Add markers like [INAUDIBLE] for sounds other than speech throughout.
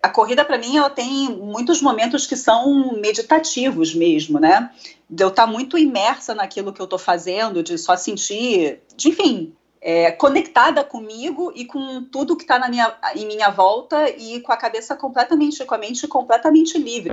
A corrida, para mim, ela tem muitos momentos que são meditativos mesmo, né? De eu estar tá muito imersa naquilo que eu estou fazendo, de só sentir, de, enfim, é, conectada comigo e com tudo que está em minha volta e com a cabeça completamente, com a mente completamente livre.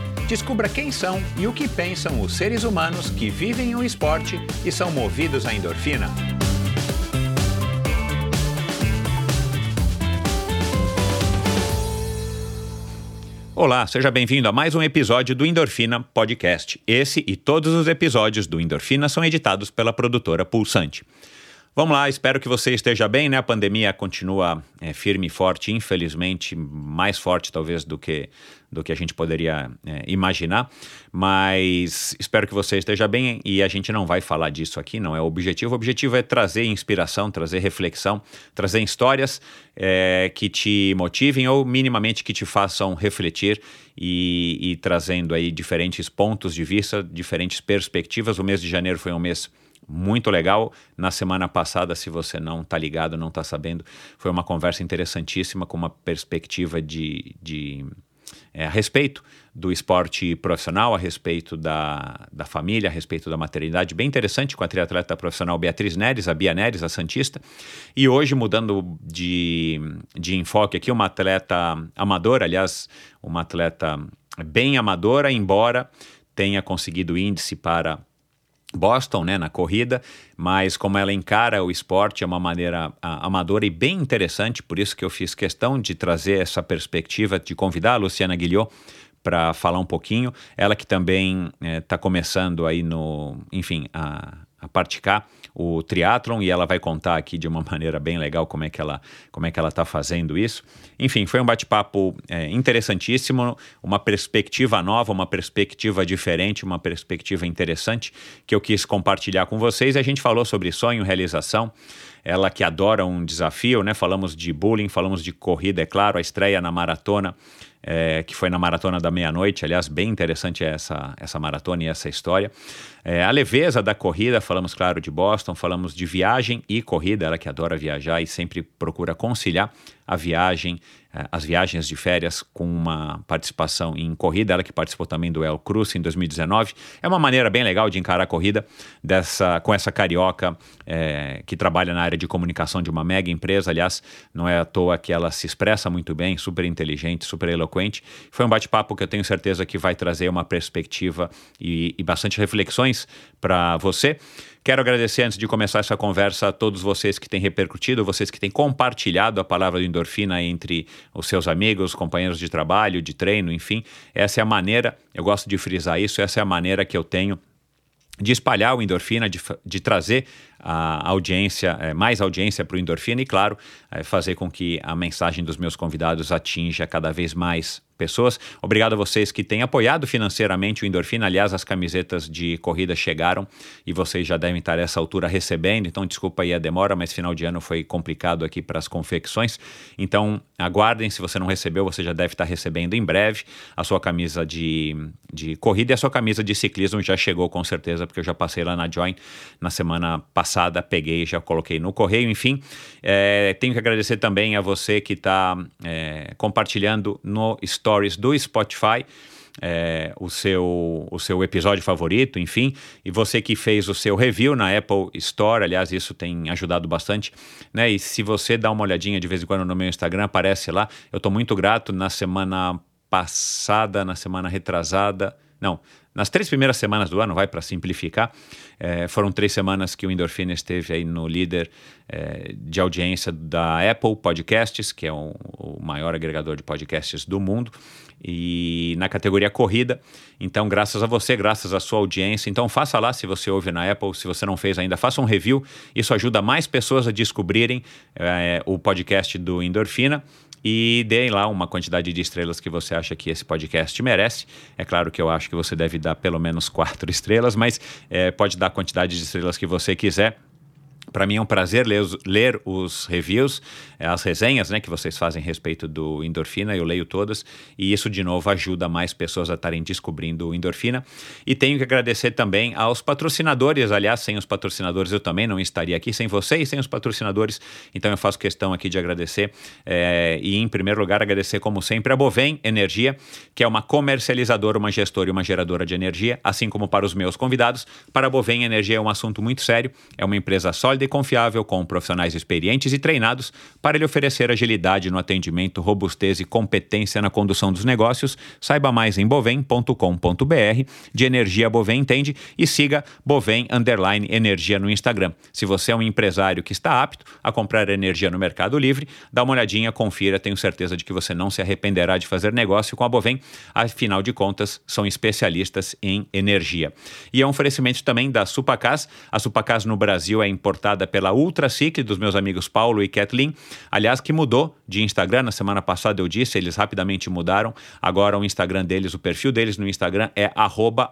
Descubra quem são e o que pensam os seres humanos que vivem o esporte e são movidos à endorfina. Olá, seja bem-vindo a mais um episódio do Endorfina Podcast. Esse e todos os episódios do Endorfina são editados pela produtora Pulsante. Vamos lá, espero que você esteja bem, né? A pandemia continua é, firme e forte, infelizmente, mais forte talvez do que, do que a gente poderia é, imaginar, mas espero que você esteja bem e a gente não vai falar disso aqui, não é o objetivo. O objetivo é trazer inspiração, trazer reflexão, trazer histórias é, que te motivem ou minimamente que te façam refletir e, e trazendo aí diferentes pontos de vista, diferentes perspectivas. O mês de janeiro foi um mês muito legal. Na semana passada, se você não está ligado, não está sabendo, foi uma conversa interessantíssima com uma perspectiva de, de é, a respeito do esporte profissional, a respeito da, da família, a respeito da maternidade, bem interessante com a triatleta profissional Beatriz Neres, a Bia Neres, a Santista. E hoje, mudando de, de enfoque aqui, uma atleta amadora, aliás, uma atleta bem amadora, embora tenha conseguido índice para Boston, né, na corrida, mas como ela encara o esporte é uma maneira amadora e bem interessante, por isso que eu fiz questão de trazer essa perspectiva, de convidar a Luciana Guilhot para falar um pouquinho. Ela que também está eh, é, começando aí no, enfim, a, a praticar o triatlon e ela vai contar aqui de uma [LAUGHS] maneira bem legal como é que ela como é que ela está fazendo isso. Enfim, foi um bate-papo é, interessantíssimo, uma perspectiva nova, uma perspectiva diferente, uma perspectiva interessante que eu quis compartilhar com vocês. A gente falou sobre sonho, realização. Ela que adora um desafio, né? Falamos de bullying, falamos de corrida, é claro, a estreia na maratona é, que foi na Maratona da Meia-Noite. Aliás, bem interessante essa, essa maratona e essa história. É, a leveza da corrida, falamos, claro, de Boston, falamos de viagem e corrida, ela que adora viajar e sempre procura conciliar a viagem, as viagens de férias com uma participação em corrida, ela que participou também do El Cruz em 2019. É uma maneira bem legal de encarar a corrida dessa, com essa carioca é, que trabalha na área de comunicação de uma mega empresa. Aliás, não é à toa que ela se expressa muito bem, super inteligente, super eloquente. Foi um bate-papo que eu tenho certeza que vai trazer uma perspectiva e, e bastante reflexões para você. Quero agradecer, antes de começar essa conversa, a todos vocês que têm repercutido, vocês que têm compartilhado a palavra do endorfina entre os seus amigos, companheiros de trabalho, de treino, enfim. Essa é a maneira, eu gosto de frisar isso, essa é a maneira que eu tenho de espalhar o endorfina, de, de trazer a audiência, é, mais audiência para o endorfina e, claro, é, fazer com que a mensagem dos meus convidados atinja cada vez mais pessoas. Obrigado a vocês que têm apoiado financeiramente o Endorfina. Aliás, as camisetas de corrida chegaram e vocês já devem estar essa altura recebendo. Então, desculpa aí a demora, mas final de ano foi complicado aqui para as confecções. Então, aguardem. Se você não recebeu, você já deve estar recebendo em breve. A sua camisa de, de corrida e a sua camisa de ciclismo já chegou com certeza, porque eu já passei lá na Join na semana passada, peguei, já coloquei no correio. Enfim, é, tenho que agradecer também a você que está é, compartilhando no Stories stories do Spotify. É, o, seu, o seu episódio favorito, enfim, e você que fez o seu review na Apple Store, aliás, isso tem ajudado bastante, né? E se você dá uma olhadinha de vez em quando no meu Instagram, aparece lá. Eu estou muito grato na semana passada, na semana retrasada, não, nas três primeiras semanas do ano, vai para simplificar, é, foram três semanas que o Endorfina esteve aí no líder é, de audiência da Apple Podcasts, que é o, o maior agregador de podcasts do mundo, e na categoria corrida. Então, graças a você, graças à sua audiência. Então, faça lá se você ouve na Apple, se você não fez ainda, faça um review. Isso ajuda mais pessoas a descobrirem é, o podcast do Endorfina e deem lá uma quantidade de estrelas que você acha que esse podcast merece. É claro que eu acho que você deve dar pelo menos quatro estrelas, mas é, pode dar a quantidade de estrelas que você quiser. Para mim é um prazer ler os, ler os, reviews, eh, as resenhas né, que vocês fazem a respeito do Endorfina, eu leio todas, e isso de novo ajuda mais pessoas a estarem descobrindo o Endorfina. E tenho que agradecer também aos patrocinadores, aliás, sem os patrocinadores eu também não estaria aqui, sem vocês, sem os patrocinadores, então eu faço questão aqui de agradecer, é, e em primeiro lugar agradecer como sempre a Bovem Energia, que é uma comercializadora, uma gestora e uma geradora de energia, assim como para os meus convidados. Para a Bovem Energia é um assunto muito sério, é uma empresa sólida sólida e confiável com profissionais experientes e treinados para lhe oferecer agilidade no atendimento, robustez e competência na condução dos negócios. Saiba mais em bovem.com.br. De energia Bovem entende e siga Bovem underline energia no Instagram. Se você é um empresário que está apto a comprar energia no Mercado Livre, dá uma olhadinha, confira, tenho certeza de que você não se arrependerá de fazer negócio com a Bovem. Afinal de contas, são especialistas em energia. E é um oferecimento também da Supacas. A Supacas no Brasil é importada pela Ultracic dos meus amigos Paulo e Kathleen. Aliás, que mudou de Instagram. Na semana passada eu disse, eles rapidamente mudaram. Agora o Instagram deles, o perfil deles no Instagram é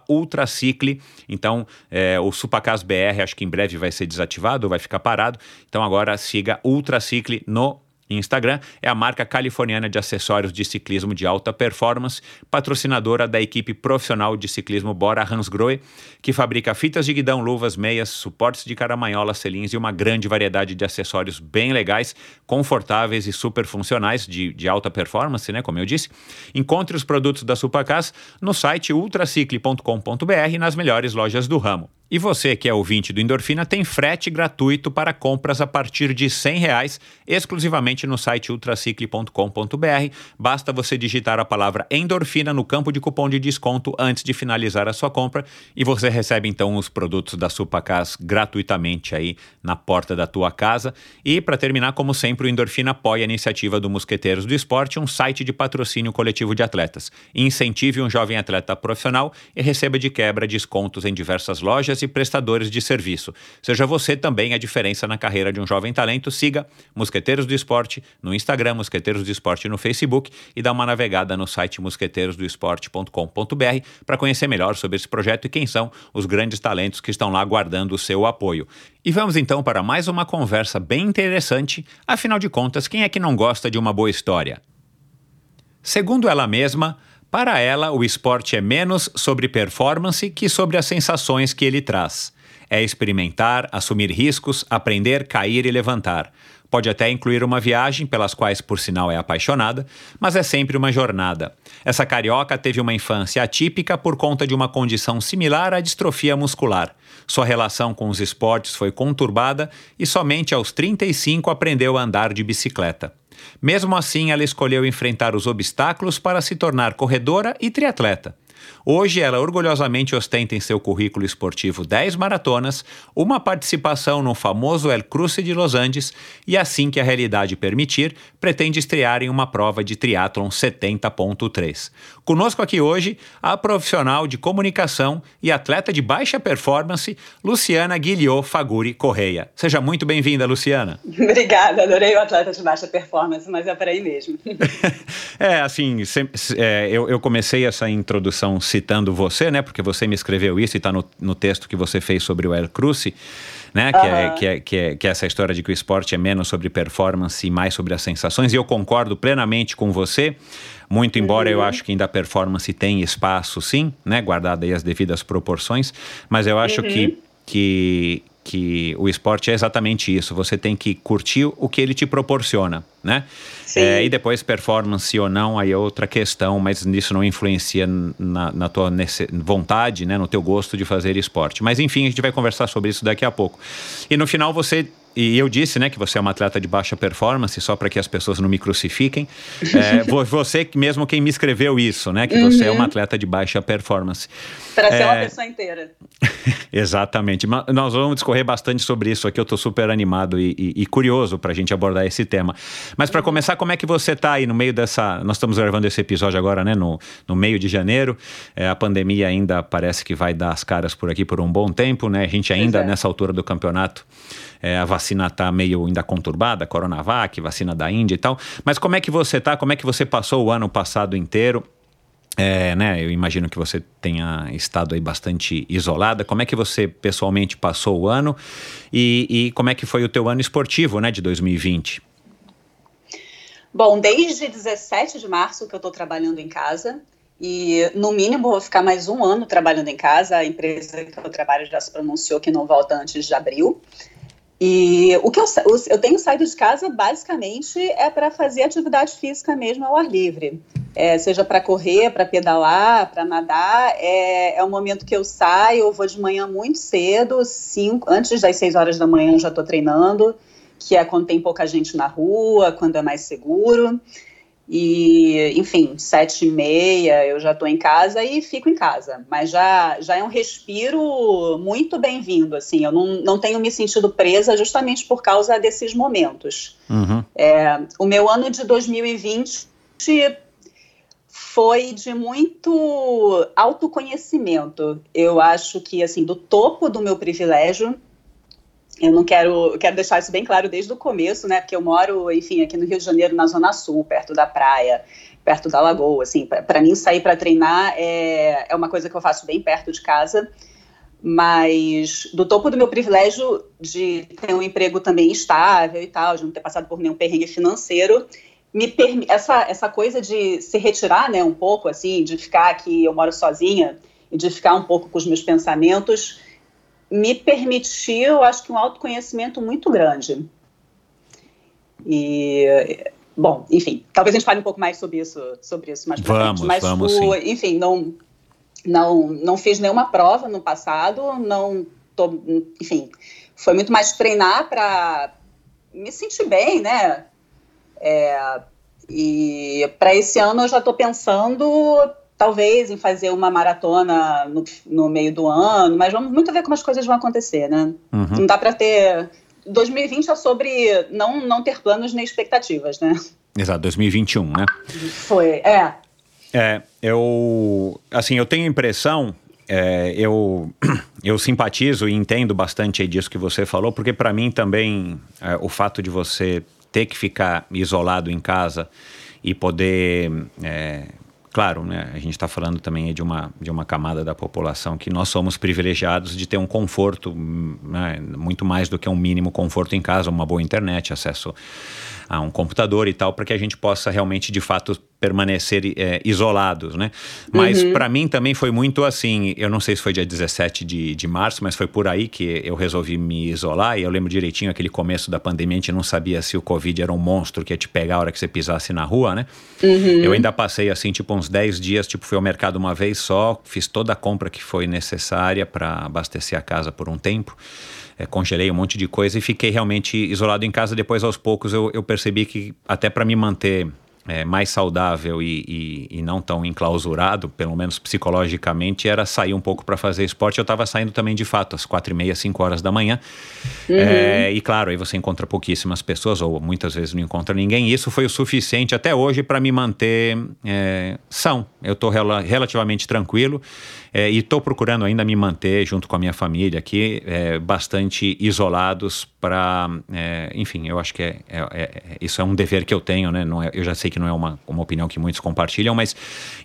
Ultracicle. Então, é, o Supacas BR acho que em breve vai ser desativado, vai ficar parado. Então agora siga Ultracicle no Instagram é a marca californiana de acessórios de ciclismo de alta performance, patrocinadora da equipe profissional de ciclismo Bora Hansgrohe, que fabrica fitas de guidão, luvas, meias, suportes de caramanhola, selins e uma grande variedade de acessórios bem legais, confortáveis e super funcionais de, de alta performance, né, como eu disse. Encontre os produtos da Supacas no site ultracicle.com.br nas melhores lojas do ramo. E você que é ouvinte do Endorfina tem frete gratuito para compras a partir de R$ reais, exclusivamente no site ultracicle.com.br. Basta você digitar a palavra endorfina no campo de cupom de desconto antes de finalizar a sua compra e você recebe então os produtos da Supacas gratuitamente aí na porta da tua casa. E para terminar, como sempre, o Endorfina apoia a iniciativa do Mosqueteiros do Esporte, um site de patrocínio coletivo de atletas. Incentive um jovem atleta profissional e receba de quebra descontos em diversas lojas e prestadores de serviço. Seja você também a diferença na carreira de um jovem talento. Siga Mosqueteiros do Esporte no Instagram, Mosqueteiros do Esporte no Facebook e dá uma navegada no site mosqueteirosdoesporte.com.br para conhecer melhor sobre esse projeto e quem são os grandes talentos que estão lá guardando o seu apoio. E vamos então para mais uma conversa bem interessante. Afinal de contas, quem é que não gosta de uma boa história? Segundo ela mesma, para ela, o esporte é menos sobre performance que sobre as sensações que ele traz. É experimentar, assumir riscos, aprender, cair e levantar. Pode até incluir uma viagem, pelas quais, por sinal, é apaixonada, mas é sempre uma jornada. Essa carioca teve uma infância atípica por conta de uma condição similar à distrofia muscular. Sua relação com os esportes foi conturbada e somente aos 35 aprendeu a andar de bicicleta. Mesmo assim, ela escolheu enfrentar os obstáculos para se tornar corredora e triatleta. Hoje, ela orgulhosamente ostenta em seu currículo esportivo 10 maratonas, uma participação no famoso El Cruce de Los Andes e, assim que a realidade permitir, pretende estrear em uma prova de triatlon 70.3. Conosco aqui hoje, a profissional de comunicação e atleta de baixa performance, Luciana Guilhot Faguri Correia. Seja muito bem-vinda, Luciana. [LAUGHS] Obrigada, adorei o atleta de baixa performance, mas é para aí mesmo. [LAUGHS] é, assim, é, eu, eu comecei essa introdução citando você, né? Porque você me escreveu isso e está no, no texto que você fez sobre o El Cruce. Né? Uhum. Que, é, que, é, que, é, que é essa história de que o esporte é menos sobre performance e mais sobre as sensações. E eu concordo plenamente com você. Muito embora uhum. eu acho que ainda a performance tem espaço, sim, né? Guardada aí as devidas proporções. Mas eu acho uhum. que, que, que o esporte é exatamente isso. Você tem que curtir o que ele te proporciona, né? É, e depois performance ou não, aí é outra questão, mas isso não influencia na, na tua vontade, né, no teu gosto de fazer esporte. Mas enfim, a gente vai conversar sobre isso daqui a pouco. E no final você e eu disse, né, que você é uma atleta de baixa performance, só para que as pessoas não me crucifiquem. É, [LAUGHS] você mesmo quem me escreveu isso, né, que uhum. você é uma atleta de baixa performance. Para é... ser uma pessoa inteira. [LAUGHS] Exatamente. Mas nós vamos discorrer bastante sobre isso aqui. Eu estou super animado e, e, e curioso para a gente abordar esse tema. Mas para começar, como é que você está aí no meio dessa? Nós estamos gravando esse episódio agora, né, no, no meio de janeiro. É, a pandemia ainda parece que vai dar as caras por aqui por um bom tempo, né? A gente ainda é. nessa altura do campeonato é, a vacina está meio ainda conturbada, Coronavac, vacina da Índia e tal. Mas como é que você está? Como é que você passou o ano passado inteiro? É, né, eu imagino que você tenha estado aí bastante isolada. Como é que você pessoalmente passou o ano e, e como é que foi o teu ano esportivo, né, de 2020? Bom, desde 17 de março que eu estou trabalhando em casa e no mínimo vou ficar mais um ano trabalhando em casa. A empresa que eu trabalho já se pronunciou que não volta antes de abril. E o que eu, eu tenho saído de casa basicamente é para fazer atividade física mesmo ao ar livre. É, seja para correr, para pedalar, para nadar. É, é o momento que eu saio, eu vou de manhã muito cedo, cinco, antes das seis horas da manhã eu já estou treinando, que é quando tem pouca gente na rua, quando é mais seguro. E, enfim, sete e meia eu já estou em casa e fico em casa. Mas já, já é um respiro muito bem-vindo, assim. Eu não, não tenho me sentido presa justamente por causa desses momentos. Uhum. É, o meu ano de 2020 foi de muito autoconhecimento. Eu acho que, assim, do topo do meu privilégio, eu não quero, quero deixar isso bem claro desde o começo, né? Porque eu moro, enfim, aqui no Rio de Janeiro, na Zona Sul, perto da praia, perto da lagoa. Assim, para mim sair para treinar é, é uma coisa que eu faço bem perto de casa. Mas do topo do meu privilégio de ter um emprego também estável e tal, de não ter passado por nenhum perrengue financeiro, me essa essa coisa de se retirar, né, um pouco assim, de ficar aqui, eu moro sozinha e de ficar um pouco com os meus pensamentos me permitiu, acho que um autoconhecimento muito grande. E bom, enfim, talvez a gente fale um pouco mais sobre isso, sobre isso mais vamos, frente. Mas vamos, o, enfim, não, não, não fiz nenhuma prova no passado, não tô, enfim, foi muito mais treinar para me sentir bem, né? É, e para esse ano eu já estou pensando talvez em fazer uma maratona no, no, meio do ano, mas vamos muito ver como as coisas vão acontecer, né? Uhum. Não dá para ter. 2020 é sobre não, não ter planos nem expectativas, né? Exato, 2021, né? Foi, é. É, eu. Assim, eu tenho a impressão. É, eu, [CLEARS THROAT] eu simpatizo e entendo bastante disso que você falou, porque para mim também é, o fato de você ter que ficar isolado em casa e poder é, Claro, né, a gente está falando também de uma, de uma camada da população que nós somos privilegiados de ter um conforto, né, muito mais do que um mínimo conforto em casa, uma boa internet, acesso a um computador e tal, para que a gente possa realmente, de fato, permanecer é, isolados, né? Mas uhum. para mim também foi muito assim, eu não sei se foi dia 17 de, de março, mas foi por aí que eu resolvi me isolar e eu lembro direitinho aquele começo da pandemia, a gente não sabia se o Covid era um monstro que ia te pegar a hora que você pisasse na rua, né? Uhum. Eu ainda passei assim, tipo uns 10 dias, tipo fui ao mercado uma vez só, fiz toda a compra que foi necessária para abastecer a casa por um tempo. É, congelei um monte de coisa e fiquei realmente isolado em casa. Depois, aos poucos, eu, eu percebi que até para me manter é, mais saudável e, e, e, não tão enclausurado, pelo menos psicologicamente, era sair um pouco para fazer esporte. Eu estava saindo também de fato às quatro e meia, cinco horas da manhã. Uhum. É, e claro, aí você encontra pouquíssimas pessoas, ou muitas vezes não encontra ninguém. E isso foi o suficiente até hoje para me manter é, são. Eu estou rel relativamente tranquilo é, e estou procurando ainda me manter junto com a minha família aqui, é, bastante isolados para, é, enfim, eu acho que é, isso é um dever que eu tenho, né? Não eu já sei que não é uma, uma opinião que muitos compartilham, mas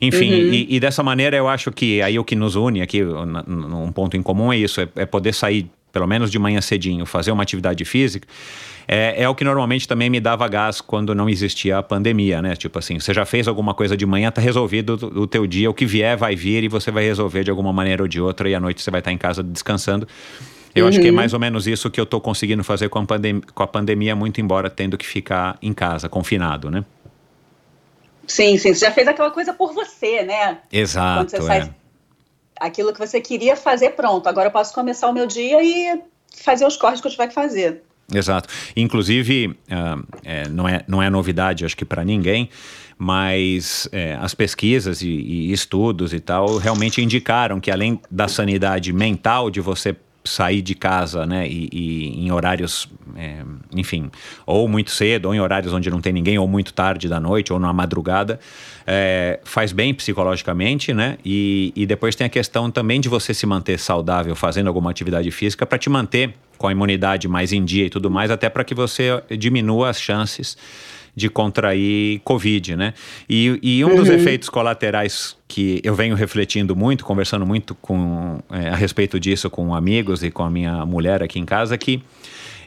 enfim, uhum. e, e, dessa maneira eu acho que aí o que nos une aqui, um ponto em comum é isso, é, é poder sair pelo menos de manhã cedinho, fazer uma atividade física, é, é, o que normalmente também me dava gás quando não existia a pandemia, né? Tipo assim, você já fez alguma coisa de manhã, tá resolvido o, teu dia, o que vier vai vir e você vai resolver de alguma maneira ou de outra e à noite você vai estar em casa descansando. Eu uhum. acho que é uhum. mais ou menos isso que eu estou conseguindo fazer com a, com a pandemia, muito embora tendo que ficar em casa, confinado, né? Sim, sim. Você já fez aquela coisa por você, né? Exato. Quando você é. faz aquilo que você queria fazer, pronto. Agora eu posso começar o meu dia e fazer os corres que eu tiver que fazer. Exato. Inclusive, uh, é, não, é, não é novidade, acho que para ninguém, mas é, as pesquisas e, e, estudos e tal realmente indicaram que além da sanidade mental de você sair de casa, né, e, e em horários, é, enfim, ou muito cedo, ou em horários onde não tem ninguém, ou muito tarde da noite, ou na madrugada, é, faz bem psicologicamente, né, e, e depois tem a questão também de você se manter saudável fazendo alguma atividade física para te manter com a imunidade mais em dia e tudo mais, até para que você diminua as chances de contrair Covid, né? E, e um uhum. dos efeitos colaterais que eu venho refletindo muito, conversando muito com, é, a respeito disso com amigos e com a minha mulher aqui em casa, que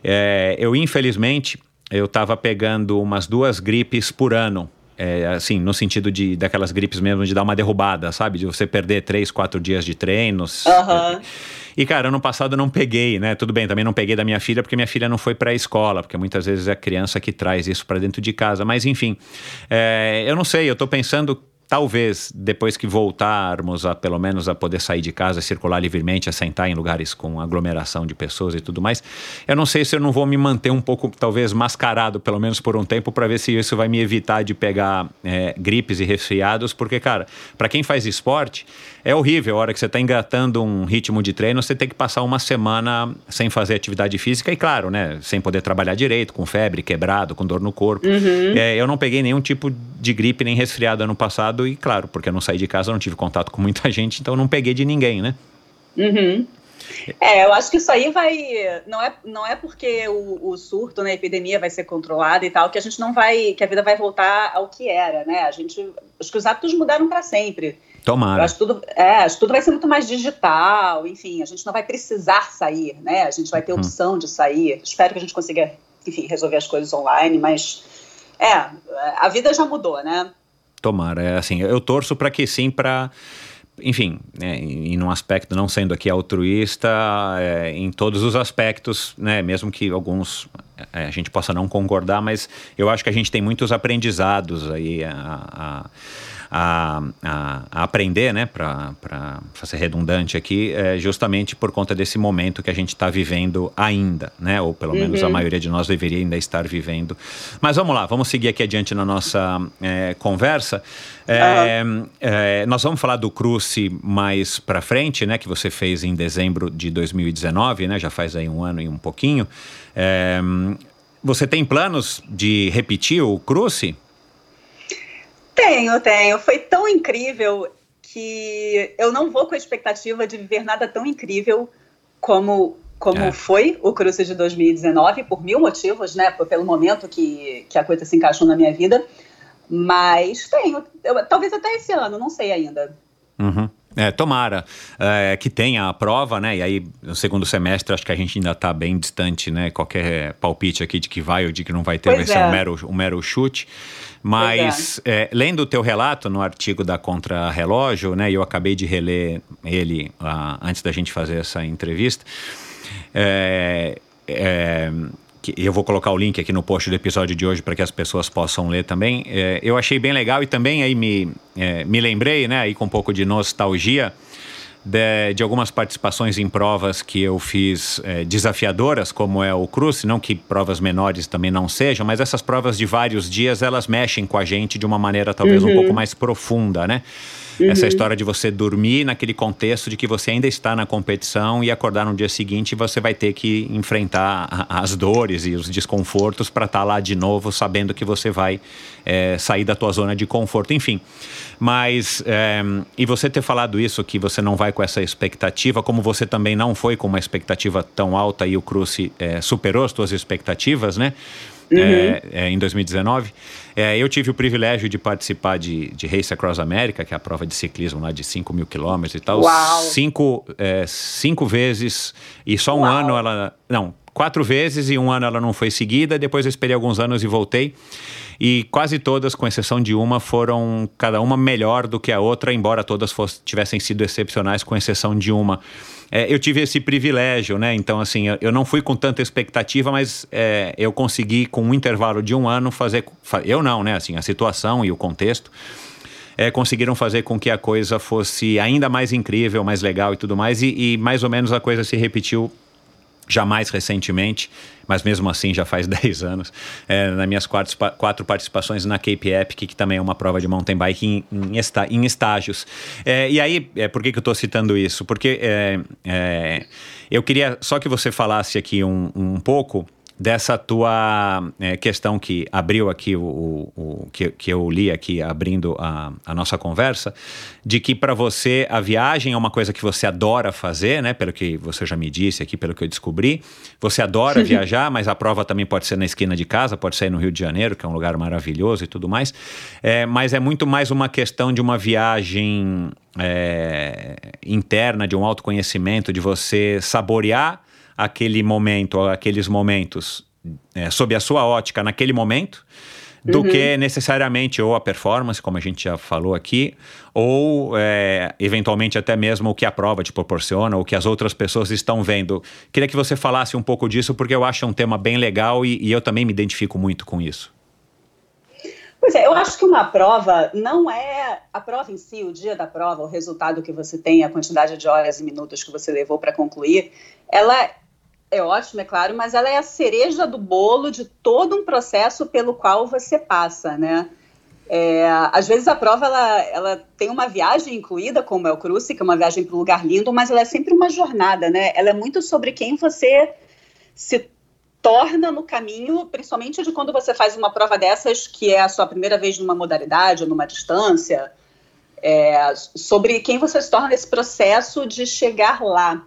é, eu infelizmente eu estava pegando umas duas gripes por ano é, assim, no sentido de daquelas gripes mesmo de dar uma derrubada, sabe? De você perder três, quatro dias de treinos. Uhum. E, cara, ano passado eu não peguei, né? Tudo bem, também não peguei da minha filha, porque minha filha não foi para a escola, porque muitas vezes é a criança que traz isso para dentro de casa. Mas, enfim, é, eu não sei, eu tô pensando talvez depois que voltarmos a pelo menos a poder sair de casa, circular livremente, a sentar em lugares com aglomeração de pessoas e tudo mais, eu não sei se eu não vou me manter um pouco talvez mascarado pelo menos por um tempo para ver se isso vai me evitar de pegar é, gripes e resfriados, porque cara, para quem faz esporte é horrível a hora que você está engatando um ritmo de treino, você tem que passar uma semana sem fazer atividade física e claro, né, sem poder trabalhar direito, com febre, quebrado, com dor no corpo. Uhum. É, eu não peguei nenhum tipo de gripe nem resfriado ano passado e, claro, porque eu não saí de casa, não tive contato com muita [LAUGHS] gente, então não peguei de ninguém, né? Uhum. É, eu acho que isso aí vai. Não é, não é porque o, o surto, né, a epidemia vai ser controlada e tal, que a gente não vai. que a vida vai voltar ao que era, né? A gente. Acho que os hábitos mudaram para sempre. Tomara. Eu acho que tudo, é, acho que tudo vai ser muito mais digital, enfim, a gente não vai precisar sair, né? A gente vai ter uhum. opção de sair. Espero que a gente consiga, enfim, resolver as coisas online, mas é, a vida já mudou, né? Tomara, é assim, eu torço para que sim, para enfim, né, em um aspecto não sendo aqui altruísta, é, em todos os aspectos, né, mesmo que alguns é, a gente possa não concordar, mas eu acho que a gente tem muitos aprendizados aí a, a a, a, a aprender, né, para ser redundante aqui, é justamente por conta desse momento que a gente está vivendo ainda, né, ou pelo uhum. menos a maioria de nós deveria ainda estar vivendo. Mas vamos lá, vamos seguir aqui adiante na nossa é, conversa. É, uhum. é, nós vamos falar do Cruce mais para frente, né, que você fez em dezembro de 2019, né, já faz aí um ano e um pouquinho. É, você tem planos de repetir o Cruce? Tenho, tenho. Foi tão incrível que eu não vou com a expectativa de viver nada tão incrível como como é. foi o Cruze de 2019, por mil motivos, né? Pelo momento que, que a coisa se encaixou na minha vida. Mas tenho, eu, talvez até esse ano, não sei ainda. Uhum. É, tomara é, que tenha a prova, né? E aí, no segundo semestre, acho que a gente ainda está bem distante, né? Qualquer palpite aqui de que vai ou de que não vai ter pois vai é. ser um mero, um mero chute. Mas, é. lendo o teu relato no artigo da Contra Relógio, né? Eu acabei de reler ele uh, antes da gente fazer essa entrevista. É, é, eu vou colocar o link aqui no post do episódio de hoje para que as pessoas possam ler também. É, eu achei bem legal e também aí me, é, me lembrei, né, aí com um pouco de nostalgia, de, de algumas participações em provas que eu fiz é, desafiadoras, como é o Cruz, não que provas menores também não sejam, mas essas provas de vários dias, elas mexem com a gente de uma maneira talvez uhum. um pouco mais profunda, né? Uhum. Essa história de você dormir naquele contexto de que você ainda está na competição e acordar no dia seguinte você vai ter que enfrentar as dores e os desconfortos para estar tá lá de novo, sabendo que você vai é, sair da tua zona de conforto, enfim. Mas, é, e você ter falado isso, que você não vai com essa expectativa, como você também não foi com uma expectativa tão alta e o Cruze é, superou as tuas expectativas, né? Uhum. É, é, em 2019. É, eu tive o privilégio de participar de, de Race Across America, que é a prova de ciclismo lá de 5 mil quilômetros e tal. Uau. Cinco, é, cinco vezes, e só um Uau. ano ela. Não, quatro vezes e um ano ela não foi seguida. Depois eu esperei alguns anos e voltei. E quase todas, com exceção de uma, foram cada uma melhor do que a outra, embora todas fosse, tivessem sido excepcionais, com exceção de uma. É, eu tive esse privilégio, né? Então, assim, eu não fui com tanta expectativa, mas é, eu consegui, com um intervalo de um ano, fazer. Eu não, né? Assim, a situação e o contexto. É, conseguiram fazer com que a coisa fosse ainda mais incrível, mais legal e tudo mais, e, e mais ou menos a coisa se repetiu jamais recentemente, mas mesmo assim já faz [LAUGHS] 10 anos, é, nas minhas quatro, quatro participações na Cape Epic, que também é uma prova de mountain bike em, em, está, em estágios. É, e aí, é, por que, que eu estou citando isso? Porque é, é, eu queria só que você falasse aqui um, um pouco dessa tua é, questão que abriu aqui o, o, que, que eu li aqui abrindo a, a nossa conversa, de que para você a viagem é uma coisa que você adora fazer, né? Pelo que você já me disse aqui, pelo que eu descobri, você adora [LAUGHS] viajar, mas a prova também pode ser na esquina de casa, pode ser no Rio de Janeiro, que é um lugar maravilhoso e tudo mais. É, mas é muito mais uma questão de uma viagem é, interna, de um autoconhecimento, de você saborear aquele momento, aqueles momentos, é, sob a sua ótica naquele momento, do uhum. que necessariamente ou a performance, como a gente já falou aqui, ou é, eventualmente até mesmo o que a prova te proporciona, o que as outras pessoas estão vendo. Queria que você falasse um pouco disso, porque eu acho um tema bem legal e, e eu também me identifico muito com isso. Pois é, eu acho que uma prova não é a prova em si, o dia da prova, o resultado que você tem, a quantidade de horas e minutos que você levou para concluir, ela é ótimo, é claro, mas ela é a cereja do bolo de todo um processo pelo qual você passa, né? É, às vezes a prova ela, ela tem uma viagem incluída, como é o Cruze, que é uma viagem para um lugar lindo, mas ela é sempre uma jornada, né? Ela é muito sobre quem você se torna no caminho, principalmente de quando você faz uma prova dessas, que é a sua primeira vez numa modalidade ou numa distância, é, sobre quem você se torna nesse processo de chegar lá.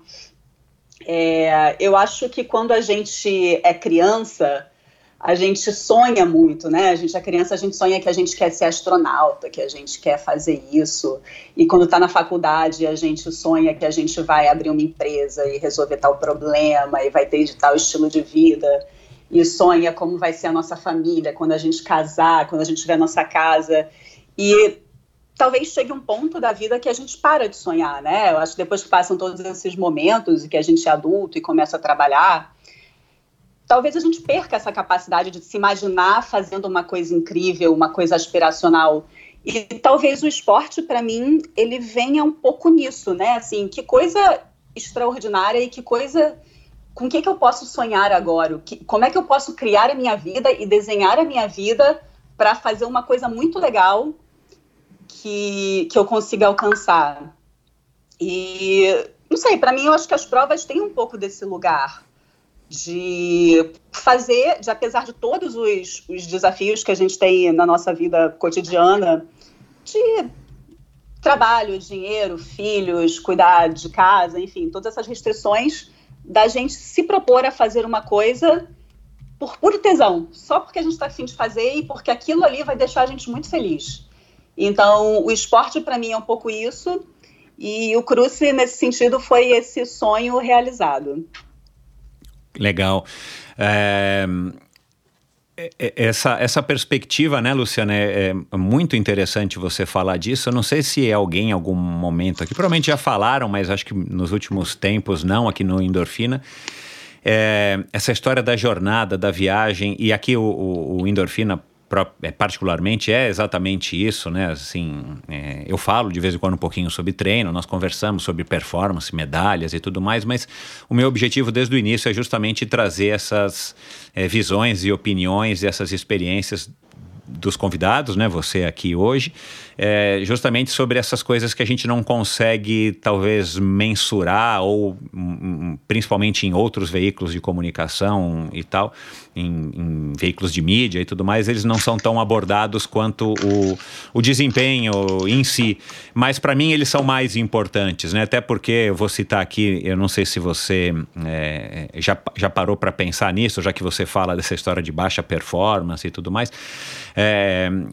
É, eu acho que quando a gente é criança, a gente sonha muito, né? A gente é criança, a gente sonha que a gente quer ser astronauta, que a gente quer fazer isso. E quando está na faculdade, a gente sonha que a gente vai abrir uma empresa e resolver tal problema e vai ter de tal estilo de vida. E sonha como vai ser a nossa família quando a gente casar, quando a gente tiver nossa casa. E talvez chegue um ponto da vida que a gente para de sonhar, né? Eu acho que depois que passam todos esses momentos e que a gente é adulto e começa a trabalhar, talvez a gente perca essa capacidade de se imaginar fazendo uma coisa incrível, uma coisa aspiracional. E talvez o esporte, para mim, ele venha um pouco nisso, né? Assim, que coisa extraordinária e que coisa. Com o que, que eu posso sonhar agora? Que, como é que eu posso criar a minha vida e desenhar a minha vida para fazer uma coisa muito legal que, que eu consiga alcançar. E não sei, para mim eu acho que as provas têm um pouco desse lugar de fazer, de apesar de todos os, os desafios que a gente tem na nossa vida cotidiana, de trabalho, dinheiro, filhos, cuidar de casa, enfim, todas essas restrições da gente se propor a fazer uma coisa por puro tesão, só porque a gente está afim de fazer e porque aquilo ali vai deixar a gente muito feliz. Então, o esporte para mim é um pouco isso, e o Cruze, nesse sentido, foi esse sonho realizado. Legal. É, essa, essa perspectiva, né, Luciana, é, é, muito interessante você falar disso. Eu não sei se alguém em algum momento aqui, provavelmente já falaram, mas acho que nos últimos tempos não, aqui no Endorfina. É, essa história da jornada, da viagem, e aqui o, o, o Endorfina é, particularmente é exatamente isso, né? Assim, é, eu falo de vez em quando um pouquinho sobre treino, nós conversamos sobre performance, medalhas e tudo mais, mas o meu objetivo desde o início é justamente trazer essas é, visões e opiniões e essas experiências dos convidados, né? Você aqui hoje, é, justamente sobre essas coisas que a gente não consegue talvez mensurar ou um, principalmente em outros veículos de comunicação e tal, em, em, veículos de mídia e tudo mais, eles não são tão abordados quanto o, o desempenho em si. Mas para mim eles são mais importantes, né? Até porque eu vou citar aqui, eu não sei se você é, já, já parou para pensar nisso, já que você fala dessa história de baixa performance e tudo mais. É,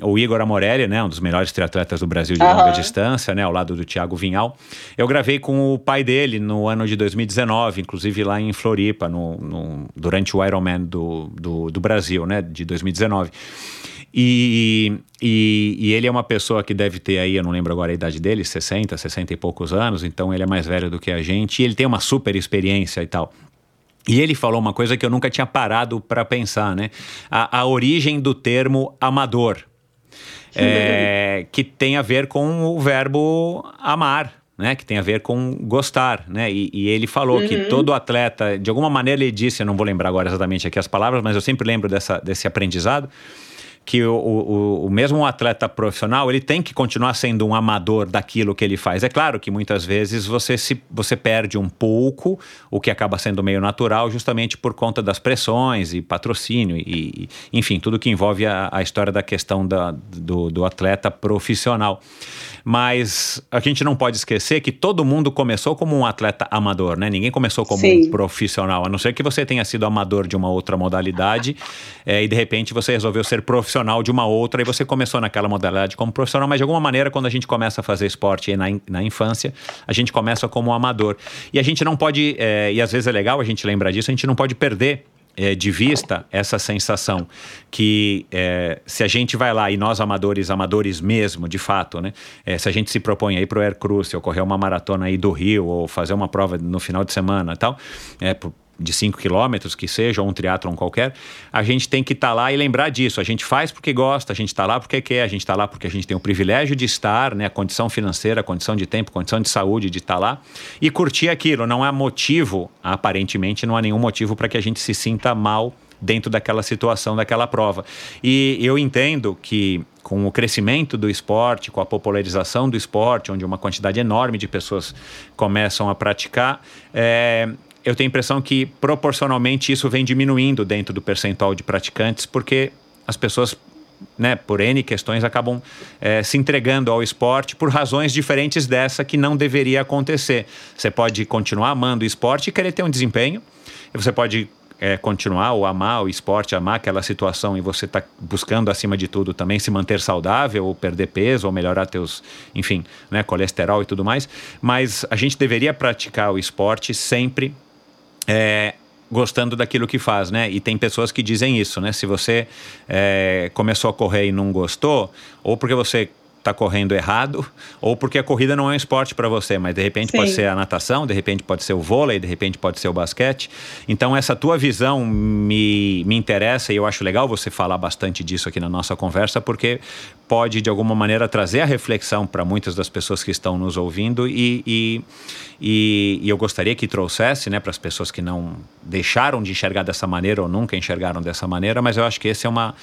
o Igor Amorelli, né, um dos melhores triatletas do Brasil de uhum. longa distância, né, ao lado do Thiago Vinhal. Eu gravei com o pai dele no ano de 2019, inclusive lá em Floripa, no, no durante o Ironman do, do, do Brasil, né, de 2019. E, e, e, ele é uma pessoa que deve ter aí, eu não lembro agora a idade dele, 60, 60 e poucos anos, então ele é mais velho do que a gente, e ele tem uma super experiência e tal. E ele falou uma coisa que eu nunca tinha parado para pensar, né? A, a, origem do termo amador, é, que tem a ver com o verbo amar, né, que tem a ver com gostar, né, e, e ele falou que todo atleta, de alguma maneira ele disse, eu não vou lembrar agora exatamente aqui as palavras, mas eu sempre lembro dessa, desse aprendizado, que o, o, o mesmo atleta profissional ele tem que continuar sendo um amador daquilo que ele faz. É claro que muitas vezes você se você perde um pouco, o que acaba sendo meio natural, justamente por conta das pressões e patrocínio e, e enfim tudo que envolve a, a história da questão da, do, do atleta profissional. Mas a gente não pode esquecer que todo mundo começou como um atleta amador, né? Ninguém começou como Sim. um profissional, a não ser que você tenha sido amador de uma outra modalidade é, e de repente você resolveu ser profissional de uma outra e você começou naquela modalidade como profissional, mas de alguma maneira quando a gente começa a fazer esporte na, na infância, a gente começa como amador. E a gente não pode, é, e às vezes é legal a gente lembrar disso, a gente não pode perder é, de vista essa sensação que é, se a gente vai lá e nós amadores, amadores mesmo, de fato, né? é, se a gente se propõe aí para o Air Cruise, ou correr uma maratona aí do Rio, ou fazer uma prova no final de semana e tal, é, por- de 5 quilômetros, que seja, ou um triatlon qualquer, a gente tem que estar lá e lembrar disso. A gente faz porque gosta, a gente está lá porque quer, a gente está lá porque a gente tem o privilégio de estar, né? A condição financeira, a condição de tempo, condição de saúde de estar lá e curtir aquilo. Não há motivo, aparentemente, não há nenhum motivo para que a gente se sinta mal dentro daquela situação, daquela prova. E eu entendo que com o crescimento do esporte, com a popularização do esporte, onde uma quantidade enorme de pessoas começam a praticar, é, eu tenho a impressão que proporcionalmente isso vem diminuindo dentro do percentual de praticantes, porque as pessoas né, por N questões, acabam eh, se entregando ao esporte por razões diferentes dessa que não deveria acontecer. Você pode continuar amando o esporte e querer ter um desempenho, você pode eh, continuar ou amar o esporte, amar aquela situação e você está buscando, acima de tudo, também se manter saudável, ou perder peso, ou melhorar teus, enfim, né, colesterol e tudo mais. Mas a gente deveria praticar o esporte sempre é, gostando daquilo que faz, né? E tem pessoas que dizem isso, né? Se você é, começou a correr e não gostou, ou porque você está correndo errado, ou porque a corrida não é um esporte para você, mas de repente pode Sim. ser a natação, de repente pode ser o vôlei, de repente pode ser o basquete. Então essa tua visão me, me interessa e eu acho legal você falar bastante disso aqui na nossa conversa, porque pode de alguma maneira trazer a reflexão para muitas das pessoas que estão nos ouvindo e, e, e, e eu gostaria que trouxesse, né, para as pessoas que não deixaram de enxergar dessa maneira ou nunca enxergaram dessa maneira, mas eu acho que esse é uma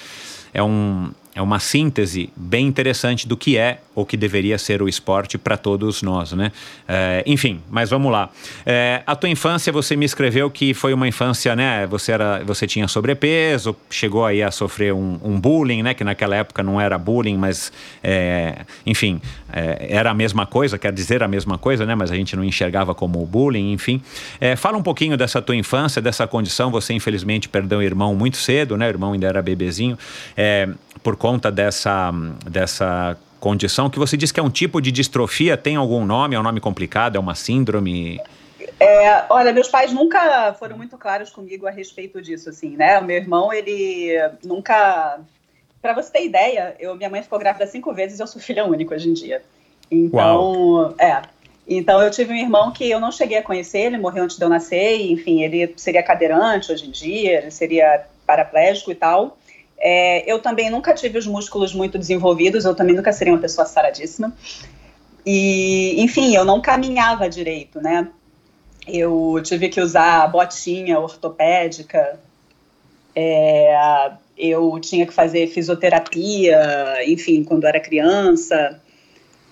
é, um, é uma síntese bem interessante do que é ou que deveria ser o esporte para todos nós, né? É, enfim, mas vamos lá. É, a tua infância, você me escreveu que foi uma infância, né? Você, era, você tinha sobrepeso, chegou aí a sofrer um, um bullying, né? Que naquela época não era bullying, mas, é, enfim, é, era a mesma coisa, quer dizer a mesma coisa, né? Mas a gente não enxergava como bullying, enfim. É, fala um pouquinho dessa tua infância, dessa condição. Você, infelizmente, perdeu o irmão muito cedo, né? O irmão ainda era bebezinho. É, por conta dessa, dessa condição, que você diz que é um tipo de distrofia, tem algum nome, é um nome complicado, é uma síndrome? É, olha, meus pais nunca foram muito claros comigo a respeito disso, assim, né? O meu irmão, ele nunca. Para você ter ideia, eu, minha mãe ficou grávida cinco vezes e eu sou filha única hoje em dia. Então, é. Então eu tive um irmão que eu não cheguei a conhecer, ele morreu antes de eu nascer, e, enfim, ele seria cadeirante hoje em dia, ele seria paraplégico e tal. É, eu também nunca tive os músculos muito desenvolvidos, eu também nunca seria uma pessoa saradíssima. E, enfim, eu não caminhava direito, né? Eu tive que usar botinha ortopédica, é, eu tinha que fazer fisioterapia, enfim, quando era criança.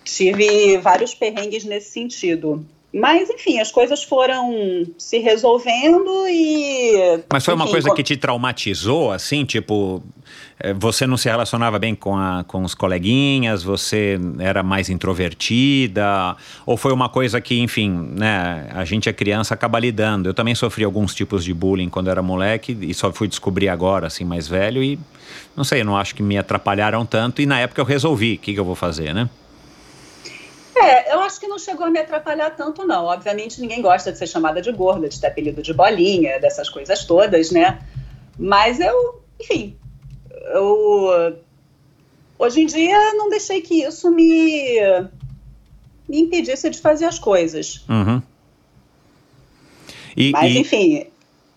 Tive vários perrengues nesse sentido. Mas, enfim, as coisas foram se resolvendo e. Mas foi uma enfim, coisa co- que te traumatizou, assim, tipo, eh, você não se relacionava bem com, a, com os coleguinhas, você era mais introvertida, ou foi uma coisa que, enfim, né, a gente é criança, acaba lidando. Eu também sofri alguns tipos de bullying quando era moleque e só fui descobrir agora, assim, mais velho e, não sei, eu não acho que me atrapalharam tanto e na época eu resolvi o que, que eu vou fazer, né? É, eu acho que não chegou a me atrapalhar tanto, não. Obviamente, ninguém gosta de ser chamada de gorda, de ter apelido de bolinha, dessas coisas todas, né? Mas eu, enfim, eu. Hoje em dia, não deixei que isso me, me impedisse de fazer as coisas. Uhum. E, Mas, e- enfim,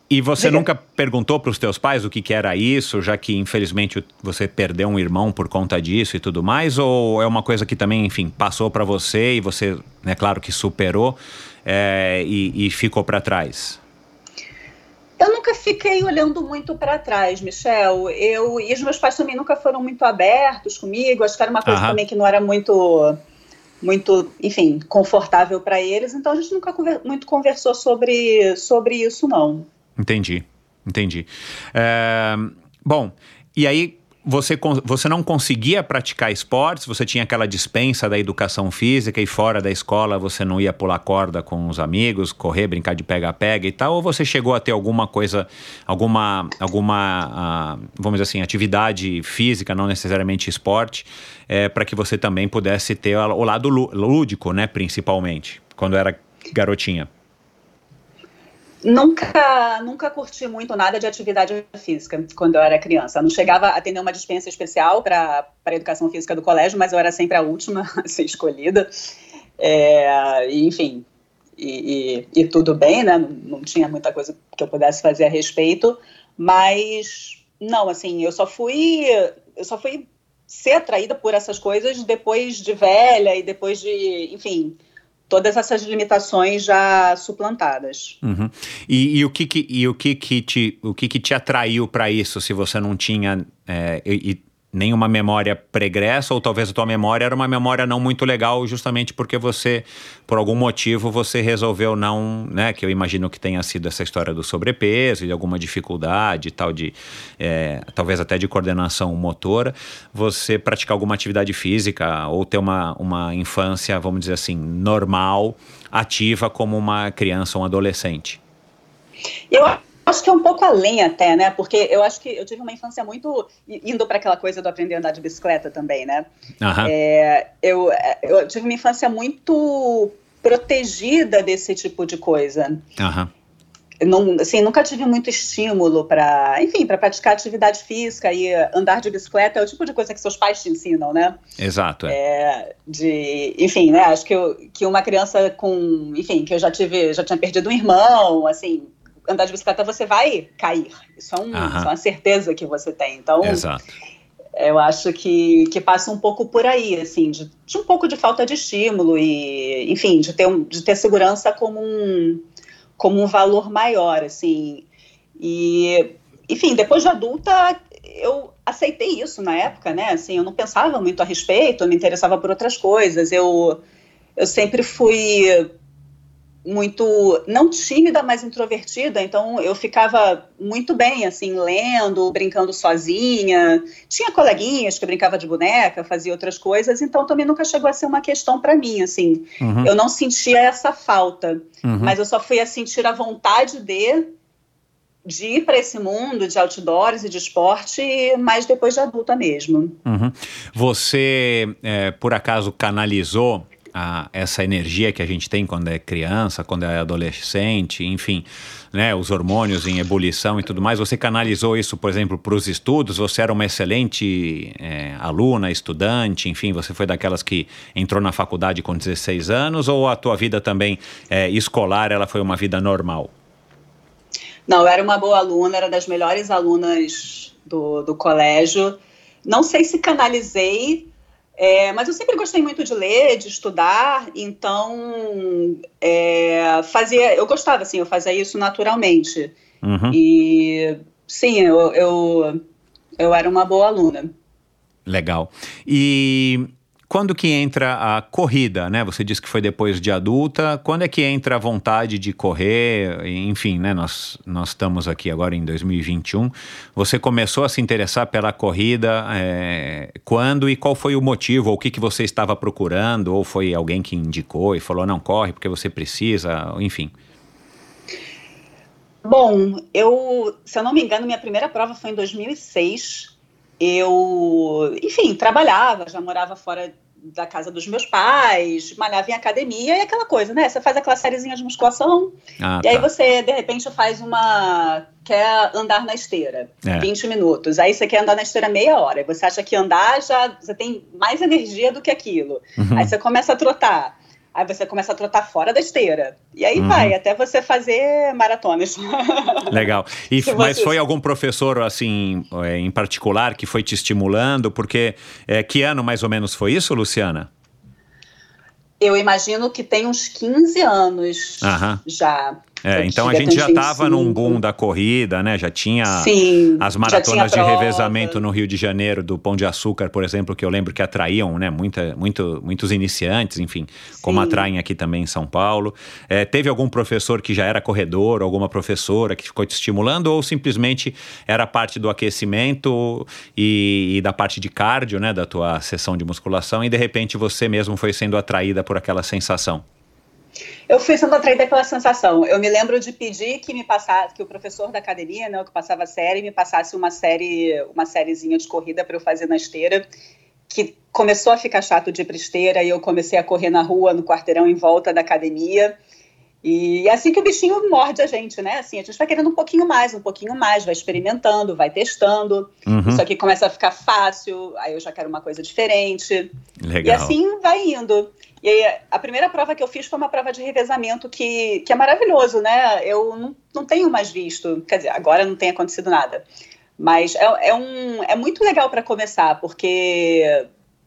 E você nunca perguntou para os teus pais o que, que era isso, já que infelizmente você perdeu um irmão por conta disso e tudo mais? Ou é uma coisa que também, enfim, passou para você e você né? Claro que superou é, e, e ficou para trás. Eu nunca fiquei olhando muito para trás, Michel. Eu e os meus pais também nunca foram muito abertos comigo. Acho que era uma coisa Aham. também que não era muito, muito, enfim, confortável para eles. Então a gente nunca conver- muito conversou sobre sobre isso, não. Entendi, entendi. É, bom, e aí você, você não conseguia praticar esportes? Você tinha aquela dispensa da educação física e fora da escola você não ia pular corda com os amigos, correr, brincar de pega-pega e tal? Ou você chegou a ter alguma coisa, alguma, alguma ah, vamos dizer assim, atividade física, não necessariamente esporte, para que você também pudesse ter o lado lú- lúdico, né, principalmente, quando era garotinha? Nunca, nunca curti muito nada de atividade física quando eu era criança. Não chegava a ter nenhuma dispensa especial para a educação física do colégio, mas eu era sempre a última [LAUGHS] a ser escolhida. É, enfim, e, e- e tudo bem, né? Não, não tinha muita coisa que eu pudesse fazer a respeito, mas não, assim, eu só fui, eu só fui ser atraída por essas coisas depois de velha e depois de, enfim, todas essas limitações já suplantadas. Uhum. E, e o que que, e o que que te o que que te atraiu para isso se você não tinha é, e, nenhuma memória pregressa ou talvez a tua memória era uma memória não muito legal justamente porque você por algum motivo você resolveu não né que eu imagino que tenha sido essa história do sobrepeso e alguma dificuldade e tal de é, talvez até de coordenação motora você praticar alguma atividade física ou ter uma, uma infância vamos dizer assim normal ativa como uma criança ou um adolescente? Eu acho que é um pouco além até, né? Porque eu acho que eu tive uma infância muito indo para aquela coisa do aprender a andar de bicicleta também, né? Aham. É, eu, eu tive uma infância muito protegida desse tipo de coisa. Eu Não, assim, nunca tive muito estímulo para, enfim, para praticar atividade física e andar de bicicleta é o tipo de coisa que seus pais te ensinam, né? Exato. É. É, de, enfim, né? Acho que, eu, que uma criança com, enfim, que eu já tive, já tinha perdido um irmão, assim, andar de bicicleta você vai cair. Isso é, um, isso é uma certeza que você tem. Então, Exato. eu acho que, que passa um pouco por aí, assim, de, de um pouco de falta de estímulo e, enfim, de ter, um- de ter segurança como um, como um valor maior, assim. E, enfim, depois de adulta, eu aceitei isso na época, né? Assim, eu não pensava muito a respeito, eu me interessava por outras coisas. Eu, eu sempre fui muito não tímida, mas introvertida, então eu ficava muito bem assim, lendo, brincando sozinha. Tinha coleguinhas que brincava de boneca, fazia outras coisas, então também nunca chegou a ser uma questão para mim, assim. Uhum. Eu não sentia essa falta, Uhum. mas eu só fui a sentir a vontade de de ir para esse mundo de outdoors e de esporte, mas depois de adulta mesmo. Uhum. Você, é, por acaso, canalizou a- essa energia que a gente tem quando é criança, quando é adolescente, enfim, né, os hormônios em ebulição e tudo mais. Você canalizou isso, por exemplo, para os estudos? Você era uma excelente é, aluna, estudante, enfim, você foi daquelas que entrou na faculdade com 16 anos ou a tua vida também é, escolar ela foi uma vida normal? Não, eu era uma boa aluna, era das melhores alunas do, do colégio. Não sei se canalizei, é, mas eu sempre gostei muito de ler, de estudar, então é, fazia, eu gostava assim, eu fazia isso naturalmente. Uhum. E sim, eu, eu, eu era uma boa aluna. Legal. E quando que entra a corrida, né? Você disse que foi depois de adulta. Quando é que entra a vontade de correr? Enfim, né? Nós, nós estamos aqui agora em 2021. Você começou a se interessar pela corrida é, quando e qual foi o motivo? Ou o que, que você estava procurando? Ou foi alguém que indicou e falou, não, corre porque você precisa? Enfim. Bom, eu, se eu não me engano, minha primeira prova foi em 2006. Eu, enfim, trabalhava, já morava fora da casa dos meus pais, malhava em academia e aquela coisa, né? Você faz aquela sériezinha de musculação Ah, e aí tá. você, de repente, faz uma. quer andar na esteira, É. 20 minutos. Aí você quer andar na esteira meia hora. E você acha que andar já você tem mais energia do que aquilo. Uhum. Aí você começa a trotar. Aí você começa a trotar fora da esteira. E aí Uhum. vai, até você fazer maratonas. [LAUGHS] Legal. E, mas foi algum professor, assim, é, em particular, que foi te estimulando? Porque é, que ano mais ou menos foi isso, Luciana? Eu imagino que tem uns 15 anos Aham. já. É, então a gente já estava num 25. boom da corrida, né? Já tinha Sim, as maratonas de tinha prova. revezamento no Rio de Janeiro, do Pão de Açúcar, por exemplo, que eu lembro que atraíam, né? Muita, muito, muitos iniciantes, enfim, como Sim. atraem aqui também em São Paulo. É, teve algum professor que já era corredor, alguma professora que ficou te estimulando, ou simplesmente era parte do aquecimento e, e da parte de cardio, né? Da tua sessão de musculação, e de repente você mesmo foi sendo atraída por aquela sensação? Eu fui sendo atraída pela sensação. Eu me lembro de pedir que me passasse, que o professor da academia, né, que passava a série, me passasse uma série, uma sériezinha de corrida para eu fazer na esteira, que começou a ficar chato de ir pra esteira e eu comecei a correr na rua, no quarteirão em volta da academia. E é assim que o bichinho morde a gente, né? Assim, a gente vai querendo um pouquinho mais, um pouquinho mais, vai experimentando, vai testando. Uhum. Isso aqui começa a ficar fácil, aí eu já quero uma coisa diferente. Legal. E assim vai indo. E aí, a primeira prova que eu fiz foi uma prova de revezamento que, que é maravilhoso, né? Eu não, não tenho mais visto, quer dizer, agora não tem acontecido nada. Mas é, é, um, é muito legal para começar, porque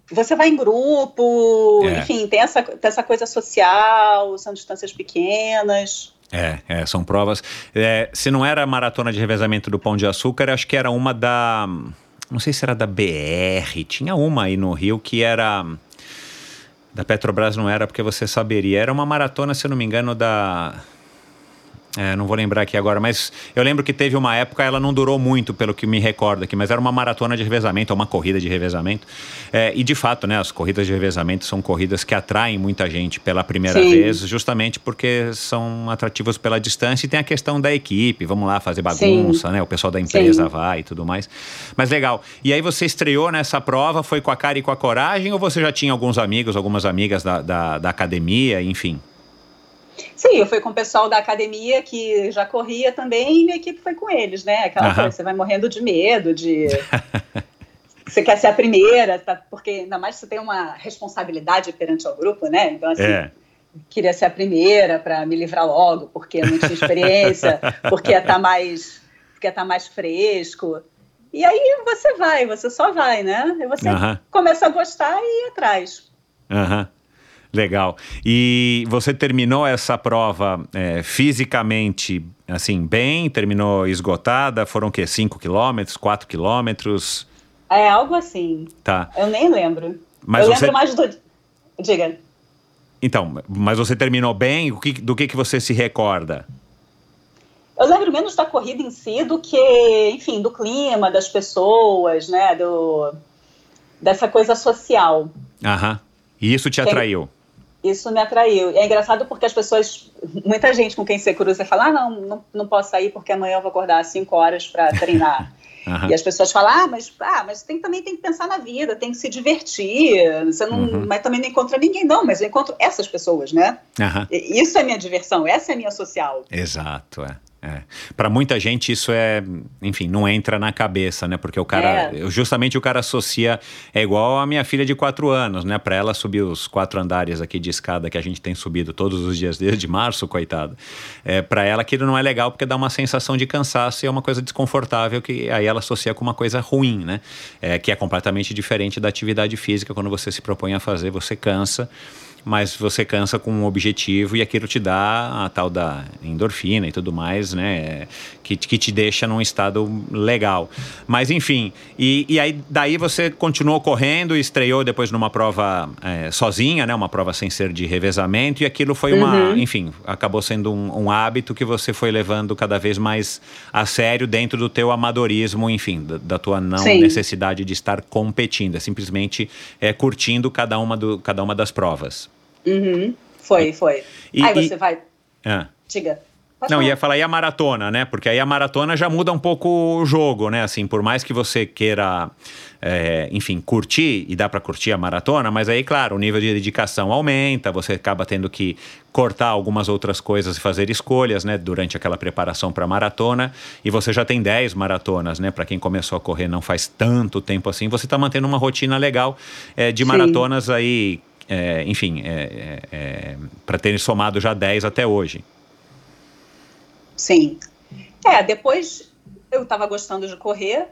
você vai em grupo, É. enfim, tem essa, tem essa coisa social, são distâncias pequenas. É, é, são provas. É, se não era a maratona de revezamento do Pão de Açúcar, acho que era uma da. Não sei se era da BR. Tinha uma aí no Rio que era. Da Petrobras não era, porque você saberia. Era uma maratona, se eu não me engano, da. É, não vou lembrar aqui agora, mas eu lembro que teve uma época, ela não durou muito, pelo que me recordo aqui, mas era uma maratona de revezamento, ou uma corrida de revezamento. É, e de fato, né, as corridas de revezamento são corridas que atraem muita gente pela primeira Sim. vez, justamente porque são atrativas pela distância e tem a questão da equipe, vamos lá fazer bagunça, né? O pessoal da empresa Sim. vai e tudo mais. Mas legal. E aí você estreou nessa prova, foi com a cara e com a coragem, ou você já tinha alguns amigos, algumas amigas da, da, da academia, enfim? Sim, eu fui com o pessoal da academia que já corria também e minha equipe foi com eles, né? Aquela Aham. coisa, você vai morrendo de medo, de. [LAUGHS] você quer ser a primeira, tá? porque ainda mais você tem uma responsabilidade perante ao grupo, né? Então, assim, É. queria ser a primeira para me livrar logo, porque eu não tinha experiência, [LAUGHS] porque ia estar mais, porque ia tá mais fresco. E aí você vai, você só vai, né? E você começa a gostar e ir atrás. Aham. Legal. E você terminou essa prova é, fisicamente, assim, bem? Terminou esgotada? Foram o quê? 5 quilômetros? 4 quilômetros? É algo assim. Tá. Eu nem lembro. Mas eu você- lembro mais do. Diga. Então, mas você terminou bem? O que, do que, que você se recorda? Eu lembro menos da corrida em si do que, enfim, do clima, das pessoas, né? Do, dessa coisa social. Aham. E isso te atraiu? Isso me atraiu. E é engraçado porque as pessoas, muita gente com quem você cruza fala: ah, não, não, não posso sair porque amanhã eu vou acordar às 5 horas para treinar. [LAUGHS] Aham. E as pessoas falam: ah, mas, ah, mas tem, também tem que pensar na vida, tem que se divertir. Você não, Uhum. mas também não encontra ninguém, não, mas eu encontro essas pessoas, né? E- Isso é minha diversão, essa é minha social. Exato, é. É. Para muita gente isso é, enfim, não entra na cabeça, né? Porque o cara, É. justamente o cara associa, é igual a minha filha de quatro anos, né? Para ela subir os quatro andares aqui de escada que a gente tem subido todos os dias desde março, coitada. É, para ela aquilo não é legal porque dá uma sensação de cansaço e é uma coisa desconfortável que aí ela associa com uma coisa ruim, né? É, que é completamente diferente da atividade física. Quando você se propõe a fazer, você cansa mas você cansa com um objetivo e aquilo te dá a tal da endorfina e tudo mais, né? Que, que te deixa num estado legal. Mas enfim, e, e aí daí você continuou correndo e estreou depois numa prova é, sozinha, né? Uma prova sem ser de revezamento e aquilo foi uma, Uhum. enfim, acabou sendo um, um hábito que você foi levando cada vez mais a sério dentro do teu amadorismo, enfim, da, da tua não Sim. necessidade de estar competindo, é simplesmente é, curtindo cada uma, do, cada uma das provas. Uhum. Foi, foi. E- aí e- você vai. Ah. Diga. Pode Não, falar. ia falar e a maratona, né? Porque aí a maratona já muda um pouco o jogo, né? Assim, por mais que você queira, é, enfim, curtir, e dá pra curtir a maratona, mas aí, claro, o nível de dedicação aumenta, você acaba tendo que cortar algumas outras coisas e fazer escolhas, né? Durante aquela preparação pra maratona. E você já tem 10 maratonas, né? Pra quem começou a correr não faz tanto tempo assim, você tá mantendo uma rotina legal é, de Sim. maratonas aí, é, enfim, é, é, é, para terem somado já 10 até hoje. Sim. É, depois eu estava gostando de correr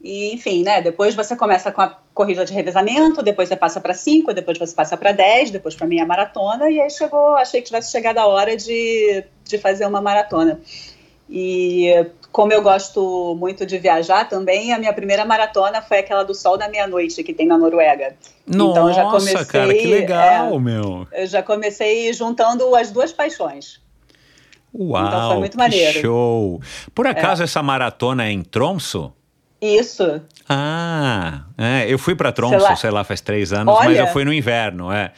E, enfim, né? Depois você começa com a corrida de revezamento, depois você passa para 5, depois você passa para 10, depois para meia maratona, e aí chegou, achei que tivesse chegado a hora de, de fazer uma maratona. E como eu gosto muito de viajar também, a minha primeira maratona foi aquela do Sol da Meia-Noite, que tem na Noruega. Nossa, então, já comecei, cara, que legal, é, meu. Eu já comecei juntando as duas paixões. Uau, então foi muito maneiro. show! Por acaso é. essa maratona é em Tromso? Isso. Ah, é, eu fui para Tromso, sei lá. sei lá. faz três anos, Olha. mas eu fui no inverno, é.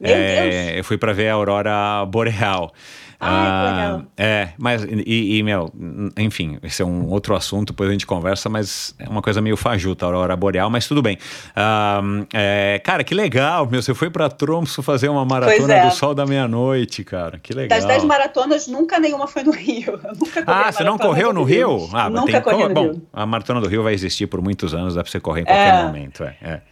Meu é, Deus. Eu fui para ver a aurora boreal. Ah, é, mas, e, e, meu, enfim, esse é um outro assunto, depois a gente conversa, mas é uma coisa meio fajuta, a aurora boreal, mas tudo bem. Ah, é, cara, que legal, meu, você foi para Tromso fazer uma maratona é. do sol da meia-noite, cara, que legal. Das dez maratonas, nunca nenhuma foi no Rio. [LAUGHS] ah, você não correu no Rio? Rio? Ah, nunca tem, corri no bom, Rio. a maratona do Rio vai existir por muitos anos, dá para você correr em qualquer é. momento, é.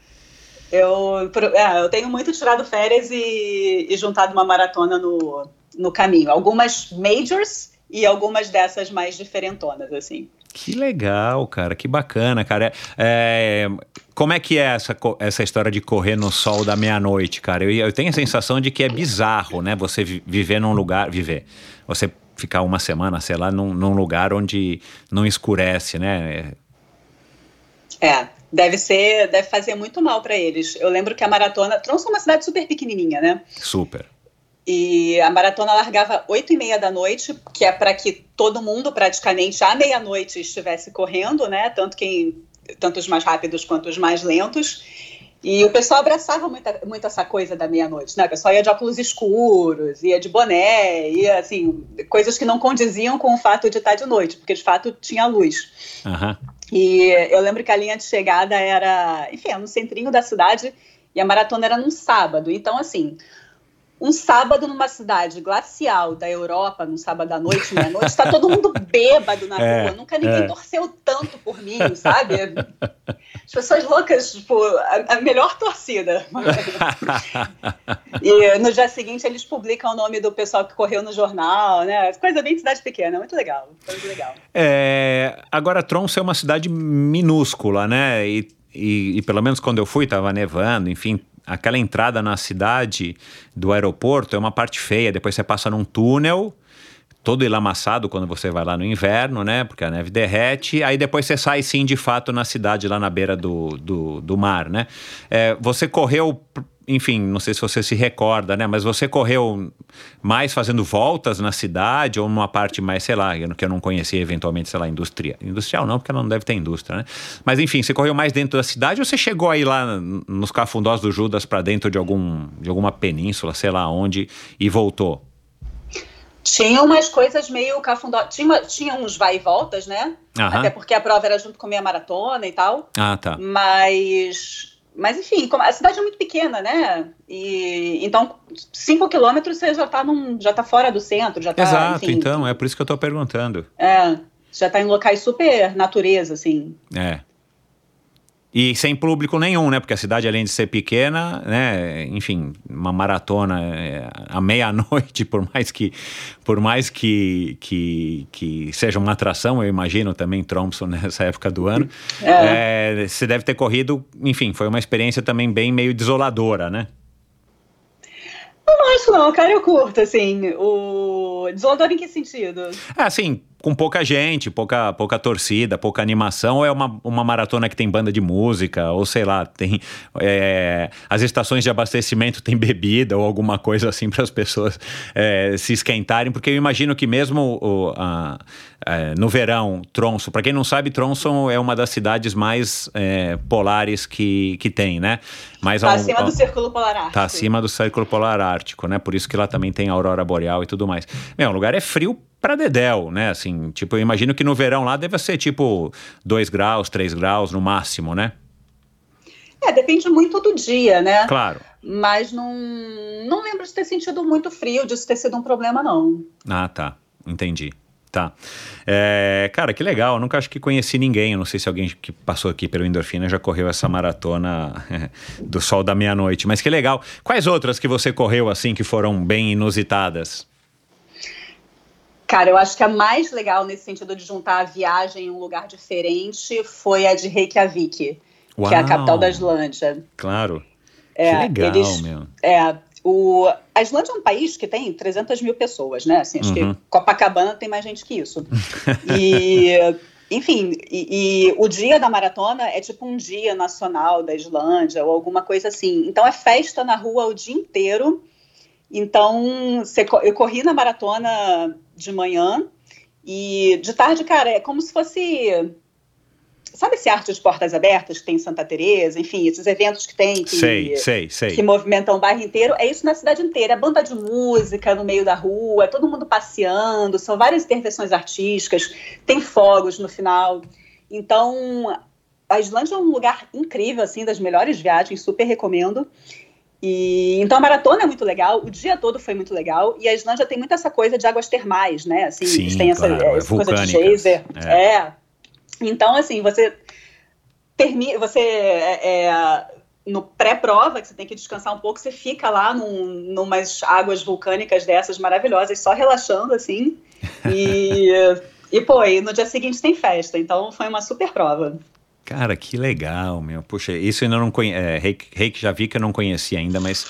É. Eu, é, eu tenho muito tirado férias e, e juntado uma maratona no, no caminho. Algumas majors e algumas dessas mais diferentonas, assim. Que legal, cara, que bacana, cara. É, como é que é essa, essa história de correr no sol da meia-noite, cara? Eu, eu tenho a sensação de que é bizarro, né? Você viver num lugar, viver, você ficar uma semana, sei lá, num, num lugar onde não escurece, né? É, deve ser, deve fazer muito mal para eles. Eu lembro que a maratona, Tronso é uma cidade super pequenininha, né? Super. E a maratona largava oito e meia da noite, que é para que todo mundo praticamente à meia-noite estivesse correndo, né? Tanto quem, tanto os mais rápidos quanto os mais lentos. E o pessoal abraçava muito, muito essa coisa da meia-noite, né? O pessoal ia de óculos escuros, ia de boné, ia assim, coisas que não condiziam com o fato de estar de noite, porque de fato tinha luz. Uhum. E eu lembro que a linha de chegada era, enfim, no centrinho da cidade, e a maratona era num sábado. Então, assim, um sábado numa cidade glacial da Europa, num sábado à noite, meia-noite, está todo mundo [LAUGHS] bêbado na é, rua. Nunca ninguém é. torceu tanto por mim, sabe? As pessoas loucas, tipo, a, a melhor torcida. [LAUGHS] e no dia seguinte eles publicam o nome do pessoal que correu no jornal, né? Coisa bem de cidade pequena, muito legal. Muito legal. É, agora, Tromsø é uma cidade minúscula, né? E, e, e, pelo menos quando eu fui, estava nevando, enfim, aquela entrada na cidade do aeroporto é uma parte feia, depois você passa num túnel todo ilamaçado quando você vai lá no inverno, né? Porque a neve derrete. Aí depois você sai sim de fato na cidade, lá na beira do, do, do mar, né? É, você correu enfim, não sei se você se recorda, né? Mas você correu mais fazendo voltas na cidade ou numa parte mais, sei lá, que eu não conhecia eventualmente, sei lá, indústria. Industrial não, porque não deve ter indústria, né? Mas enfim, você correu mais dentro da cidade ou você chegou aí lá nos cafundós do Judas para dentro de, algum, de alguma península, sei lá onde, e voltou? Tinha umas coisas meio cafundó. Tinha, tinha uns vai e voltas, né? Até porque a prova era junto com a minha maratona e tal. Ah, tá. Mas mas enfim, a cidade é muito pequena, né? E então, cinco quilômetros você já está já tá fora do centro, já tá, Exato, enfim, então, é por isso que eu estou perguntando. É, já está em locais super natureza, assim. É. E sem público nenhum, né? Porque a cidade, além de ser pequena, né? Enfim, uma maratona é, à meia-noite, [LAUGHS] por mais que por mais que, que, que seja uma atração, eu imagino também Thompson [LAUGHS] nessa época do ano, é. É, você deve ter corrido, enfim, foi uma experiência também bem meio desoladora, né? Não acho não, cara, eu curto, assim, o... Desolador em que sentido? Ah, assim, com pouca gente, pouca, pouca torcida, pouca animação, ou é uma, uma maratona que tem banda de música, ou sei lá, tem é, as estações de abastecimento tem bebida ou alguma coisa assim [LAUGHS] para as pessoas é, se esquentarem, porque eu imagino que mesmo o, a, é, no verão, Tronson, para quem não sabe, Tronson é uma das cidades mais é, polares que, que tem, né? Mais tá acima do Círculo Polar Ártico. Tá acima do Círculo Polar Ártico, né? Por isso que lá também tem aurora boreal e tudo mais. Meu, o lugar é frio para dedéu, né? Assim, tipo, eu imagino que no verão lá deve ser tipo 2 graus, 3 graus no máximo, né? É, depende muito do dia, né? Claro. Mas não, não lembro de ter sentido muito frio, disso ter sido um problema, não. Ah, tá. Entendi. Tá. É, cara, que legal. Eu nunca acho que conheci ninguém. Eu não sei se alguém que passou aqui pelo Endorfina já correu essa maratona [LAUGHS] do sol da meia-noite. Mas que legal. Quais outras que você correu assim que foram bem inusitadas? Cara, eu acho que a mais legal nesse sentido de juntar a viagem em um lugar diferente foi a de Reykjavik, Uau. que é a capital da Islândia. Claro. É, que legal, eles- meu. É, o, a Islândia é um país que tem 300 mil pessoas, né? Assim, acho Uhum. que Copacabana tem mais gente que isso. [LAUGHS] E, enfim, e, e o dia da maratona é tipo um dia nacional da Islândia ou alguma coisa assim. Então é festa na rua o dia inteiro. Então você eu corri na maratona de manhã e de tarde, cara, é como se fosse. Sabe esse arte de portas abertas que tem em Santa Teresa? Enfim, esses eventos que tem que Sei, sei, sei. que movimentam o bairro inteiro, é isso na cidade inteira. É banda de música no meio da rua, é todo mundo passeando, são várias intervenções artísticas, tem fogos no final. Então, a Islândia é um lugar incrível, assim, das melhores viagens, super recomendo. E, então a maratona é muito legal, o dia todo foi muito legal, e a Islândia tem muito essa coisa de águas termais, né? Assim, Sim, eles têm essa, claro, é essa coisa de geyser. é. É. Então, assim, você termina, você é, é, no pré-prova, que você tem que descansar um pouco, você fica lá num, numas águas vulcânicas dessas maravilhosas, só relaxando, assim. E, [LAUGHS] e pô, e no dia seguinte tem festa, então foi uma super prova. Cara, que legal, meu. Puxa, isso eu ainda não conheço. É, Reik- Reykjavik eu não conhecia ainda, mas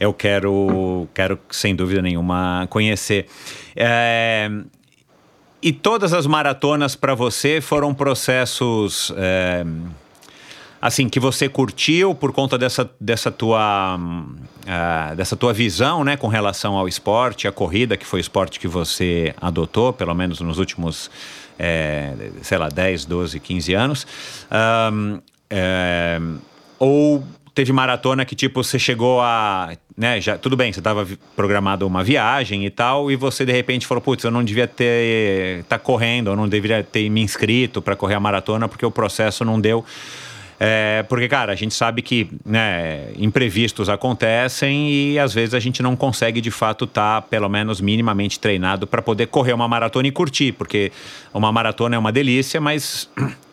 eu quero, quero sem dúvida nenhuma, conhecer. É, e todas as maratonas para você foram processos. é, assim, que você curtiu por conta dessa, dessa, tua, ah, dessa tua visão, né, com relação ao esporte, a corrida, que foi o esporte que você adotou, pelo menos nos últimos, é, sei lá, 10, 12, 15 anos. Ahn, é, ou teve maratona que, tipo, você chegou a. Né, já, tudo bem, você estava programado uma viagem e tal, e você de repente falou: putz, eu não devia ter. tá correndo, eu não deveria ter me inscrito para correr a maratona porque o processo não deu. É, porque, cara, a gente sabe que né, imprevistos acontecem e às vezes a gente não consegue de fato estar, pelo menos, minimamente treinado para poder correr uma maratona e curtir, porque uma maratona é uma delícia, mas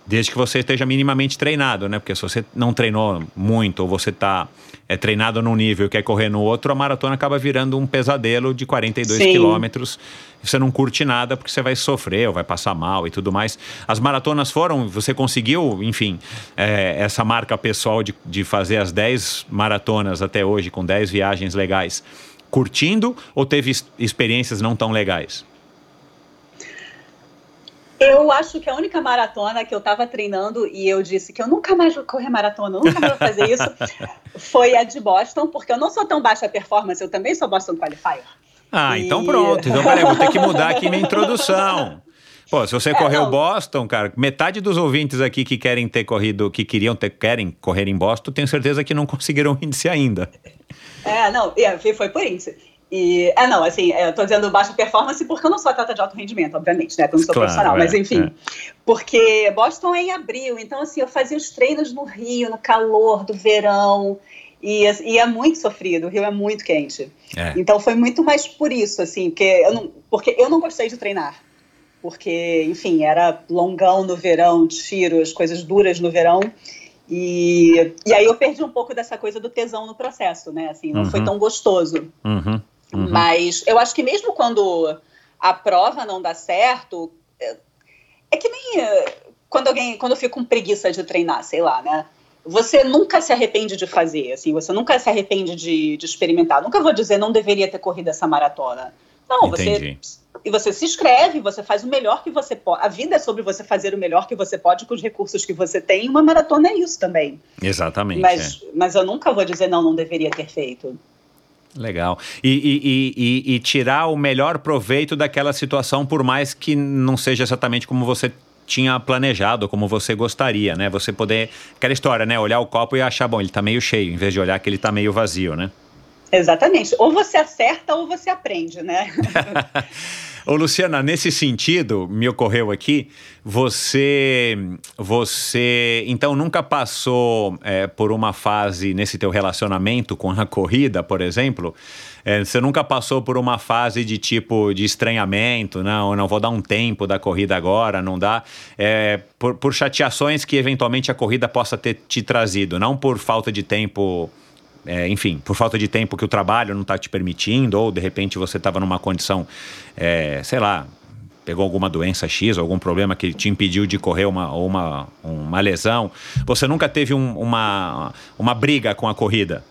desde que você esteja minimamente treinado, né? Porque se você não treinou muito ou você está é, treinado num nível e quer correr no outro, a maratona acaba virando um pesadelo de 42 Sim. quilômetros. Você não curte nada porque você vai sofrer ou vai passar mal e tudo mais. As maratonas foram, você conseguiu, enfim, é, essa marca pessoal de, de fazer as 10 maratonas até hoje, com 10 viagens legais, curtindo ou teve experiências não tão legais? Eu acho que a única maratona que eu tava treinando e eu disse que eu nunca mais vou correr maratona, eu nunca mais vou fazer isso, [LAUGHS] foi a de Boston, porque eu não sou tão baixa performance, eu também sou Boston Qualifier. Ah, E- então pronto. Então, peraí, vou ter que mudar aqui minha [LAUGHS] introdução. Pô, se você correu É, não. Boston, cara, metade dos ouvintes aqui que querem ter corrido, que queriam ter, querem correr em Boston, tenho certeza que não conseguiram índice ainda. É, não, é, foi foi por isso. E, é, não, assim, é, eu tô dizendo baixa performance porque eu não sou atleta de alto rendimento, obviamente, né? Eu não sou Claro, profissional, é, mas enfim. é. Porque Boston é em abril, então, assim, eu fazia os treinos no Rio, no calor do verão, e, e é muito sofrido, o Rio é muito quente. É. Então foi muito mais por isso, assim, porque eu não, porque eu não gostei de treinar. Porque, enfim, era longão no verão, tiro, as coisas duras no verão. E, e aí eu perdi um pouco dessa coisa do tesão no processo, né? Assim, não foi Uhum. tão gostoso. Uhum, uhum. Mas eu acho que mesmo quando a prova não dá certo, é, é que nem é, quando alguém, quando eu fico com preguiça de treinar, sei lá, né? Você nunca se arrepende de fazer, assim, você nunca se arrepende de, de experimentar. Nunca vou dizer não deveria ter corrido essa maratona. Não, Entendi. você e você se inscreve, você faz o melhor que você pode. A vida é sobre você fazer o melhor que você pode com os recursos que você tem. Uma maratona é isso também. Exatamente. Mas, mas eu nunca vou dizer não, não deveria ter feito. Legal. E, e- e- e- e tirar o melhor proveito daquela situação, por mais que não seja exatamente como você tinha planejado, como você gostaria, né? Você poder. Aquela história, né? Olhar o copo e achar, bom, ele tá meio cheio, em vez de olhar que ele tá meio vazio, né? Exatamente. Ou você acerta ou você aprende, né? [LAUGHS] Ô, Luciana, nesse sentido, me ocorreu aqui, você, você, então, nunca passou é, por uma fase nesse teu relacionamento com a corrida, por exemplo, é, você nunca passou por uma fase de tipo de estranhamento, não, não vou dar um tempo da corrida agora, não dá, é, por, por chateações que eventualmente a corrida possa ter te trazido, não por falta de tempo é, enfim, por falta de tempo que o trabalho não está te permitindo, ou de repente você estava numa condição, é, sei lá, pegou alguma doença X, algum problema que te impediu de correr uma, uma, uma lesão. Você nunca teve um, uma, uma briga com a corrida?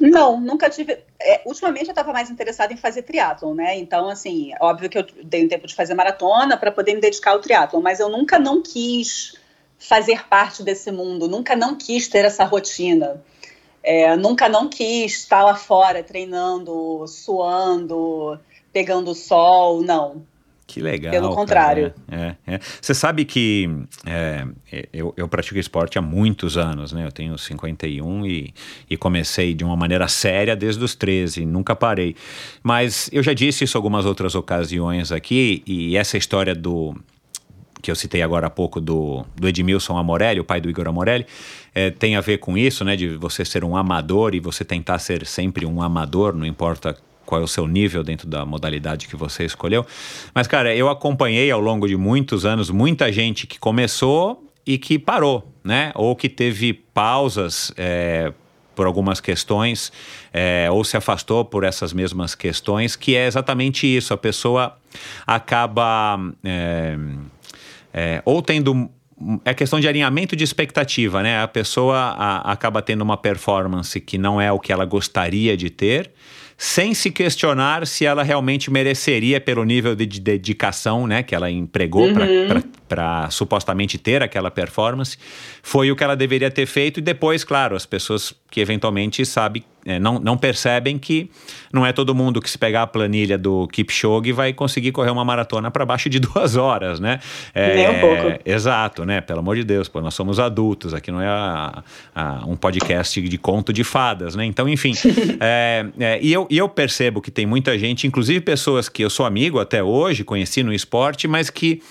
Não, nunca tive. É, ultimamente eu estava mais interessada em fazer triatlon, né? Então, assim, óbvio que eu dei um tempo de fazer maratona para poder me dedicar ao triatlon, mas eu nunca não quis fazer parte desse mundo, nunca não quis ter essa rotina. É, nunca não quis estar lá fora treinando, suando, pegando sol, não. Que legal. Pelo contrário. É, é, é. Você sabe que é, eu, eu pratico esporte há muitos anos, né? Eu tenho 51 e, e comecei de uma maneira séria desde os 13, nunca parei. Mas eu já disse isso algumas outras ocasiões aqui, e essa história do, que eu citei agora há pouco do, do Edmilson Amorelli, o pai do Igor Amorelli, é, tem a ver com isso, né? De você ser um amador e você tentar ser sempre um amador, não importa qual é o seu nível dentro da modalidade que você escolheu. Mas, cara, eu acompanhei ao longo de muitos anos muita gente que começou e que parou, né? Ou que teve pausas é, por algumas questões, é, ou se afastou por essas mesmas questões, que é exatamente isso. A pessoa acaba é, ou tendo é questão de alinhamento de expectativa, né? A pessoa a, acaba tendo uma performance que não é o que ela gostaria de ter sem se questionar se ela realmente mereceria pelo nível de, de dedicação né, que ela empregou uhum. para supostamente ter aquela performance, foi o que ela deveria ter feito e depois, claro, as pessoas que eventualmente sabem não, não percebem que não é todo mundo que se pegar a planilha do Kipchoge vai conseguir correr uma maratona para baixo de [LAUGHS] duas horas, né? É, Nem um pouco. Exato, né? Pelo amor de Deus, pô, nós somos adultos, aqui não é a, a, um podcast de conto de fadas, né? Então, enfim, [LAUGHS] é, é, e, eu, e eu percebo que tem muita gente, inclusive pessoas que eu sou amigo até hoje, conheci no esporte, mas que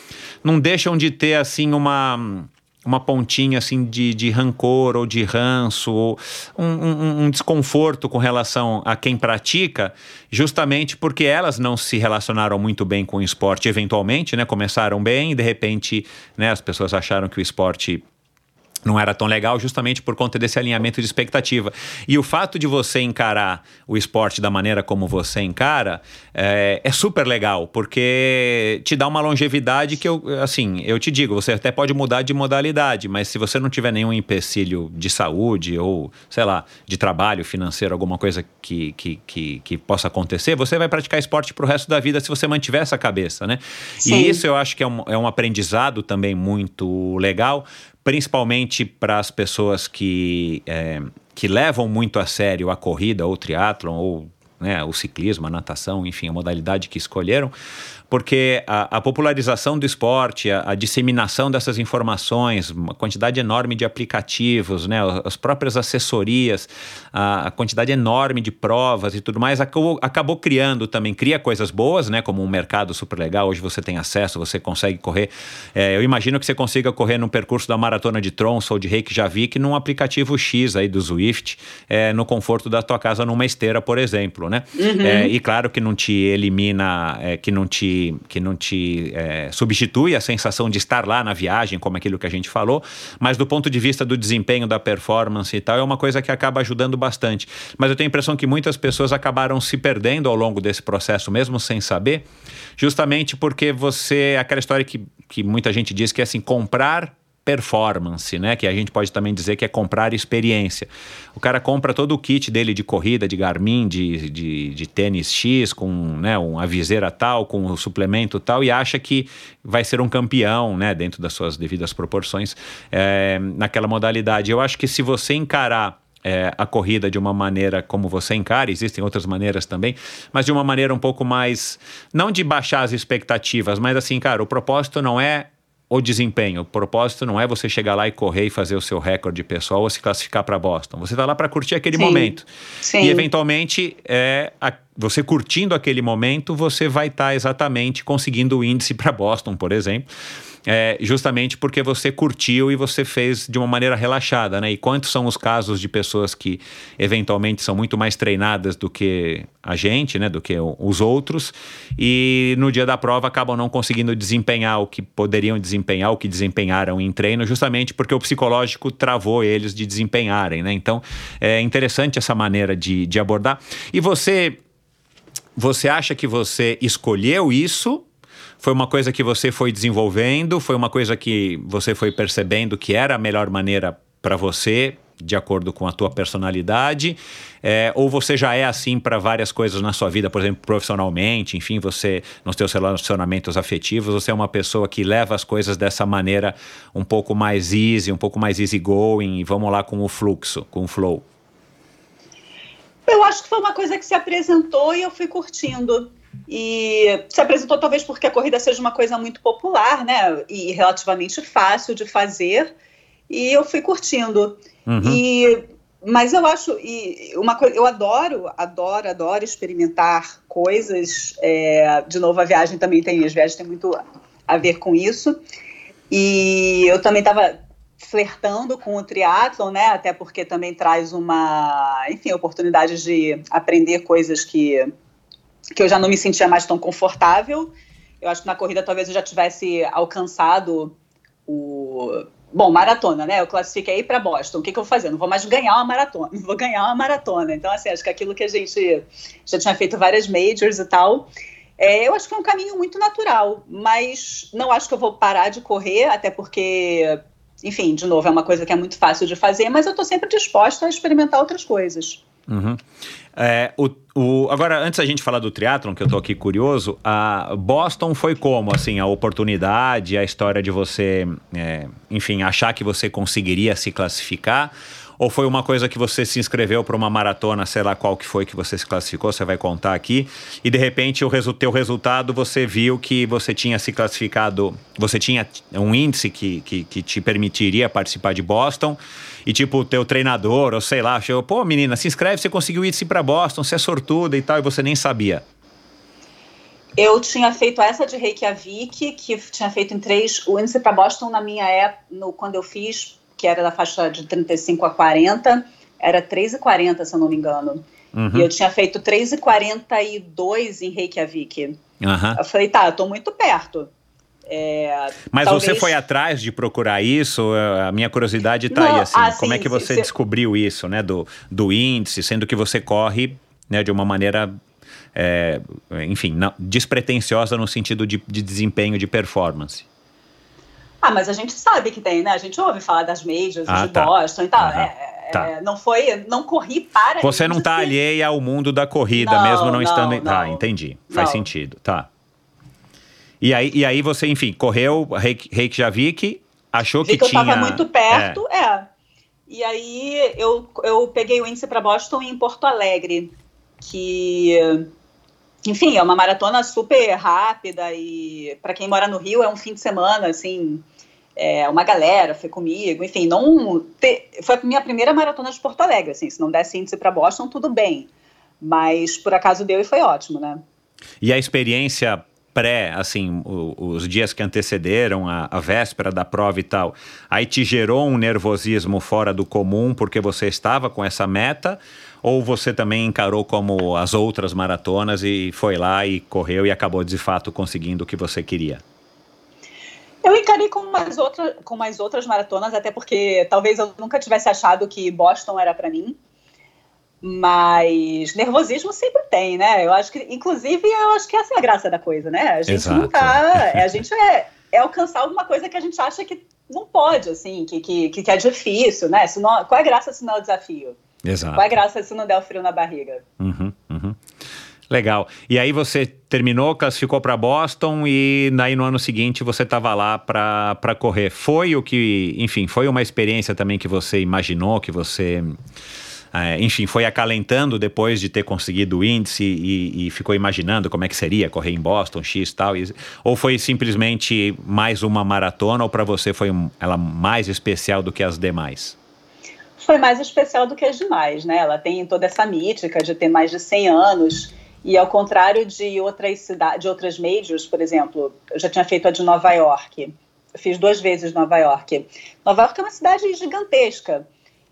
não deixam de ter, assim, uma uma pontinha assim de, de rancor ou de ranço, ou um, um, um, desconforto com relação a quem pratica, justamente porque elas não se relacionaram muito bem com o esporte, eventualmente, né? Começaram bem e de repente né, as pessoas acharam que o esporte não era tão legal justamente por conta desse alinhamento de expectativa. E o fato de você encarar o esporte da maneira como você encara é, é, super legal, porque te dá uma longevidade que eu, assim, eu te digo, você até pode mudar de modalidade, mas se você não tiver nenhum empecilho de saúde ou, sei lá, de trabalho financeiro, alguma coisa que, que, que, que possa acontecer, você vai praticar esporte pro resto da vida se você mantiver essa cabeça, né? Sim. E isso eu acho que é um, é um aprendizado também muito legal, principalmente para as pessoas que, é, que levam muito a sério a corrida ou o triatlon ou né, o ciclismo, a natação, enfim, a modalidade que escolheram, porque a, a popularização do esporte, a, a, disseminação dessas informações, uma quantidade enorme de aplicativos, né, as próprias assessorias, a, a quantidade enorme de provas e tudo mais, acabou, acabou, criando também, cria coisas boas, né, como um mercado super legal, hoje você tem acesso, você consegue correr, é, eu imagino que você consiga correr no percurso da Maratona de Tronço ou de Reykjavik num aplicativo X aí do Zwift, é, no conforto da tua casa numa esteira, por exemplo, né, uhum. é, e claro que não te elimina, é, que não te que não te é, substitui a sensação de estar lá na viagem, como aquilo que a gente falou, mas do ponto de vista do desempenho, da performance e tal, é uma coisa que acaba ajudando bastante. Mas eu tenho a impressão que muitas pessoas acabaram se perdendo ao longo desse processo, mesmo sem saber, justamente porque você. aquela história que, que muita gente diz que é assim, comprar performance, né? Que a gente pode também dizer que é comprar experiência. O cara compra todo o kit dele de corrida, de Garmin, de, de, de tênis X, com né, uma viseira tal, com o um suplemento tal, e acha que vai ser um campeão, né? Dentro das suas devidas proporções, é, naquela modalidade. Eu acho que se você encarar é, a corrida de uma maneira como você encara, existem outras maneiras também, mas de uma maneira um pouco mais, não de baixar as expectativas, mas assim, cara, o propósito não é o desempenho. O propósito não é você chegar lá e correr e fazer o seu recorde pessoal ou se classificar para Boston. Você está lá para curtir aquele Sim. momento. Sim. E eventualmente, é, a, você curtindo aquele momento, você vai estar tá exatamente conseguindo o índice para Boston, por exemplo. É, justamente porque você curtiu e você fez de uma maneira relaxada, né? E quantos são os casos de pessoas que eventualmente são muito mais treinadas do que a gente, né? Do que os outros e no dia da prova acabam não conseguindo desempenhar o que poderiam desempenhar, o que desempenharam em treino, justamente porque o psicológico travou eles de desempenharem, né? Então é interessante essa maneira de, de abordar. E você você acha que você escolheu isso? Foi uma coisa que você foi desenvolvendo? Foi uma coisa que você foi percebendo que era a melhor maneira para você, de acordo com a tua personalidade? É, ou você já é assim para várias coisas na sua vida, por exemplo, profissionalmente, enfim, você, nos seus relacionamentos afetivos, você é uma pessoa que leva as coisas dessa maneira um pouco mais easy, um pouco mais easygoing, e vamos lá com o fluxo, com o flow? Eu acho que foi uma coisa que se apresentou e eu fui curtindo. E se apresentou talvez porque a corrida seja uma coisa muito popular, né? E relativamente fácil de fazer. E eu fui curtindo. Uhum. E mas eu acho e uma coisa eu adoro adoro adoro experimentar coisas é, de novo a viagem também tem as viagens tem muito a ver com isso e eu também estava flertando com o triatlon, né? Até porque também traz uma, enfim, oportunidade de aprender coisas que, que eu já não me sentia mais tão confortável. Eu acho que na corrida talvez eu já tivesse alcançado o Bom, maratona, né? Eu classifiquei para Boston. O que, que, eu vou fazer? Não vou mais ganhar uma maratona. Não [LAUGHS] vou ganhar uma maratona. Então, assim, acho que aquilo que a gente já tinha feito várias majors e tal. É, eu acho que é um caminho muito natural, mas não acho que eu vou parar de correr, até porque enfim, de novo, é uma coisa que é muito fácil de fazer, mas eu estou sempre disposta a experimentar outras coisas. Uhum. É, o, o, agora, antes da gente falar do triatlon, que eu estou aqui curioso, a Boston foi como, assim, a oportunidade, a história de você, é, enfim, achar que você conseguiria se classificar ou foi uma coisa que você se inscreveu para uma maratona, sei lá qual que foi que você se classificou, você vai contar aqui, e de repente o resu teu resultado você viu que você tinha se classificado, você tinha um índice que, que, que te permitiria participar de Boston, e tipo, o teu treinador, ou sei lá, achou, pô, menina, se inscreve, você conseguiu ir para Boston, você é sortuda e tal, e você nem sabia. Eu tinha feito essa de Reykjavik, que tinha feito em três, o índice para Boston na minha época, no, quando eu fiz que era da faixa de 35 a 40, era 3,40, se eu não me engano. Uhum. E eu tinha feito 3,42 em Reykjavik. Uhum. Eu falei, tá, eu tô muito perto. É, Mas talvez... você foi atrás de procurar isso? A minha curiosidade está aí, assim. Ah, como é sim, é que você sim, descobriu isso, né? Do, do índice, sendo que você corre né, de uma maneira, é, enfim, não, despretensiosa no sentido de, de desempenho, de performance. Ah, mas a gente sabe que tem, né? A gente ouve falar das majors, ah, de tá. Boston e tal. Uhum. É, tá. é, não foi, não corri para. Você não está alheia ao mundo da corrida, não, mesmo não, não estando. Não, tá, entendi. Faz sentido. Tá. E aí, e aí você, enfim, correu Reykjavik, achou Vi que, que tinha. Eu estava muito perto, é. é. E aí eu, eu peguei o índice para Boston em Porto Alegre, que enfim, é uma maratona super rápida e para quem mora no Rio é um fim de semana, assim, é, uma galera foi comigo, enfim, não te, foi a minha primeira maratona de Porto Alegre, assim, se não desse índice para Boston, tudo bem, mas por acaso deu e foi ótimo, né? E a experiência pré, assim, o, os dias que antecederam a, a, véspera da prova e tal, aí te gerou um nervosismo fora do comum porque você estava com essa meta? Ou você também encarou como as outras maratonas e foi lá e correu e acabou de fato conseguindo o que você queria? Eu encarei com mais, outra, com mais outras maratonas, até porque talvez eu nunca tivesse achado que Boston era para mim. Mas nervosismo sempre tem, né? Eu acho que, inclusive, eu acho que essa é a graça da coisa, né? A gente Exato. não tá. A gente é, é alcançar alguma coisa que a gente acha que não pode, assim, que, que, que é difícil, né? Senão, qual é a graça se não é o desafio? Exato. Qual é a graça se não der o frio na barriga? Uhum, uhum. Legal. E aí você terminou, classificou para Boston e aí no ano seguinte você estava lá para correr. Foi o que, enfim, foi uma experiência também que você imaginou, que você, é, enfim, foi acalentando depois de ter conseguido o índice e, e, ficou imaginando como é que seria correr em Boston, X tal, e, ou foi simplesmente mais uma maratona ou para você foi ela mais especial do que as demais? foi mais especial do que as demais, né? Ela tem toda essa mítica de ter mais de 100 anos e ao contrário de outras cidades, de outras majors, por exemplo, eu já tinha feito a de Nova York fiz duas vezes Nova York. Nova York é uma cidade gigantesca.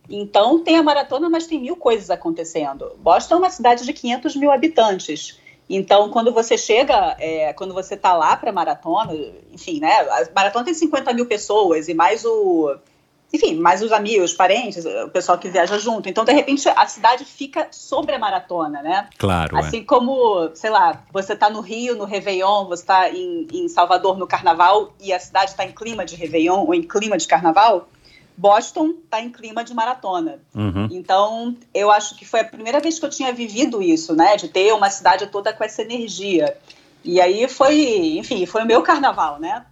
Então tem a maratona, mas tem mil coisas acontecendo. Boston é uma cidade de 500 mil habitantes. Então, quando você chega, é, quando você está lá para maratona, enfim, né? A maratona tem 50 mil pessoas e mais o. Enfim, mais os amigos, os parentes, o pessoal que viaja junto. Então, de repente, a cidade fica sobre a maratona, né? Claro. Assim é. como, sei lá, você está no Rio, no Réveillon, você está em, em Salvador, no Carnaval, e a cidade está em clima de Réveillon ou em clima de Carnaval Boston está em clima de maratona. Uhum. Então, eu acho que foi a primeira vez que eu tinha vivido isso, né? De ter uma cidade toda com essa energia. E aí foi, enfim, foi o meu carnaval, né?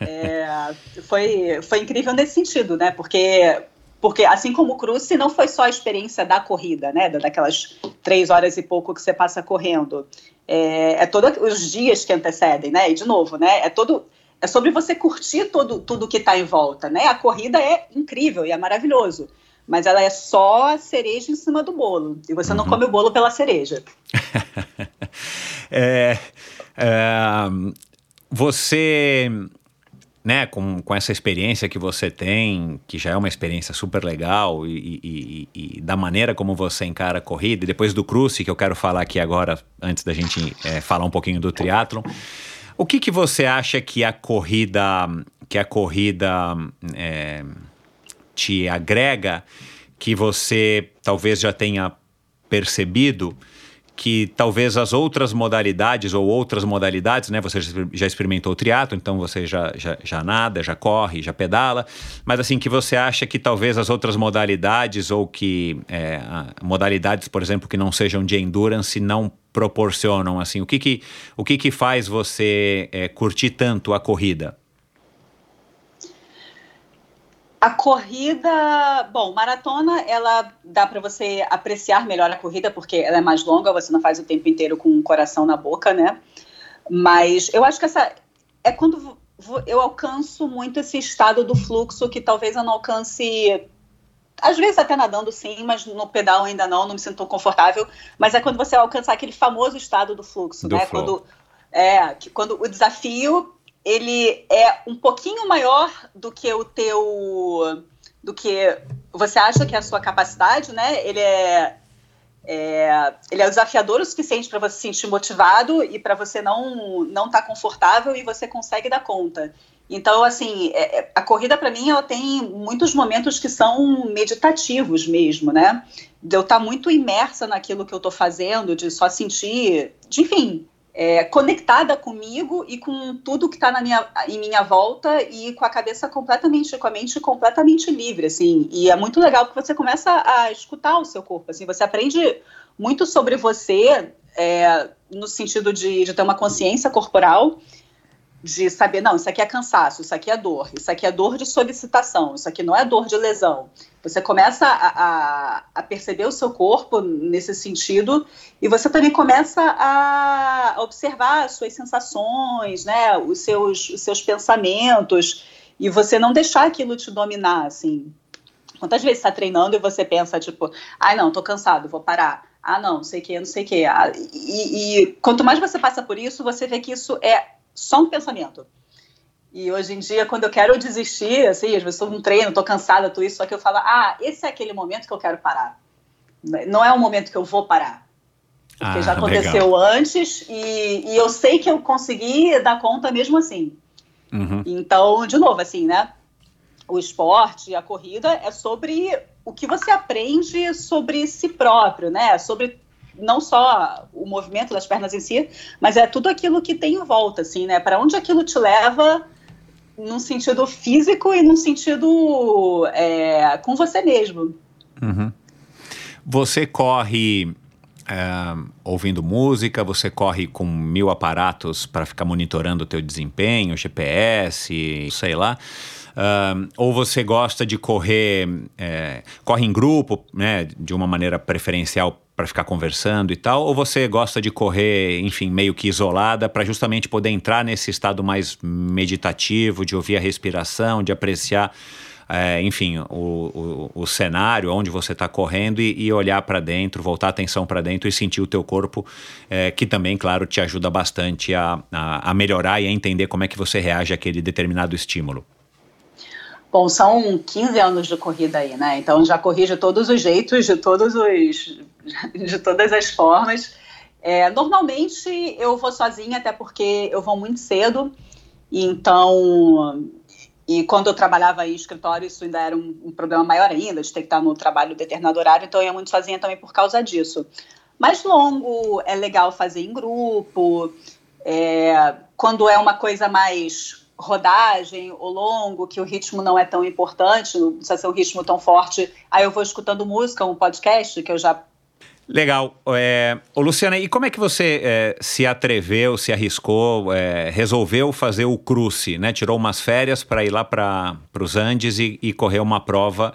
É, foi, foi incrível nesse sentido, né? Porque, porque assim como o Cruze, não foi só a experiência da corrida, né? Daquelas três horas e pouco que você passa correndo. É, é todos os dias que antecedem, né? E de novo, né? É todo é sobre você curtir todo, tudo que está em volta, né? A corrida é incrível e é maravilhoso, mas ela é só a cereja em cima do bolo. E você uhum. não come o bolo pela cereja. [LAUGHS] é, é, você, né, com, com essa experiência que você tem, que já é uma experiência super legal, e, e, e, da maneira como você encara a corrida, e depois do cruce, que eu quero falar aqui agora, antes da gente é, falar um pouquinho do triatlon. O que, que você acha que a corrida, que a corrida é, te agrega, que você talvez já tenha percebido? Que talvez as outras modalidades ou outras modalidades, né? Você já experimentou o triatlo, então você já, já, já nada, já corre, já pedala, mas assim, que você acha que talvez as outras modalidades ou que é, modalidades, por exemplo, que não sejam de endurance não proporcionam, assim, o que que, o que, que faz você é, curtir tanto a corrida? A corrida, bom, maratona, ela dá para você apreciar melhor a corrida porque ela é mais longa, você não faz o tempo inteiro com o coração na boca, né? Mas eu acho que essa é quando eu alcanço muito esse estado do fluxo que talvez eu não alcance às vezes até nadando sim, mas no pedal ainda não, não me sinto confortável. Mas é quando você alcançar aquele famoso estado do fluxo, do né? Quando, é, que, quando o desafio ele é um pouquinho maior do que o teu, do que você acha que é a sua capacidade, né? Ele é, é ele é desafiador o suficiente para você se sentir motivado e para você não não estar tá confortável e você consegue dar conta. Então, assim, é, é a corrida para mim ela tem muitos momentos que são meditativos mesmo, né? De eu estar tá muito imersa naquilo que eu estou fazendo, de só sentir, de, enfim, é, conectada comigo e com tudo que está em minha volta e com a cabeça completamente, com a mente completamente livre, assim. E é muito legal porque você começa a escutar o seu corpo, assim. Você aprende muito sobre você é, no sentido de, de ter uma consciência corporal de saber, não, isso aqui é cansaço, isso aqui é dor, isso aqui é dor de solicitação, isso aqui não é dor de lesão. Você começa a, a, a perceber o seu corpo nesse sentido e você também começa a observar as suas sensações, né, os seus, os seus pensamentos e você não deixar aquilo te dominar, assim. Quantas vezes está treinando e você pensa, tipo, ai, não, tô cansado, vou parar. Ah, não, sei que, não sei que. Ah, e, e quanto mais você passa por isso, você vê que isso é só um pensamento. E hoje em dia, quando eu quero desistir, assim, às vezes estou num treino, estou cansada, tudo isso, só que eu falo, ah, esse é aquele momento que eu quero parar. Não é um momento que eu vou parar. Porque ah, já aconteceu legal. antes e, e, eu sei que eu consegui dar conta mesmo assim. Uhum. Então, de novo, assim, né? O esporte, a corrida é sobre o que você aprende sobre si próprio, né? Sobre não só o movimento das pernas em si, mas é tudo aquilo que tem em volta, assim, né? Para onde aquilo te leva num sentido físico e num sentido é, com você mesmo. Uhum. Você corre é, ouvindo música, você corre com mil aparatos para ficar monitorando o teu desempenho, GPS, sei lá. Uh, ou você gosta de correr, é, corre em grupo, né, de uma maneira preferencial para ficar conversando e tal, ou você gosta de correr, enfim, meio que isolada para justamente poder entrar nesse estado mais meditativo, de ouvir a respiração, de apreciar é, enfim, o, o, o, cenário onde você está correndo e, e olhar para dentro, voltar a atenção para dentro e sentir o teu corpo, é, que também, claro, te ajuda bastante a, a, a melhorar e a entender como é que você reage àquele determinado estímulo. Bom, são 15 anos de corrida aí, né? Então já corri de todos os jeitos, de todos os [LAUGHS] de todas as formas. É, normalmente eu vou sozinha, até porque eu vou muito cedo. Então, e quando eu trabalhava em escritório, isso ainda era um, um, problema maior ainda, de ter que estar no trabalho determinado horário, então eu ia muito sozinha também por causa disso. Mais longo, é legal fazer em grupo. É, quando é uma coisa mais rodagem ou longo, que o ritmo não é tão importante, não precisa ser um ritmo tão forte, aí eu vou escutando música, um podcast, que eu já Legal. É, ô, Luciana, e como é que você é, se atreveu, se arriscou, é, resolveu fazer o cruce, né? Tirou umas férias para ir lá para os Andes e, e, correr uma prova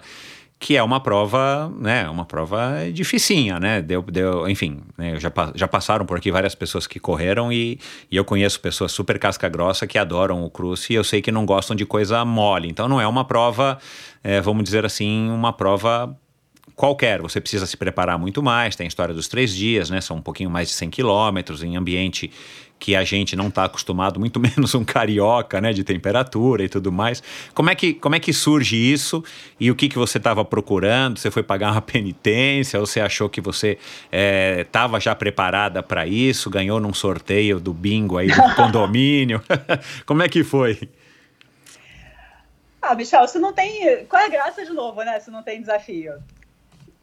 que é uma prova, né? Uma prova dificinha, né? Deu, deu, enfim, né, já, já passaram por aqui várias pessoas que correram e, e eu conheço pessoas super casca grossa que adoram o cruce e eu sei que não gostam de coisa mole. Então não é uma prova, é, vamos dizer assim, uma prova qualquer. Você precisa se preparar muito mais. Tem a história dos três dias, né? São um pouquinho mais de 100 quilômetros em ambiente que a gente não está acostumado, muito [LAUGHS] menos um carioca, né? De temperatura e tudo mais. Como é que, como é que surge isso? E o que, que você estava procurando? Você foi pagar uma [LAUGHS] penitência? Ou você achou que você estava é, já preparada para isso? Ganhou num sorteio do bingo aí do [LAUGHS] condomínio? como é que foi? Ah, Michel, você não tem. Qual é a graça de novo, né? Se não tem desafio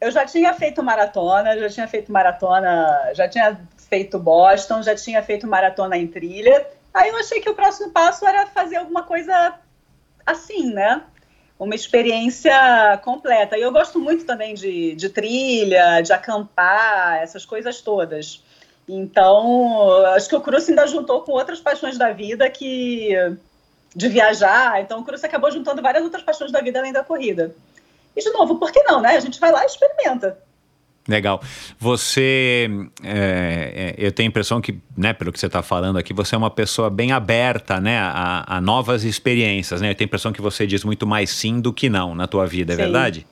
eu já tinha feito maratona, já tinha feito maratona, já tinha feito Boston, já tinha feito maratona em trilha. Aí eu achei que o próximo passo era fazer alguma coisa assim, né? Uma experiência completa. E eu gosto muito também de, de trilha, de acampar, essas coisas todas. Então, acho que o Cruz ainda juntou com outras paixões da vida que de viajar. Então, o Cruz acabou juntando várias outras paixões da vida além da corrida. E, de novo, por que não, né? A gente vai lá e experimenta. Legal. Você, é, é, eu tenho a impressão que, né, pelo que você está falando aqui, você é uma pessoa bem aberta, né, a, a, novas experiências, né? Eu tenho a impressão que você diz muito mais sim do que não na tua vida, é sim. verdade?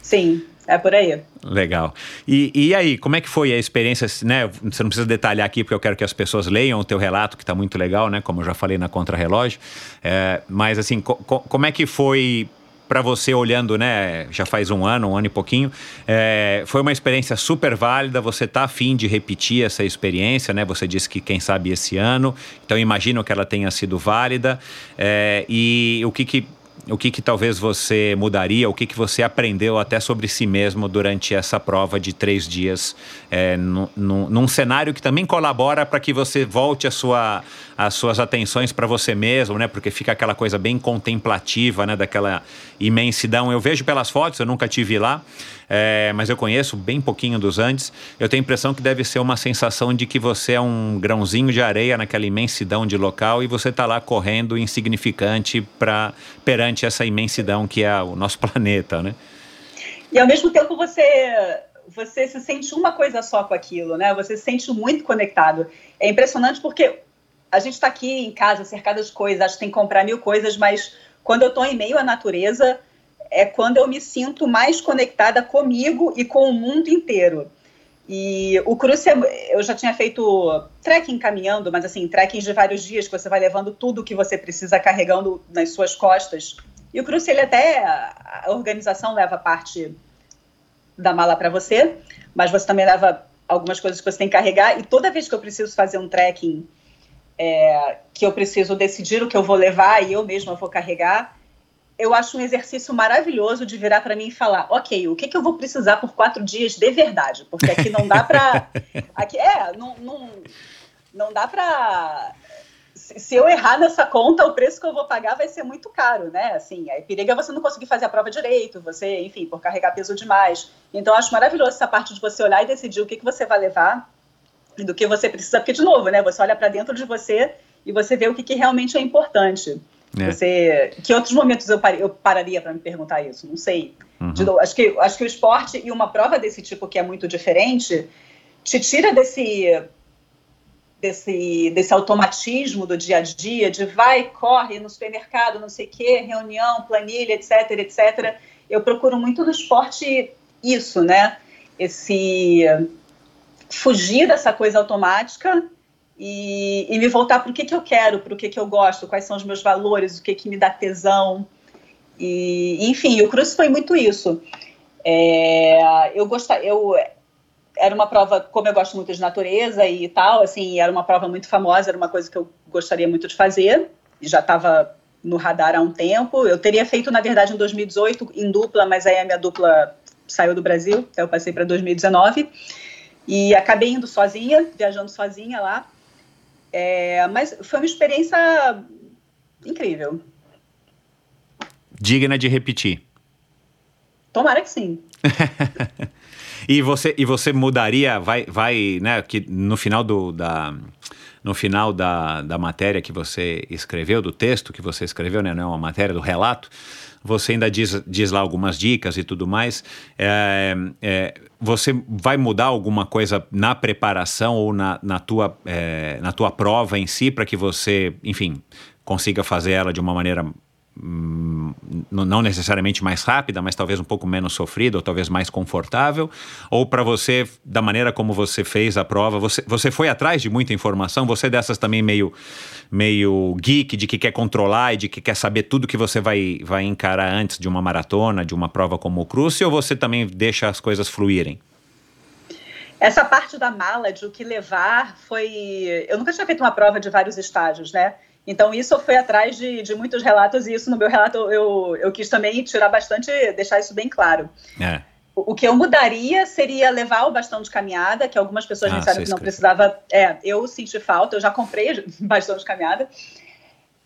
Sim, é por aí. Legal. E, e aí, como é que foi a experiência, né? Você não precisa detalhar aqui, porque eu quero que as pessoas leiam o teu relato, que está muito legal, né? Como eu já falei na Contrarrelógio. É, mas, assim, co como é que foi para você olhando, né? Já faz um ano, um ano e pouquinho. É, foi uma experiência super válida. Você tá afim de repetir essa experiência, né? Você disse que quem sabe esse ano. Então imagino que ela tenha sido válida. É, e o que que o que, que talvez você mudaria, o que, que você aprendeu até sobre si mesmo durante essa prova de três dias, é, num cenário que também colabora para que você volte a sua, as suas atenções para você mesmo, né? Porque fica aquela coisa bem contemplativa, né? Daquela imensidão. Eu vejo pelas fotos, eu nunca tive lá, é, mas eu conheço bem pouquinho dos antes. Eu tenho a impressão que deve ser uma sensação de que você é um grãozinho de areia naquela imensidão de local e você está lá correndo insignificante para perante essa imensidão que é o nosso [LAUGHS] planeta, né? E ao mesmo tempo você você se sente uma coisa só com aquilo, né? Você se sente muito conectado. É impressionante porque a gente está aqui em casa cercada de coisas, acho que tem que comprar mil coisas, mas quando eu estou em meio à natureza, é quando eu me sinto mais conectada comigo e com o mundo inteiro. E o cruce, eu já tinha feito trekking caminhando, mas assim, trekking de vários dias, que você vai levando tudo que você precisa carregando nas suas costas. E o cruce, ele até, a organização leva parte da mala para você, mas você também leva algumas coisas que você tem que carregar. E toda vez que eu preciso fazer um trekking, é, que eu preciso decidir o que eu vou levar e eu mesma vou carregar, eu acho um exercício maravilhoso de virar para mim e falar, ok, o que, que eu vou precisar por quatro dias de verdade? Porque aqui não dá para, [LAUGHS] aqui é, não, não, não dá para se eu errar nessa conta, o preço que eu vou pagar vai ser muito caro, né? Assim, aí periga você não conseguir fazer a prova direito, você, enfim, por carregar peso demais. Então, eu acho maravilhoso essa parte de você olhar e decidir o que, que você vai levar e do que você precisa, porque, de novo, né? Você olha para dentro de você e você vê o que, que realmente é importante. É. Você, que outros momentos eu, par, eu pararia para me perguntar isso? Não sei. Uhum. Novo, acho, que, acho que o esporte e uma prova desse tipo que é muito diferente te tira desse desse, desse automatismo do dia a dia, de vai, corre no supermercado, não sei o quê, reunião, planilha, etc, etc. Eu procuro muito no esporte isso, né? Esse fugir dessa coisa automática e, e me voltar para o que, que eu quero, para o que, que eu gosto, quais são os meus valores, o que, que me dá tesão. E, enfim, o Cruz foi muito isso. É, eu gostava, eu era uma prova, como eu gosto muito de natureza e tal, assim, era uma prova muito famosa, era uma coisa que eu gostaria muito de fazer, já estava no radar há um tempo. Eu teria feito, na verdade, em 2018 em dupla, mas aí a minha dupla saiu do Brasil, então eu passei para 2019 e acabei indo sozinha, viajando sozinha lá. É, mas foi uma experiência incrível. Digna de repetir. Tomara que sim. [LAUGHS] e você e você mudaria, vai, vai, né? Que no final do, da no final da, da matéria que você escreveu, do texto que você escreveu, né? Não é uma matéria do relato. Você ainda diz, diz lá algumas dicas e tudo mais. É, é, você vai mudar alguma coisa na preparação ou na, na, tua, é, na tua prova em si para que você, enfim, consiga fazer ela de uma maneira hum, não necessariamente mais rápida, mas talvez um pouco menos sofrida ou talvez mais confortável? Ou para você, da maneira como você fez a prova, você, você foi atrás de muita informação? Você é dessas também meio, meio geek, de que quer controlar e de que quer saber tudo que você vai, vai encarar antes de uma maratona, de uma prova como o Cruce, ou você também deixa as coisas fluírem? Essa parte da mala, de o que levar, foi. Eu nunca tinha feito uma prova de vários estágios, né? Então, isso foi atrás de, de muitos relatos, e isso no meu relato eu, eu quis também tirar bastante, deixar isso bem claro. É. O, o que eu mudaria seria levar o bastão de caminhada, que algumas pessoas ah, disseram que não precisava. É, eu senti falta, eu já comprei [LAUGHS] bastão de caminhada.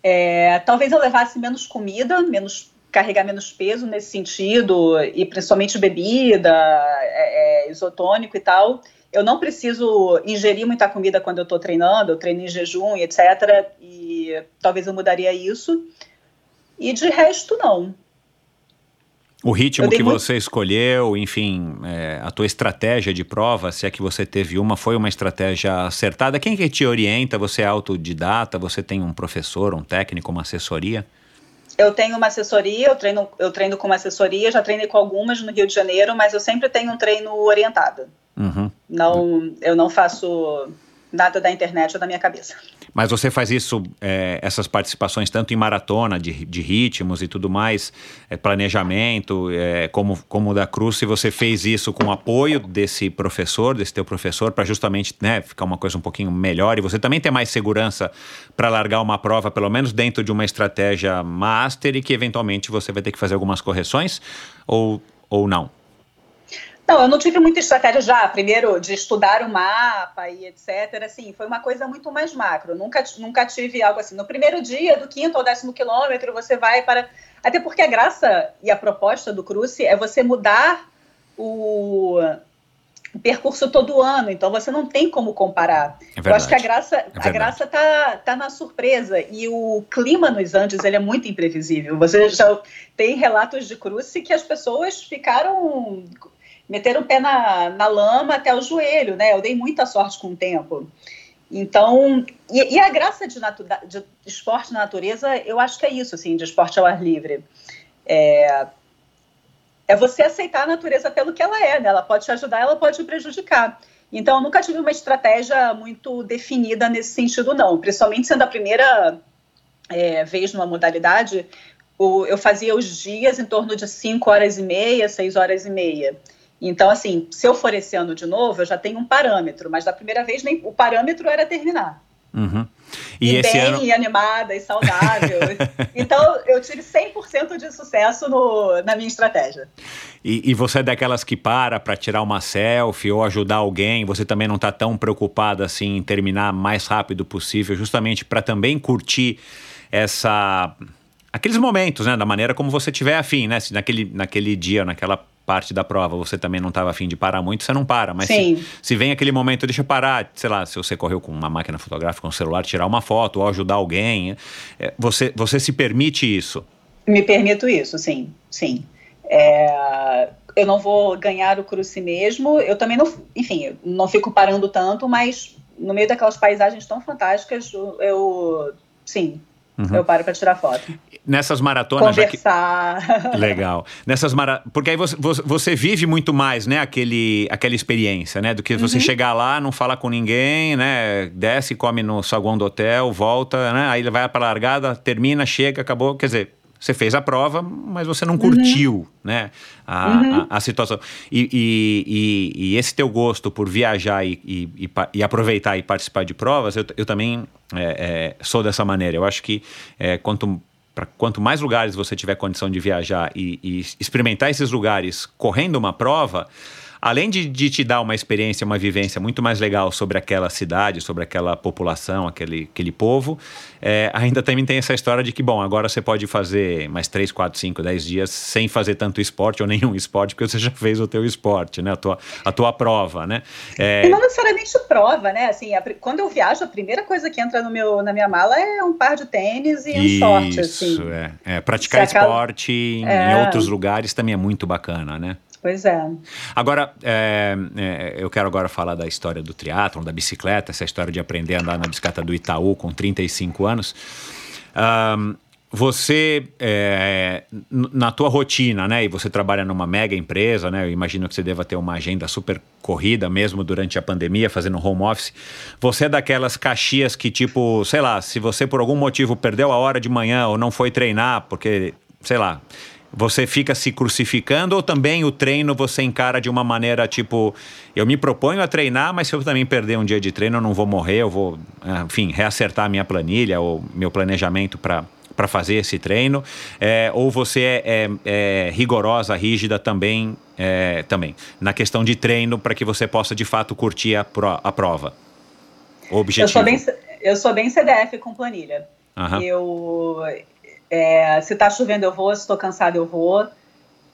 É, talvez eu levasse menos comida, menos carregar menos peso nesse sentido, e principalmente bebida, é, é, isotônico e tal. Eu não preciso ingerir muita comida quando eu estou treinando, eu treino em jejum e etc. E talvez eu mudaria isso. E de resto, não. O ritmo que muito... você escolheu, enfim, é, a tua estratégia de prova, se é que você teve uma, foi uma estratégia acertada? Quem que te orienta? Você é autodidata? Você tem um professor, um técnico, uma assessoria? Eu tenho uma assessoria, eu treino, eu treino com uma assessoria, já treinei com algumas no Rio de Janeiro, mas eu sempre tenho um treino orientado. Uhum. Não, eu não faço nada da internet ou da minha cabeça. Mas você faz isso, é, essas participações, tanto em maratona, de, de ritmos e tudo mais, é, planejamento, é, como, como o da Cruz, se você fez isso com o apoio desse professor, desse teu professor, para justamente né, ficar uma coisa um pouquinho melhor e você também ter mais segurança para largar uma prova, pelo menos dentro de uma estratégia master e que eventualmente você vai ter que fazer algumas correções ou, ou não? Não, eu não tive muita estratégia já, primeiro, de estudar o mapa e etc. Assim, foi uma coisa muito mais macro. Nunca, nunca tive algo assim. No primeiro dia, do quinto ao décimo quilômetro, você vai para. Até porque a graça e a proposta do Cruce é você mudar o percurso todo ano, então você não tem como comparar. É eu acho que a graça, é a graça tá, tá na surpresa e o clima nos Andes ele é muito imprevisível. Você já tem relatos de cruce que as pessoas ficaram meteram o pé na, na lama até o joelho, né? Eu dei muita sorte com o tempo. Então, e, e a graça de, de, esporte na natureza, eu acho que é isso, assim, de esporte ao ar livre. É, é você aceitar a natureza pelo que ela é, né? Ela pode te ajudar, ela pode te prejudicar. Então, eu nunca tive uma estratégia muito definida nesse sentido, não. Principalmente sendo a primeira é, vez numa modalidade, eu fazia os dias em torno de 5 horas e meia, 6 horas e meia. Então, assim, se eu for esse ano de novo, eu já tenho um parâmetro, mas da primeira vez nem o parâmetro era terminar. Uhum. E, e bem ano... animada e saudável. [LAUGHS] então, eu tive 100% de sucesso no, na minha estratégia. E, e você é daquelas que para para tirar uma selfie ou ajudar alguém, você também não está tão preocupada assim em terminar mais rápido possível, justamente para também curtir essa aqueles momentos, né, da maneira como você tiver afim, né, se naquele, naquele dia, naquela parte da prova você também não estava afim de parar muito, você não para. Mas se, se, vem aquele momento, deixa parar, sei lá, se você correu com uma máquina fotográfica, um celular, tirar uma foto ou ajudar alguém, é, você, você se permite isso? Me permito isso, sim, sim. É, eu não vou ganhar o cruce mesmo, eu também não, enfim, não fico parando tanto, mas no meio daquelas paisagens tão fantásticas, eu, sim, Uhum. Eu paro para tirar foto. Nessas maratonas. Conversar. Que... [LAUGHS] Legal. Nessas mara... Porque aí você, você vive muito mais, né? Aquele, aquela experiência, né? Do que você uhum. chegar lá, não falar com ninguém, né? Desce, come no saguão do hotel, volta, né? Aí vai para a largada, termina, chega, acabou. Quer dizer, você fez a prova, mas você não curtiu uhum. né, a, uhum. a, a, situação. E, e, e, e, esse teu gosto por viajar e, e aproveitar e participar de provas, eu, eu também é, é, sou dessa maneira. Eu acho que é, quanto, quanto mais lugares você tiver condição de viajar e experimentar esses lugares correndo uma prova, além de, de, te dar uma experiência, uma vivência muito mais legal sobre aquela cidade, sobre aquela população, aquele, aquele povo, é, ainda também tem essa história de que, bom, agora você pode fazer mais 3, 4, 5, 10 dias sem fazer tanto esporte ou nenhum esporte, porque você já fez o teu esporte, né? A tua, a tua prova, né? É... E não necessariamente prova, né? Assim, a, quando eu viajo, a primeira coisa que entra no meu, na minha mala é um par de tênis e um Isso, short, assim. Isso, é. é. Praticar esporte em, em é. outros lugares também é muito bacana, né? Pois é. Agora, é, é, eu quero agora falar da história do triatlon, da bicicleta, essa história de aprender a andar na bicicleta do Itaú com 35 anos. Um, você, é, na tua rotina, né, e você trabalha numa mega empresa, né, eu imagino que você deva ter uma agenda super corrida mesmo durante a pandemia, fazendo home office, você é daquelas caxias que, tipo, sei lá, se você por algum motivo perdeu a hora de manhã ou não foi treinar, porque, sei lá, você fica se crucificando ou também o treino você encara de uma maneira tipo, eu me proponho a treinar, mas se eu também perder um dia de treino, eu não vou morrer, eu vou, ah, enfim, reacertar a minha planilha ou meu planejamento para para fazer esse treino, é, ou você é, é, é, rigorosa, rígida também, é, também na questão de treino para que você possa de fato curtir a, pro, a prova? O objetivo. Eu sou bem, eu sou bem CDF com planilha. Uhum. Eu é, se está chovendo, eu vou. Se estou cansada, eu vou.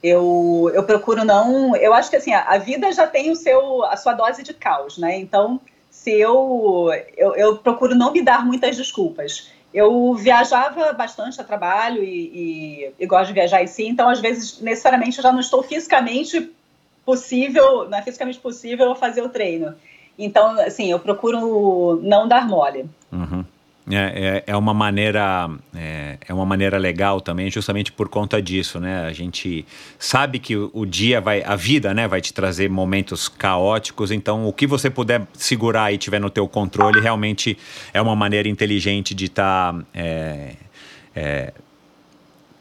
Eu, eu procuro não. Eu acho que assim, a, a, vida já tem o seu, a sua dose de caos, né? Então, se eu, eu, eu procuro não me dar muitas desculpas. Eu viajava bastante a trabalho e, e, e, gosto de viajar em si, então às vezes necessariamente eu já não estou fisicamente possível, não é fisicamente possível fazer o treino. Então, assim, eu procuro não dar mole. Uhum. É, é, é, uma maneira é, é, uma maneira legal também justamente por conta disso né? A gente sabe que o, o, dia vai a vida né vai te trazer momentos caóticos então o que você puder segurar e tiver no teu controle realmente é uma maneira inteligente de estar tá, é, é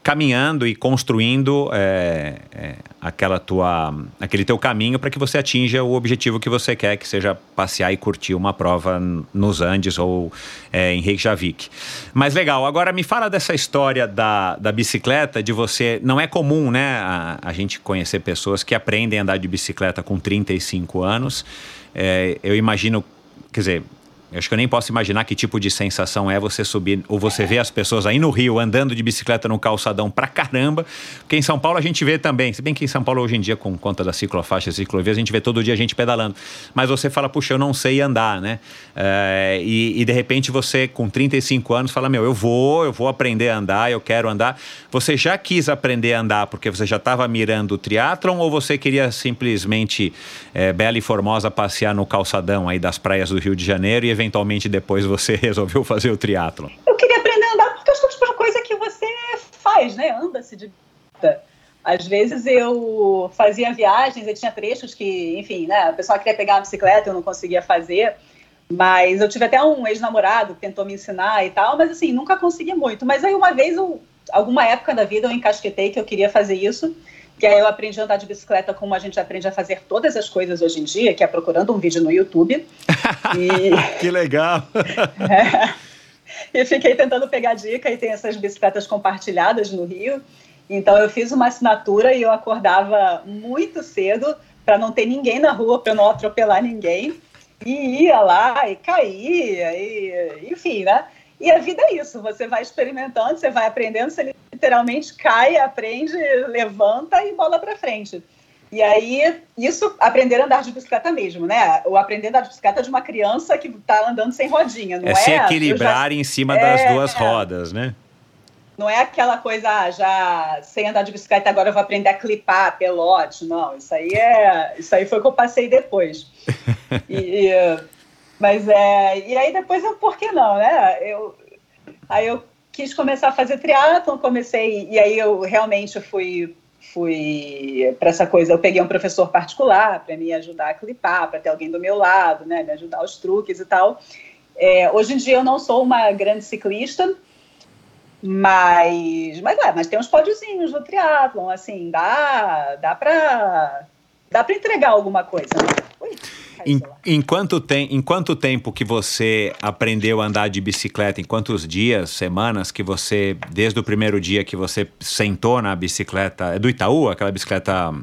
caminhando e construindo é, é, aquela tua, aquele teu caminho para que você atinja o objetivo que você quer, que seja passear e curtir uma prova nos Andes ou é, em Reykjavik. Mas legal, agora me fala dessa história da, da bicicleta, de você. Não é comum, né, a, a gente conhecer pessoas que aprendem a andar de bicicleta com 35 anos. É, eu imagino, quer dizer, eu acho que eu nem posso imaginar que tipo de sensação é você subir ou você ver as pessoas aí no Rio andando de bicicleta no calçadão pra caramba. Porque em São Paulo a gente vê também, se bem que em São Paulo hoje em dia, com conta da ciclofaixa ciclovia, a gente vê todo dia a gente pedalando. Mas você fala, puxa, eu não sei andar, né? É, e, e, de repente você, com 35 anos, fala: Meu, eu vou, eu vou aprender a andar, eu quero andar. Você já quis aprender a andar porque você já estava mirando o triatlon ou você queria simplesmente, é, bela e formosa, passear no calçadão aí das praias do Rio de Janeiro e eventualmente depois você [LAUGHS] resolveu fazer o triatlon? Eu queria aprender a andar porque que é tipo de coisa que você faz, né? Anda-se de às vezes eu fazia viagens e tinha trechos que, enfim, né, a pessoa queria pegar a bicicleta, eu não conseguia fazer. Mas eu tive até um ex-namorado que tentou me ensinar e tal, mas assim, nunca consegui muito. Mas aí uma vez, eu, alguma época da vida, eu encasquetei que eu queria fazer isso. Que aí eu aprendi a andar de bicicleta como a gente aprende a fazer todas as coisas hoje em dia, que é procurando um vídeo no YouTube. [LAUGHS] e... que legal! [LAUGHS] é. E fiquei tentando pegar dica e tem essas bicicletas compartilhadas no Rio. Então eu fiz uma assinatura e eu acordava muito cedo para não ter ninguém na rua, para não atropelar ninguém. E ia lá e caía, e, enfim, né? E a vida é isso, você vai experimentando, você vai aprendendo, você literalmente cai, aprende, levanta e bola para frente. E aí, isso, aprender a andar de bicicleta mesmo, né? O aprender a andar de bicicleta de uma criança que está andando sem rodinha, não é? É se equilibrar já... em cima das é, duas rodas, né? Não é aquela coisa, ah, já sem andar de bicicleta, agora eu vou aprender a clipar pelote. Não, isso aí é. Isso aí foi o que eu passei depois. [LAUGHS] e, Mas é. E aí depois eu, por que não, né? Eu, aí eu quis começar a fazer triatlon, comecei. E aí eu realmente fui fui para essa coisa, eu peguei um professor particular para me ajudar a clipar, para ter alguém do meu lado, né, me ajudar os truques e tal. É, hoje em dia eu não sou uma grande ciclista, mas, mas, é, mas tem uns pódiozinhos no triatlon, assim, dá, dá para dá para entregar alguma coisa. Ui, em, em, quanto tem, em quanto tempo que você aprendeu a andar de bicicleta? Em quantos dias, semanas que você, desde o primeiro dia que você sentou na bicicleta, é do Itaú, aquela bicicleta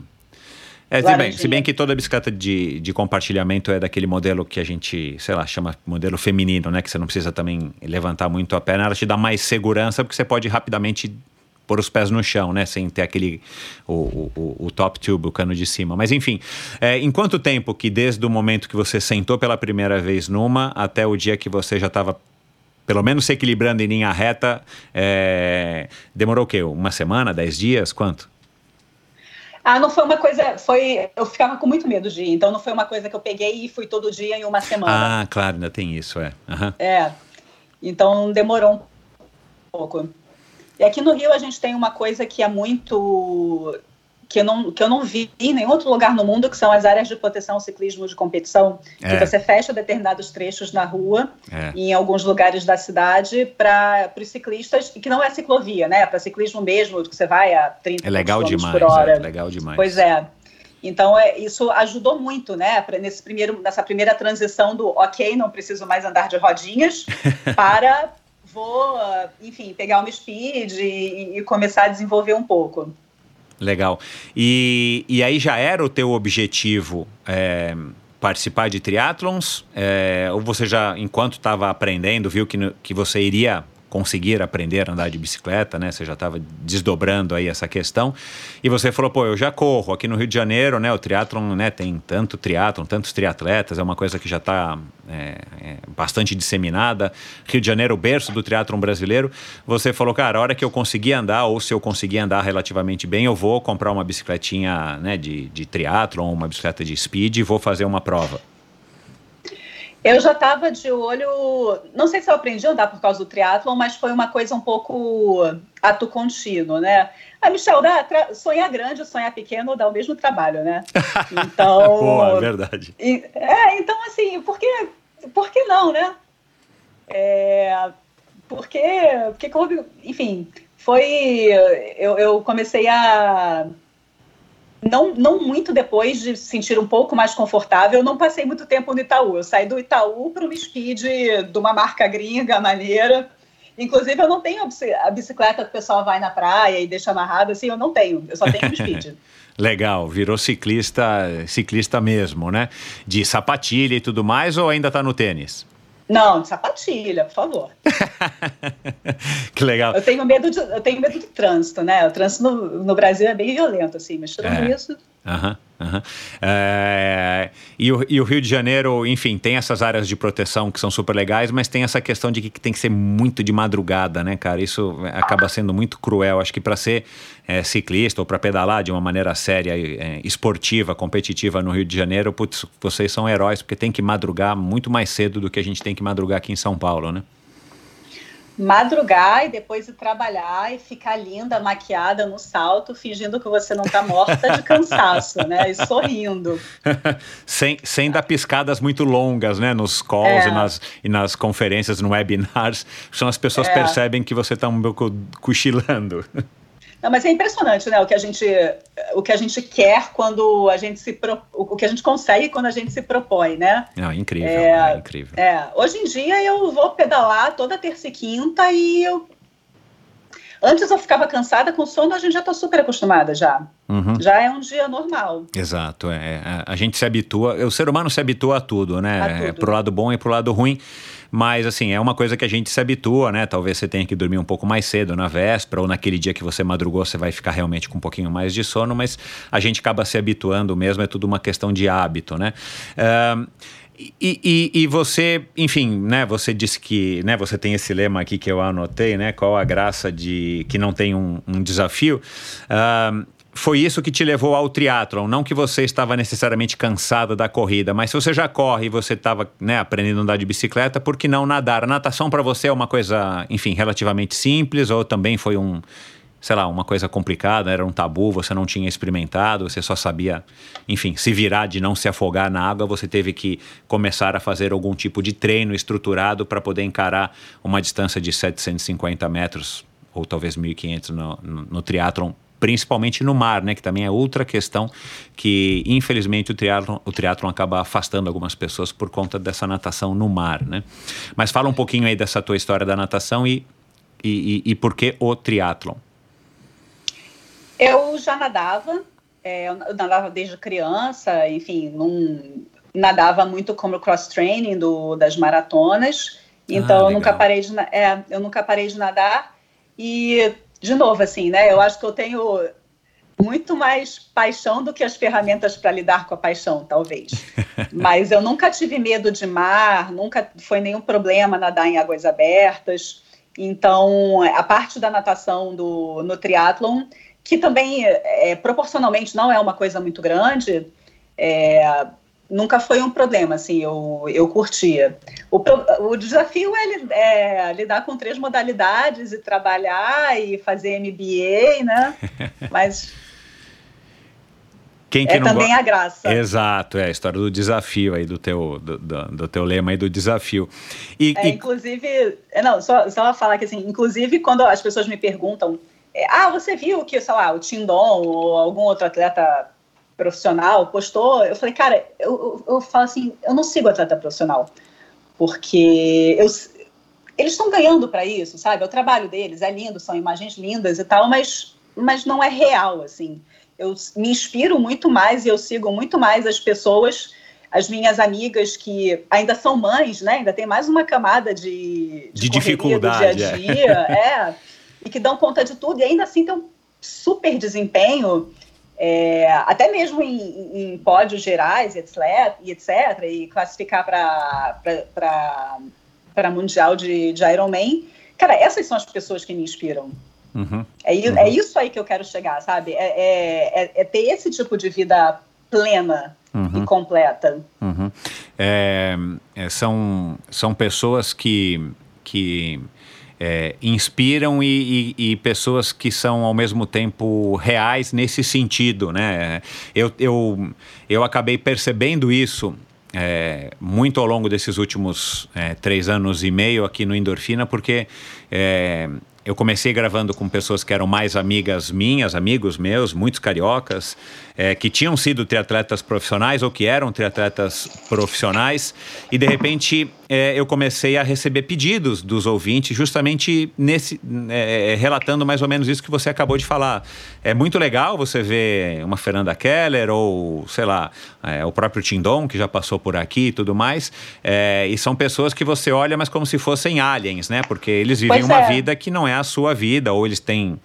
é, se bem, se bem, que toda bicicleta de, de compartilhamento é daquele modelo que a gente, sei lá, chama modelo feminino, né? Que você não precisa também levantar muito a perna, ela te dá mais segurança porque você pode rapidamente pôr os pés no chão, né? Sem ter aquele o, o, o top tube, o cano de cima. Mas enfim, é, em quanto tempo que desde o momento que você sentou pela primeira vez numa até o dia que você já estava pelo menos se equilibrando em linha reta, é, demorou o quê? Uma semana, dez dias? Quanto? Ah, não foi uma coisa, foi, eu ficava com muito medo de ir, então não foi uma coisa que eu peguei e fui todo dia em uma semana. Ah, claro, ainda tem isso, é. Uhum. É, então demorou um pouco. E aqui no Rio a gente tem uma coisa que é muito que eu não, que eu não vi em nenhum outro lugar no mundo, que são as áreas de proteção ao ciclismo de competição, é. que você fecha determinados trechos na rua, é. em alguns lugares da cidade, para os ciclistas, e que não é ciclovia, né? Para ciclismo mesmo, que você vai a 30 é legal demais, por hora. É legal demais. Pois é. Então, é, isso ajudou muito, né? Pra, nesse primeiro, nessa primeira transição do ok, não preciso mais andar de rodinhas, [LAUGHS] para vou, enfim, pegar uma speed e, e começar a desenvolver um pouco. Legal. E, e aí já era o teu objetivo é, participar de triatlons? É, ou você já, enquanto estava aprendendo, viu que, que você iria conseguir aprender a andar de bicicleta, né? Você já estava desdobrando aí essa questão. E você falou, pô, eu já corro aqui no Rio de Janeiro, né? O triatlon, né? Tem tanto triatlon, tantos triatletas, é uma coisa que já está é, é, bastante disseminada. Rio de Janeiro, berço do triatlon brasileiro. Você falou, cara, a hora que eu conseguir andar, ou se eu conseguir andar relativamente bem, eu vou comprar uma bicicletinha, né? De, de triatlon, uma bicicleta de speed e vou fazer uma prova. Eu já estava de olho, não sei se eu aprendi a andar por causa do triatlon, mas foi uma coisa um pouco ato contínuo, né? Ah, Michel, sonhar grande, sonhar pequeno dá o mesmo trabalho, né? [LAUGHS] Então, Boa, é verdade. E, é, então assim, por que, por que não, né? É, porque, porque, enfim, foi, eu, eu comecei a não, não muito depois de sentir um pouco mais confortável, eu não passei muito tempo no Itaú. Eu saí do Itaú para o Speed de uma marca gringa, maneira. Inclusive, eu não tenho a bicicleta que o pessoal vai na praia e deixa amarrada, assim, eu não tenho. Eu só tenho o Speed. [LAUGHS] Legal, virou ciclista, ciclista mesmo, né? De sapatilha e tudo mais, ou ainda está no tênis? Não, de sapatilha, por favor. [LAUGHS] que legal. Eu tenho medo de, eu tenho medo de trânsito, né? O trânsito no, no Brasil é bem violento, assim, mas tirando é. isso. Aham. Uhum. É, e, o, e, o, Rio de Janeiro, enfim, tem essas áreas de proteção que são super legais, mas tem essa questão de que tem que ser muito de madrugada, né, cara? Isso acaba sendo muito cruel. Acho que para ser é, ciclista ou para pedalar de uma maneira séria, é, esportiva, competitiva no Rio de Janeiro, putz, vocês são heróis porque tem que madrugar muito mais cedo do que a gente tem que madrugar aqui em São Paulo, né? Madrugar e depois ir trabalhar e ficar linda, maquiada no salto, fingindo que você não está morta de cansaço, né? E sorrindo. [LAUGHS] sem, sem dar piscadas muito longas, né? Nos calls é. e, nas, e nas conferências, no webinars, senão as pessoas é. percebem que você está um pouco cochilando. Não, mas é impressionante, né? O que a gente, o que a gente quer quando a gente se pro, o que a gente consegue quando a gente se propõe, né? Ah, incrível, é, é incrível. É, hoje em dia eu vou pedalar toda terça e quinta e eu Antes eu ficava cansada com sono, a gente já está super acostumada já. Uhum. Já é um dia normal. Exato, é, é. A gente se habitua, o ser humano se habitua a tudo, né? A tudo. É, pro lado bom e pro lado ruim. Mas, assim, é uma coisa que a gente se habitua, né? Talvez você tenha que dormir um pouco mais cedo na véspera, ou naquele dia que você madrugou, você vai ficar realmente com um pouquinho mais de sono, mas a gente acaba se habituando mesmo, é tudo uma questão de hábito, né? Uh, e, e, e, você, enfim, né? Você disse que, né? Você tem esse lema aqui que eu anotei, né? Qual a graça de que não tem um, um desafio? Uh, foi isso que te levou ao triatlon, não que você estava necessariamente cansada da corrida, mas se você já corre e você estava né, aprendendo a andar de bicicleta, por que não nadar? A natação para você é uma coisa, enfim, relativamente simples ou também foi um, sei lá, uma coisa complicada, era um tabu, você não tinha experimentado, você só sabia, enfim, se virar de não se afogar na água, você teve que começar a fazer algum tipo de treino estruturado para poder encarar uma distância de 750 metros ou talvez 1.500 no, no, no triatlon principalmente no mar, né, que também é outra questão que infelizmente o triatlon, o triatlon acaba afastando algumas pessoas por conta dessa natação no mar, né? Mas fala um pouquinho aí dessa tua história da natação e, e, e, e por que o triatlon? Eu já nadava, é, eu nadava desde criança, enfim, não nadava muito como cross-training das maratonas, então ah, eu nunca parei de é, eu nunca parei de nadar e de novo, assim, né? Eu acho que eu tenho muito mais paixão do que as ferramentas para lidar com a paixão, talvez. [LAUGHS] Mas eu nunca tive medo de mar, nunca foi nenhum problema nadar em águas abertas. Então, a parte da natação do, no triatlon, que também é, proporcionalmente não é uma coisa muito grande, é, nunca foi um problema, assim, eu, eu curtia. O, o desafio é, é, lidar com três modalidades e trabalhar e fazer MBA, né? [LAUGHS] Mas quem que é também a graça. Exato, é a história do desafio aí, do teu, do, do, do teu lema aí do desafio. E, é, e... Inclusive, não, só, só falar que assim, inclusive quando as pessoas me perguntam, é, ah, você viu que, sei lá, o Tindon ou algum outro atleta profissional postou, eu falei, cara, eu, eu, eu falo assim, eu não sigo atleta profissional, porque eu, eles estão ganhando para isso, sabe? É o trabalho deles, é lindo, são imagens lindas e tal, mas, mas não é real, assim. Eu me inspiro muito mais e eu sigo muito mais as pessoas, as minhas amigas que ainda são mães, né? Ainda tem mais uma camada de, de, de dificuldade, dia a dia, é. é, [LAUGHS] e que dão conta de tudo e ainda assim tem um super desempenho é, até mesmo em, em, pódios gerais, etc., e, etc., e classificar para Mundial de, de Ironman. Cara, essas são as pessoas que me inspiram. Uhum, é, uhum. é isso aí que eu quero chegar, sabe? É, é, é, é ter esse tipo de vida plena uhum. e completa. Uhum. É, são, são pessoas que, que é, inspiram e, e, e, pessoas que são ao mesmo tempo reais nesse sentido, né? Eu, eu, eu acabei percebendo isso é, muito ao longo desses últimos é, três anos e meio aqui no Endorfina, porque é, eu comecei gravando com pessoas que eram mais amigas minhas, amigos meus, muitos cariocas, é, que tinham sido triatletas profissionais ou que eram triatletas profissionais, e de repente é, eu comecei a receber pedidos dos ouvintes, justamente nesse é, é, relatando mais ou menos isso que você acabou de falar. É muito legal você ver uma Fernanda Keller ou, sei lá, é, o próprio Tindon, que já passou por aqui e tudo mais, é, e são pessoas que você olha, mas como se fossem aliens, né? Porque eles vivem uma vida que não é a sua vida, ou eles têm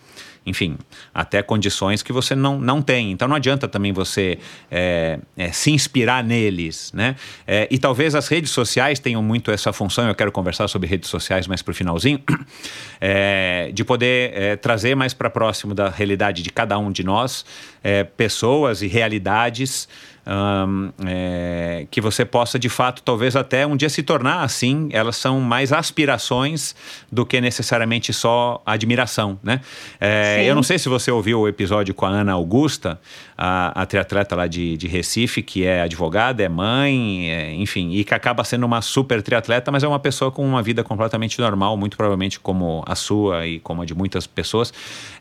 enfim, até condições que você não, não tem. Então não adianta também você é, é, se inspirar neles, né? É, e talvez as redes sociais tenham muito essa função, eu quero conversar sobre redes sociais mais para o finalzinho, [CLEARS THROAT] é, de poder é, trazer mais para próximo da realidade de cada um de nós, é, pessoas e realidades um, é, que você possa de fato, talvez até um dia se tornar assim. Elas são mais aspirações do que necessariamente só admiração, né? É, eu não sei se você ouviu o episódio com a Ana Augusta, a, a triatleta lá de, de Recife, que é advogada, é mãe, é, enfim, e que acaba sendo uma super triatleta, mas é uma pessoa com uma vida completamente normal, muito provavelmente como a sua e como a de muitas pessoas.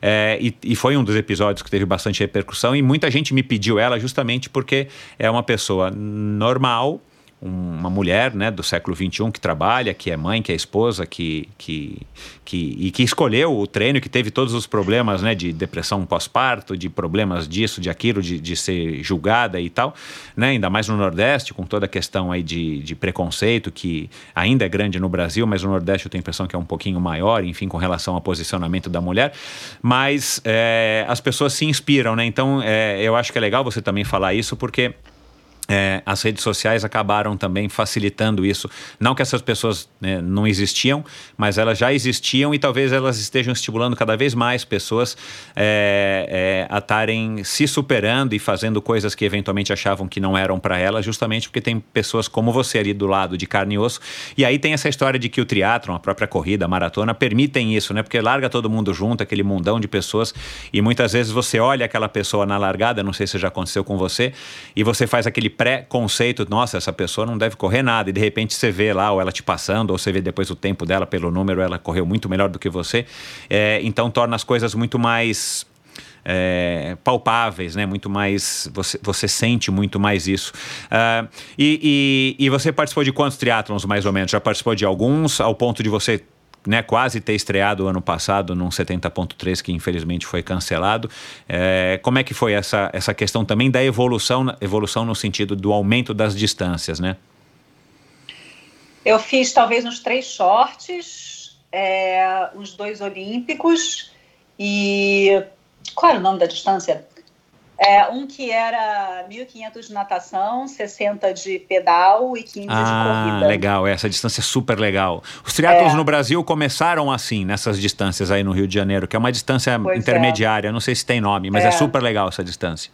É, e, e foi um dos episódios que teve bastante repercussão e muita gente me pediu ela justamente porque é uma pessoa normal uma mulher né, do século XXI que trabalha, que é mãe, que é esposa, que, que, que, e que escolheu o treino, que teve todos os problemas né, de depressão pós-parto, de problemas disso, de aquilo, de, de ser julgada e tal, né, ainda mais no Nordeste, com toda a questão aí de, de preconceito, que ainda é grande no Brasil, mas no Nordeste eu tenho a impressão que é um pouquinho maior, enfim, com relação ao posicionamento da mulher. Mas é, as pessoas se inspiram, né? Então é, eu acho que é legal você também falar isso, porque é, as redes sociais acabaram também facilitando isso. Não que essas pessoas né, não existiam, mas elas já existiam e talvez elas estejam estimulando cada vez mais pessoas é, é, a estarem se superando e fazendo coisas que eventualmente achavam que não eram para elas, justamente porque tem pessoas como você ali do lado de carne e osso. E aí tem essa história de que o triatlon, a própria corrida, a maratona, permitem isso, né? Porque larga todo mundo junto, aquele mundão de pessoas, e muitas vezes você olha aquela pessoa na largada, não sei se já aconteceu com você, e você faz aquele pré-conceito, nossa, essa pessoa não deve correr nada, e de repente você vê lá, ou ela te passando, ou você vê depois o tempo dela pelo número, ela correu muito melhor do que você. É, então torna as coisas muito mais. É, palpáveis, né? Muito mais. Você, você sente muito mais isso. Uh, e, e, e, você participou de quantos triatlons, mais ou menos? Já participou de alguns, ao ponto de você né, quase ter estreado ano passado num 70.3 que infelizmente foi cancelado. É, como é que foi essa, essa questão também da evolução, evolução no sentido do aumento das distâncias, né? Eu fiz talvez uns três shorts, é, uns dois olímpicos e qual era o nome da distância? É, um que era 1.500 de natação, 60 de pedal e 15 ah, de corrida. legal. Essa distância é super legal. Os triatlons é. no Brasil começaram assim, nessas distâncias aí no Rio de Janeiro, que é uma distância pois é. intermediária. É. Não sei se tem nome, mas é. é super legal essa distância.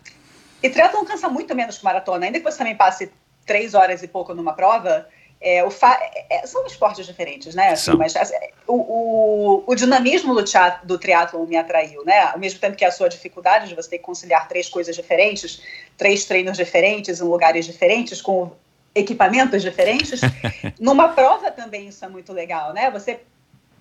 E triatlon cansa muito menos que maratona. Ainda que você também passe três horas e pouco numa prova, é, fa... é, são esportes diferentes, né? Assim, mas assim, o, o, o, dinamismo do, teatro, do triatlon me atraiu, né? Ao mesmo tempo que a sua dificuldade de você ter que conciliar três coisas diferentes, três treinos diferentes em lugares diferentes, com equipamentos diferentes, [LAUGHS] numa prova também isso é muito legal, né? Você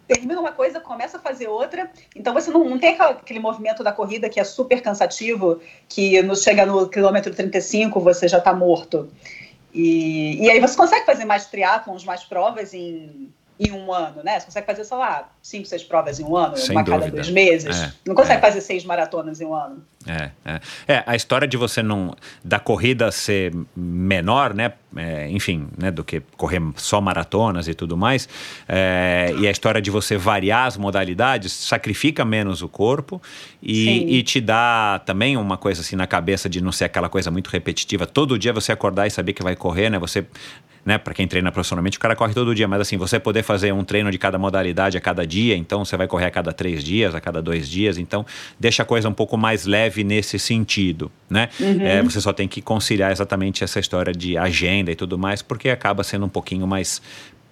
termina uma coisa, começa a fazer outra, então você não, não tem aquele movimento da corrida que é super cansativo, que no, chega no quilômetro 35 você já está morto. E, e aí você consegue fazer mais triatlons, mais provas em, em um ano, né? Você consegue fazer, sei lá, cinco, seis provas em um ano, Sem uma dúvida. cada dois meses. É, Não consegue é. fazer seis maratonas em um ano. É, é. é, a história de você não. da corrida ser menor, né? É, enfim, né, do que correr só maratonas e tudo mais, é, e a história de você variar as modalidades sacrifica menos o corpo e, e, te dá também uma coisa assim na cabeça de não ser aquela coisa muito repetitiva. Todo dia você acordar e saber que vai correr, né? Você né, para quem treina profissionalmente, o cara corre todo dia, mas assim, você poder fazer um treino de cada modalidade a cada dia, então você vai correr a cada três dias, a cada dois dias, então deixa a coisa um pouco mais leve nesse sentido, né? Uhum. É, você só tem que conciliar exatamente essa história de agenda e tudo mais, porque acaba sendo um pouquinho mais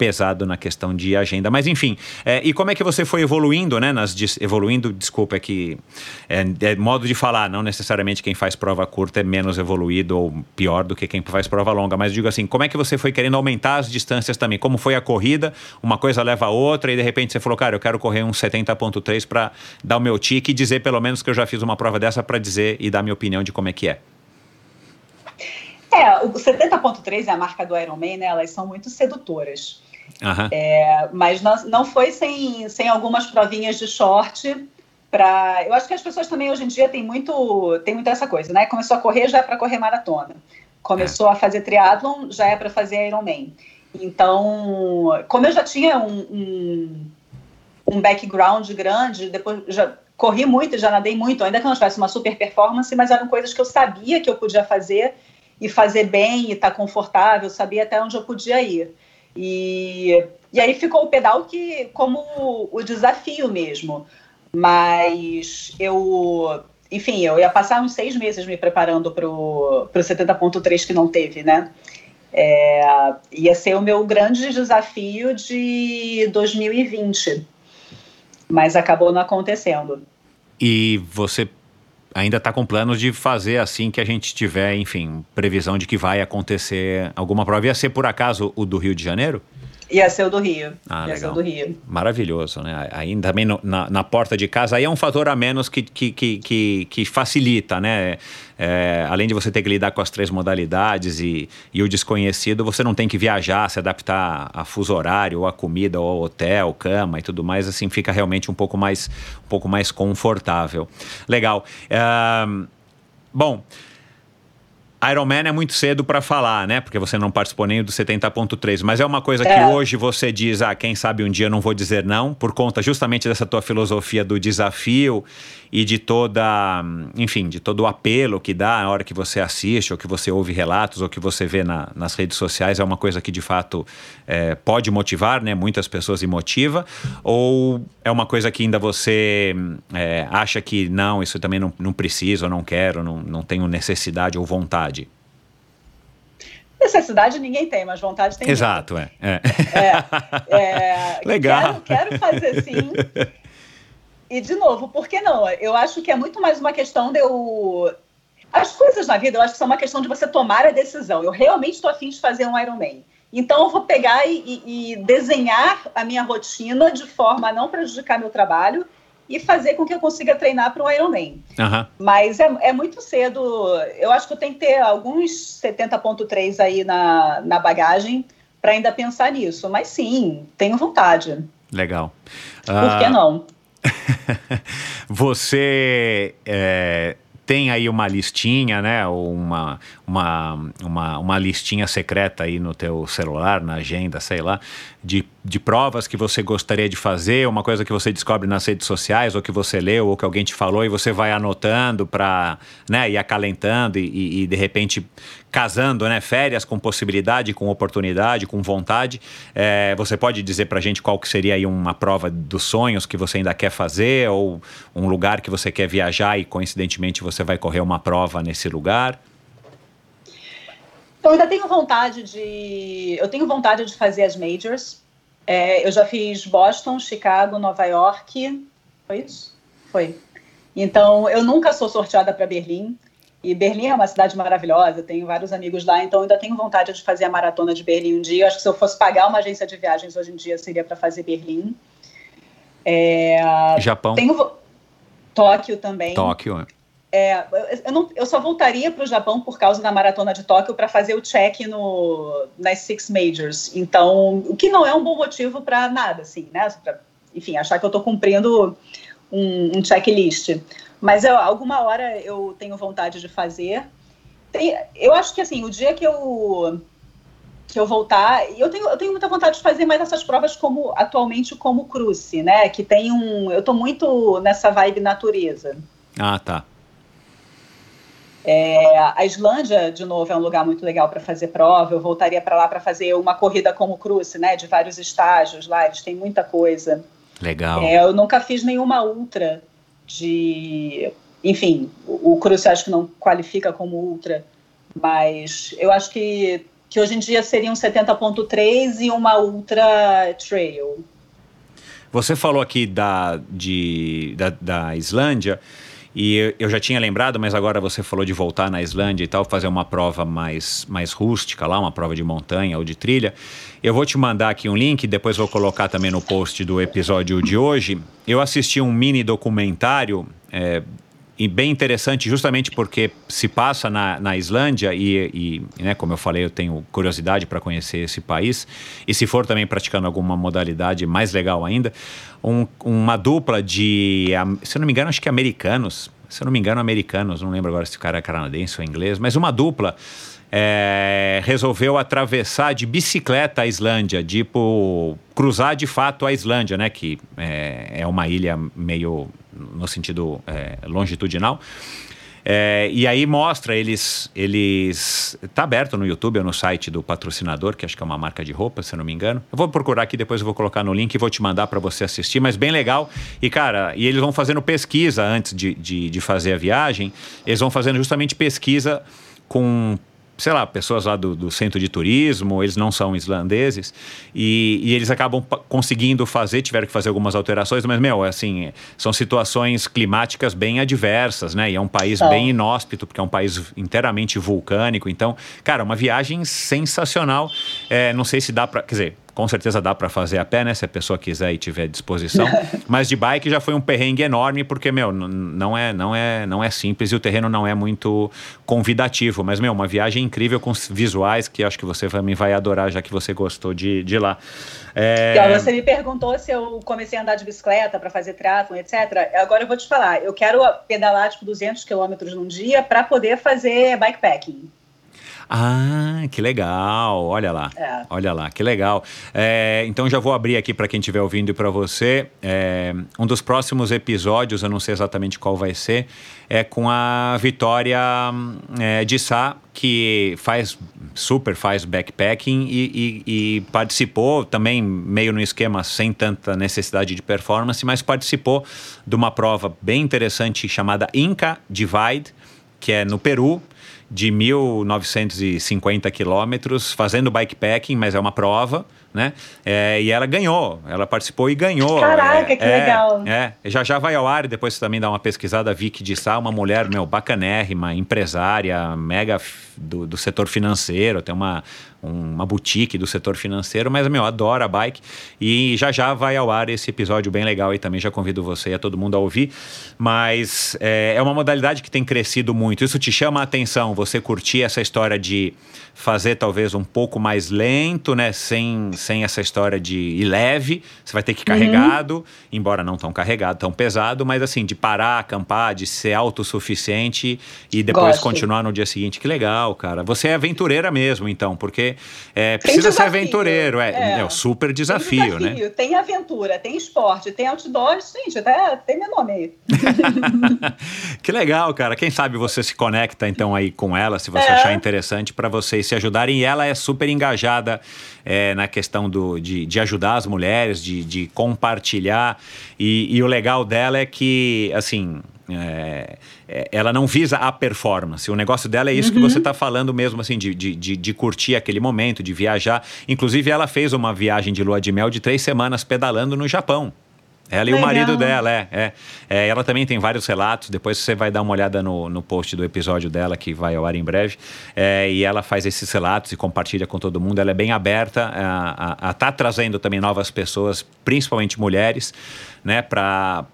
pesado na questão de agenda. Mas enfim, é, e como é que você foi evoluindo, né? Nas, evoluindo, desculpa, é que é, é, modo de falar, não necessariamente quem faz prova curta é menos evoluído ou pior do que quem faz prova longa, mas digo assim, como é que você foi querendo aumentar as distâncias também? Como foi a corrida? Uma coisa leva a outra e de repente você falou, cara, eu quero correr um 70.3 para dar o meu tique e dizer pelo menos que eu já fiz uma prova dessa para dizer e dar minha opinião de como é que é. É, o 70.3 é a marca do Ironman, né? Elas são muito sedutoras. Uhum. É, mas não, não foi sem, sem algumas provinhas de short para. Eu acho que as pessoas também hoje em dia têm muito, tem muito essa coisa, né? Começou a correr já é para correr maratona. Começou é. a fazer triatlon já é para fazer Ironman. Então, como eu já tinha um, um, um background grande, depois já corri muito, já nadei muito, ainda que não tivesse uma super performance, mas eram coisas que eu sabia que eu podia fazer e fazer bem e estar tá confortável, sabia até onde eu podia ir. E, e aí ficou o pedal que como o desafio mesmo. Mas eu, enfim, eu ia passar uns seis meses me preparando para o 70.3 que não teve, né? É, ia ser o meu grande desafio de 2020, mas acabou não acontecendo. E você ainda está com planos de fazer assim que a gente tiver, enfim, previsão de que vai acontecer alguma prova. Ia ser por acaso o do Rio de Janeiro? Ia ser o do Rio. Ah, Ia legal. do Rio. Maravilhoso, né? Aí também no, na, na, porta de casa, aí é um fator a menos que, que, que, que, que facilita, né? É, além de você ter que lidar com as três modalidades e, e o desconhecido, você não tem que viajar, se adaptar a fuso horário, ou a comida, ou ao hotel, cama e tudo mais, assim, fica realmente um pouco mais, um pouco mais confortável. Legal. bom, Ironman é muito cedo para falar, né? Porque você não participou nem do 70.3, mas é uma coisa que É. hoje você diz, ah, quem sabe um dia eu não vou dizer não, por conta justamente dessa tua filosofia do desafio e de toda, enfim, de todo o apelo que dá na hora que você assiste, ou que você ouve relatos, ou que você vê na- nas redes sociais, é uma coisa que de fato é, pode motivar, né? Muitas pessoas e motiva, ou é uma coisa que ainda você é, acha que não, isso também não, não preciso, não quero, não, não tenho necessidade ou vontade? Necessidade ninguém tem, mas vontade tem. Exato, é. é. É, [LAUGHS] é, Legal. Quero, quero fazer sim. E, de novo, por que não? Eu acho que é muito mais uma questão de eu. As coisas na vida, eu acho que são uma questão de você tomar a decisão. Eu realmente estou afim de fazer um Ironman. Então, eu vou pegar e, e- desenhar a minha rotina de forma a não prejudicar meu trabalho e fazer com que eu consiga treinar para um Ironman. Aham. Mas é, é muito cedo. Eu acho que eu tenho que ter alguns 70.3 aí na, na bagagem para ainda pensar nisso. Mas sim, tenho vontade. Legal. Por que Ah, não? [LAUGHS] Você é, tem aí uma listinha, né? Uma, uma, uma, uma listinha secreta aí no teu celular, na agenda, sei lá, de, de provas que você gostaria de fazer, uma coisa que você descobre nas redes sociais, ou que você leu, ou que alguém te falou, e você vai anotando para né, ir acalentando e, e, e, de repente casando, né? Férias com possibilidade, com oportunidade, com vontade. É, você pode dizer pra gente qual que seria aí uma prova dos sonhos que você ainda quer fazer, ou um lugar que você quer viajar e coincidentemente você vai correr uma prova nesse lugar? Então, eu ainda tenho vontade de. Eu tenho vontade de fazer as majors. É, eu já fiz Boston, Chicago, Nova York. Foi isso? Foi. Então, eu nunca sou sorteada para Berlim. E Berlim é uma cidade maravilhosa, tenho vários amigos lá, então ainda tenho vontade de fazer a maratona de Berlim um dia. Acho que se eu fosse pagar uma agência de viagens hoje em dia, seria para fazer Berlim. É, Japão, tenho Tóquio também. Tóquio. É, eu, eu não- eu só voltaria para o Japão por causa da maratona de Tóquio para fazer o check no, nas Six Majors. Então, o que não é um bom motivo para nada, assim, né? Pra, enfim, achar que eu estou cumprindo um, um checklist. Mas eu, alguma hora eu tenho vontade de fazer. Tem- eu acho que assim, o dia que eu que eu voltar, eu tenho, eu tenho muita vontade de fazer mais essas provas como atualmente como cruce, né? Que tem um, eu tô muito nessa vibe natureza. Ah, tá. É, a Islândia, de novo, é um lugar muito legal para fazer prova. Eu voltaria para lá para fazer uma corrida como cruce, né? De vários estágios lá, eles têm muita coisa. Legal. É, eu nunca fiz nenhuma ultra de. Enfim, o, o acho que não qualifica como ultra, mas eu acho que, que hoje em dia seria um 70.3 e uma ultra trail. Você falou aqui da, de, da, da Islândia, e eu já tinha lembrado, mas agora você falou de voltar na Islândia e tal, fazer uma prova mais, mais rústica lá, uma prova de montanha ou de trilha. Eu vou te mandar aqui um link, depois vou colocar também no post do episódio de hoje. Eu assisti um mini documentário. é, e bem interessante, justamente porque se passa na, na Islândia e, e, né, como eu falei, eu tenho curiosidade para conhecer esse país. E se for também praticando alguma modalidade mais legal ainda, um- uma dupla de, se não me engano, acho que americanos. Se não me engano, americanos, não lembro agora se o cara é canadense ou inglês, mas uma dupla é, resolveu atravessar de bicicleta a Islândia, tipo, cruzar de fato a Islândia, né? Que é, é uma ilha meio no sentido é, longitudinal. É, e aí mostra eles, eles. Tá aberto no YouTube ou no site do patrocinador, que acho que é uma marca de roupa, se eu não me engano. Eu vou procurar aqui, depois eu vou colocar no link e vou te mandar para você assistir, mas bem legal. E, cara, e eles vão fazendo pesquisa antes de, de, de fazer a viagem. Eles vão fazendo justamente pesquisa com sei lá, pessoas lá do, do centro de turismo, eles não são islandeses, e, e eles acabam conseguindo fazer, tiveram que fazer algumas alterações, mas, meu, assim, são situações climáticas bem adversas, né? E é um país São. bem inóspito, porque é um país inteiramente vulcânico. Então, cara, uma viagem sensacional. É, não sei se dá para, quer dizer, com certeza dá para fazer a pé, né? Se a pessoa quiser e tiver disposição. [LAUGHS] Mas de bike já foi um perrengue enorme, porque, meu, não é, não é, não é simples e o terreno não é muito convidativo. Mas, meu, uma viagem incrível com visuais que acho que você também vai adorar, já que você gostou de, de lá. É, Então, você me perguntou se eu comecei a andar de bicicleta para fazer triatlon, etc. Agora eu vou te falar, eu quero pedalar tipo 200 quilômetros num dia para poder fazer bikepacking. Ah, que legal! Olha lá, É. olha lá, que legal. É, então já vou abrir aqui para quem estiver ouvindo e para você. É, um dos próximos episódios, eu não sei exatamente qual vai ser, é com a Vitória é, de Sá, que faz super faz backpacking e, e- e participou também meio no esquema sem tanta necessidade de performance, mas participou de uma prova bem interessante chamada Inca Divide, que é no Peru, de 1950 quilômetros, fazendo bikepacking, mas é uma prova, né? É, e ela ganhou, ela participou e ganhou. Caraca, É, que é, legal. É, já já vai ao ar e depois você também dá uma pesquisada. Vicky de Sá, uma mulher, meu, bacanérrima, empresária, mega do, do setor financeiro, tem uma, um- uma boutique do setor financeiro, mas, meu, adora a bike. E já já vai ao ar esse episódio bem legal e também já convido você e a todo mundo a ouvir. Mas é, é uma modalidade que tem crescido muito. Isso te chama a atenção, você curtir essa história de fazer talvez um pouco mais lento, né? Sem, sem essa história de ir leve, você vai ter que ir carregado, embora não tão carregado, tão pesado, mas assim, de parar, acampar, de ser autossuficiente e depois Gosto. continuar no dia seguinte. Que legal, cara. Você é aventureira mesmo, então, porque é, precisa ser desafio, aventureiro. É, é. é um super Tem desafio, né? desafio, Tem aventura, tem esporte, tem outdoor, gente, até tem meu nome aí. [LAUGHS] que legal, cara. Quem sabe você se conecta então aí com ela, se você É. achar interessante, para vocês se ajudarem. E ela é super engajada é, na questão do, de, de ajudar as mulheres, de, de compartilhar. E, e o legal dela é que, assim. É, é, ela não visa a performance. O negócio dela é isso que você está falando mesmo, assim, de, de, de, de curtir aquele momento, de viajar. Inclusive, ela fez uma viagem de lua de mel de três semanas pedalando no Japão. Ela e o Legal. marido dela, é, é, É, Ela também tem vários relatos. Depois você vai dar uma olhada no, no post do episódio dela, que vai ao ar em breve. É, e ela faz esses relatos e compartilha com todo mundo. Ela é bem aberta a estar trazendo também novas pessoas, principalmente mulheres, né, para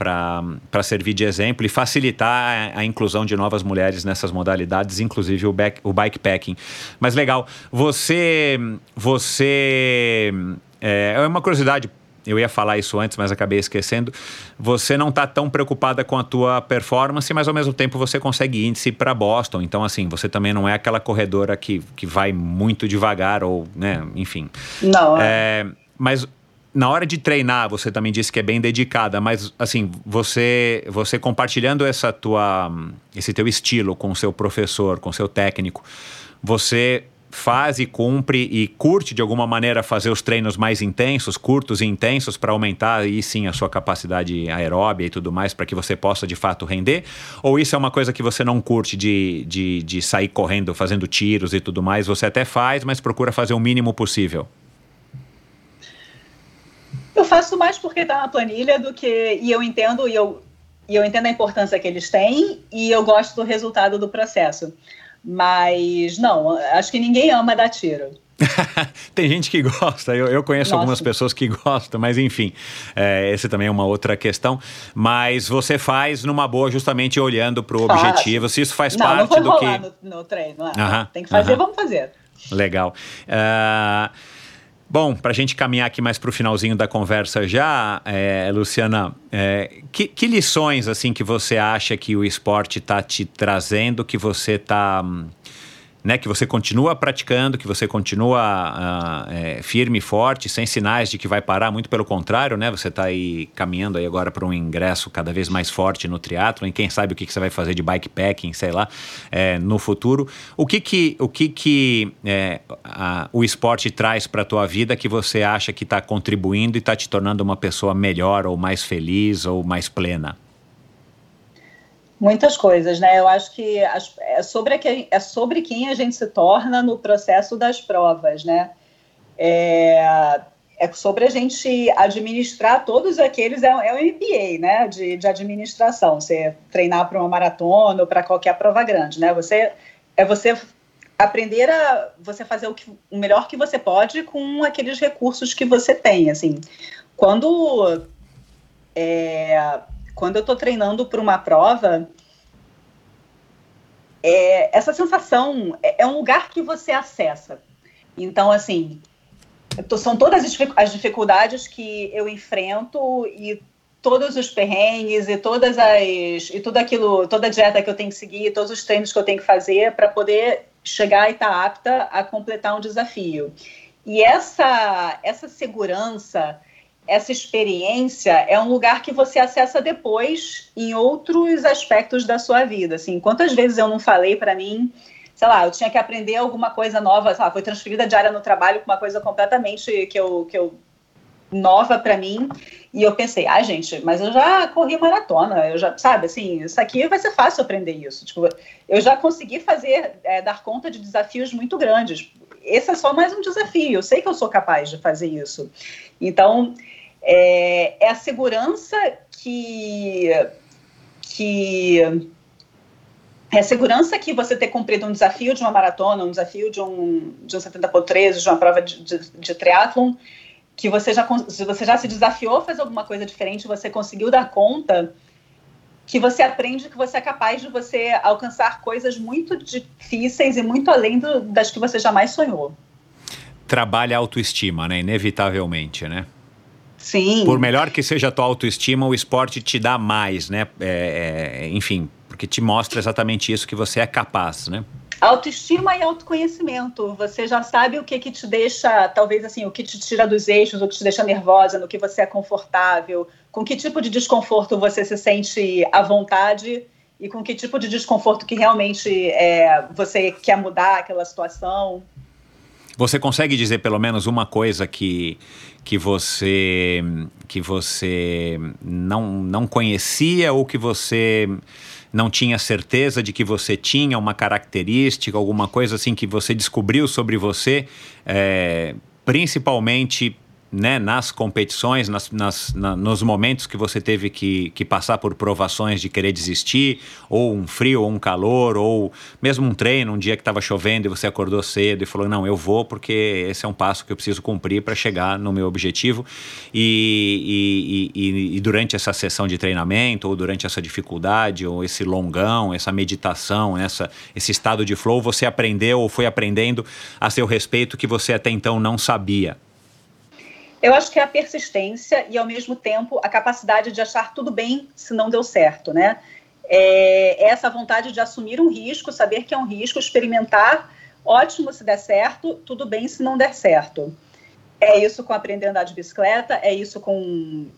servir de exemplo e facilitar a, a inclusão de novas mulheres nessas modalidades, inclusive o, back, o bikepacking. Mas legal, você. Você. É, é uma curiosidade eu ia falar isso antes, mas acabei esquecendo. Você não está tão preocupada com a tua performance, mas ao mesmo tempo você consegue índice para Boston. Então, assim, você também não é aquela corredora que, que vai muito devagar ou, né, enfim. Não, É, mas na hora de treinar, você também disse que é bem dedicada, mas assim, você você compartilhando essa tua esse teu estilo com o seu professor, com o seu técnico, você faz e cumpre e curte de alguma maneira fazer os treinos mais intensos, curtos e intensos para aumentar aí sim a sua capacidade aeróbia e tudo mais para que você possa de fato render? Ou isso é uma coisa que você não curte de, de, de sair correndo, fazendo tiros e tudo mais? Você até faz, mas procura fazer o mínimo possível. Eu faço mais porque está na planilha do que. E eu entendo, e eu, e eu entendo a importância que eles têm, e eu gosto do resultado do processo. Mas não, acho que ninguém ama dar tiro. [LAUGHS] Tem gente que gosta, eu, eu conheço Nossa. algumas pessoas que gostam, mas enfim, é, esse também é uma outra questão. Mas você faz numa boa, justamente olhando para o objetivo, se isso faz não, não parte vou do que. no, no treino. ah, Aham, Tem que fazer, aham. vamos fazer. Legal. Ah, bom, para a gente caminhar aqui mais para o finalzinho da conversa já, é, Luciana, é, que, que lições assim que você acha que o esporte está te trazendo, que você está. Né, que você continua praticando, que você continua ah, é, firme e forte, sem sinais de que vai parar, muito pelo contrário, né? Você está aí caminhando aí agora para um ingresso cada vez mais forte no triatlo, e quem sabe o que, que você vai fazer de bikepacking, sei lá, é, no futuro. O que que, o que, que é, a- o esporte traz para a tua vida que você acha que está contribuindo e está te tornando uma pessoa melhor ou mais feliz ou mais plena? Muitas coisas, né? Eu acho que é, sobre a que- é sobre quem a gente se torna no processo das provas, né? É, é sobre a gente administrar todos aqueles. É, é um MBA, né? De, de administração. Você treinar para uma maratona ou para qualquer prova grande, né? Você é você aprender a você fazer o, que, o melhor que você pode com aqueles recursos que você tem, assim. Quando é, quando eu estou treinando para uma prova, é, essa sensação é, é um lugar que você acessa. Então, assim, to- são todas as dificuldades que eu enfrento e todos os perrengues e todas as e tudo aquilo, toda a dieta que eu tenho que seguir, todos os treinos que eu tenho que fazer para poder chegar e estar tá apta a completar um desafio. E essa, essa segurança, essa experiência é um lugar que você acessa depois em outros aspectos da sua vida. Assim, quantas vezes eu não falei para mim, sei lá, eu tinha que aprender alguma coisa nova, lá, foi transferida de área no trabalho com uma coisa completamente que eu, que eu nova para mim. E eu pensei, ah, gente, mas eu já corri maratona, eu já, sabe, assim, isso aqui vai ser fácil aprender isso. Tipo, eu já consegui fazer, é, dar conta de desafios muito grandes. Esse é só mais um desafio, eu sei que eu sou capaz de fazer isso. Então, é, é a segurança que. que é a segurança que você ter cumprido um desafio de uma maratona, um desafio de um, de um 70 por 13, de uma prova de, de, de triatlon, que você já, você já se desafiou a fazer alguma coisa diferente, você conseguiu dar conta, que você aprende que você é capaz de você alcançar coisas muito difíceis e muito além do, das que você jamais sonhou. Trabalha a autoestima, né? Inevitavelmente, né? Sim. Por melhor que seja a tua autoestima, o esporte te dá mais, né? É, é, enfim, porque te mostra exatamente isso que você é capaz, né? Autoestima e autoconhecimento. Você já sabe o que, que te deixa, talvez assim, o que te tira dos eixos, o que te deixa nervosa, no que você é confortável, com que tipo de desconforto você se sente à vontade e com que tipo de desconforto que realmente é, você quer mudar aquela situação. Você consegue dizer pelo menos uma coisa que, que você que você não, não conhecia ou que você não tinha certeza de que você tinha uma característica, alguma coisa assim que você descobriu sobre você, é, principalmente né, nas competições, nas, nas, na, nos momentos que você teve que, que passar por provações de querer desistir, ou um frio, ou um calor, ou mesmo um treino, um dia que estava chovendo e você acordou cedo e falou: Não, eu vou porque esse é um passo que eu preciso cumprir para chegar no meu objetivo. E, e, e, e, durante essa sessão de treinamento, ou durante essa dificuldade, ou esse longão, essa meditação, essa, esse estado de flow, você aprendeu ou foi aprendendo a seu respeito que você até então não sabia. Eu acho que é a persistência e, ao mesmo tempo, a capacidade de achar tudo bem se não deu certo, né? É, é essa vontade de assumir um risco, saber que é um risco, experimentar, ótimo se der certo, tudo bem se não der certo. É isso com aprender a andar de bicicleta, é isso com,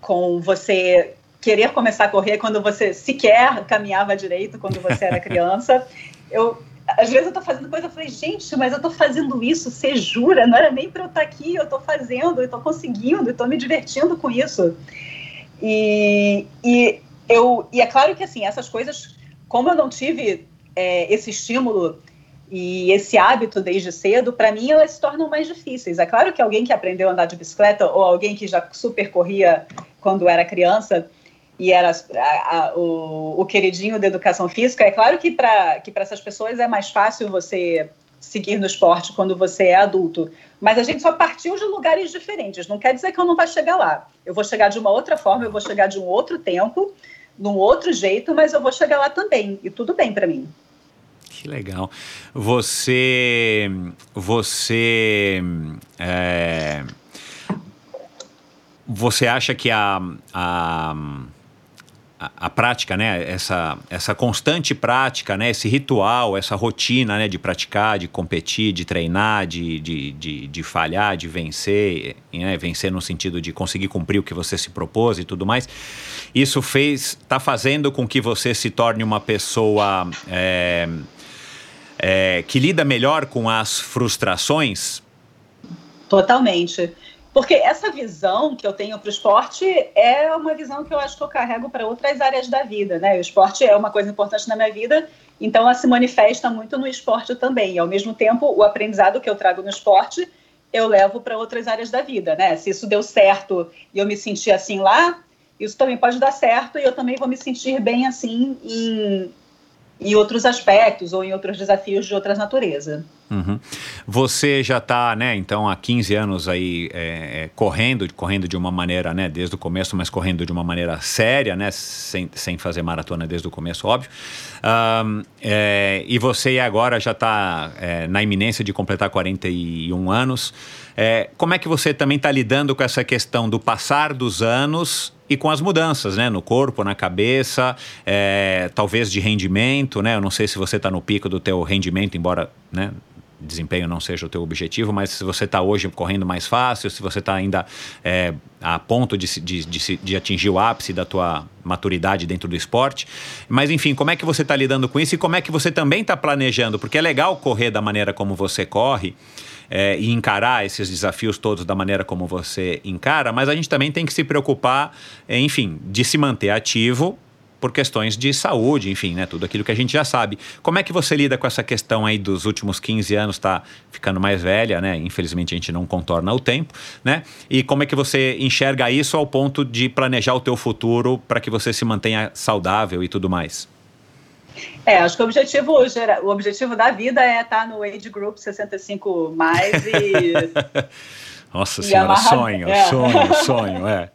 com você querer começar a correr quando você sequer caminhava direito quando você era [LAUGHS] criança. Eu às vezes eu tô fazendo coisa, eu falei, gente, mas eu tô fazendo isso, você jura? Não era nem para eu estar tá aqui, eu tô fazendo, eu tô conseguindo, eu tô me divertindo com isso. E, e, eu, e é claro que, assim, essas coisas, como eu não tive é, esse estímulo e esse hábito desde cedo, para mim elas se tornam mais difíceis. É claro que alguém que aprendeu a andar de bicicleta ou alguém que já super corria quando era criança e era a, a, o, o, queridinho da educação física, é claro que para que essas pessoas é mais fácil você seguir no esporte quando você é adulto. Mas a gente só partiu de lugares diferentes. Não quer dizer que eu não vá chegar lá. Eu vou chegar de uma outra forma, eu vou chegar de um outro tempo, num outro jeito, mas eu vou chegar lá também. E tudo bem para mim. Que legal. Você. Você. É, você acha que a, a a, a, prática, né? Essa, essa constante prática, né? Esse ritual, essa rotina, né? De praticar, de competir, de treinar, de, de, de, de falhar, de vencer, né? Vencer no sentido de conseguir cumprir o que você se propôs e tudo mais. Isso fez, está fazendo com que você se torne uma pessoa é, é, que lida melhor com as frustrações? Totalmente. Porque essa visão que eu tenho para o esporte é uma visão que eu acho que eu carrego para outras áreas da vida, né? O esporte é uma coisa importante na minha vida, então ela se manifesta muito no esporte também. E, ao mesmo tempo, o aprendizado que eu trago no esporte, eu levo para outras áreas da vida, né? Se isso deu certo e eu me senti assim lá, isso também pode dar certo e eu também vou me sentir bem assim em, em outros aspectos ou em outros desafios de outras natureza. Uhum. Você já está, né, então, há 15 anos aí é, é, correndo, correndo de uma maneira, né, desde o começo, mas correndo de uma maneira séria, né, sem, sem fazer maratona desde o começo, óbvio. Um, é, e você agora já está é, na iminência de completar 41 anos. É, como é que você também está lidando com essa questão do passar dos anos e com as mudanças, né? No corpo, na cabeça, é, talvez de rendimento, né? Eu não sei se você está no pico do teu rendimento, embora, né? desempenho não seja o teu objetivo, mas se você está hoje correndo mais fácil, se você está ainda é, a ponto de, de, de, de, atingir o ápice da tua maturidade dentro do esporte. Mas enfim, como é que você está lidando com isso e como é que você também está planejando? Porque é legal correr da maneira como você corre. É, e encarar esses desafios todos da maneira como você encara, mas a gente também tem que se preocupar, enfim, de se manter ativo por questões de saúde, enfim, né? Tudo aquilo que a gente já sabe. Como é que você lida com essa questão aí dos últimos 15 anos, tá ficando mais velha, né? Infelizmente a gente não contorna o tempo, né? E como é que você enxerga isso ao ponto de planejar o teu futuro para que você se mantenha saudável e tudo mais? É, acho que o objetivo o objetivo da vida é estar no age group 65 mais e [LAUGHS] Nossa e senhora, amarra... sonho, é. sonho, sonho, é.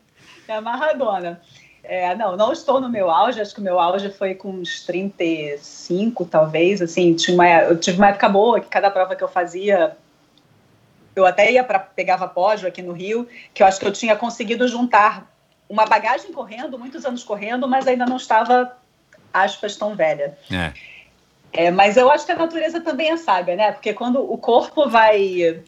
É [LAUGHS] amarradona. É, não, não estou no meu auge, acho que o meu auge foi com uns 35, talvez, assim, tinha uma, eu tive uma época boa, que cada prova que eu fazia, eu até ia para, pegava pódio aqui no Rio, que eu acho que eu tinha conseguido juntar uma bagagem correndo, muitos anos correndo, mas ainda não estava, aspas, tão velha. É. É, mas eu acho que a natureza também é sábia, né? Porque quando o corpo vai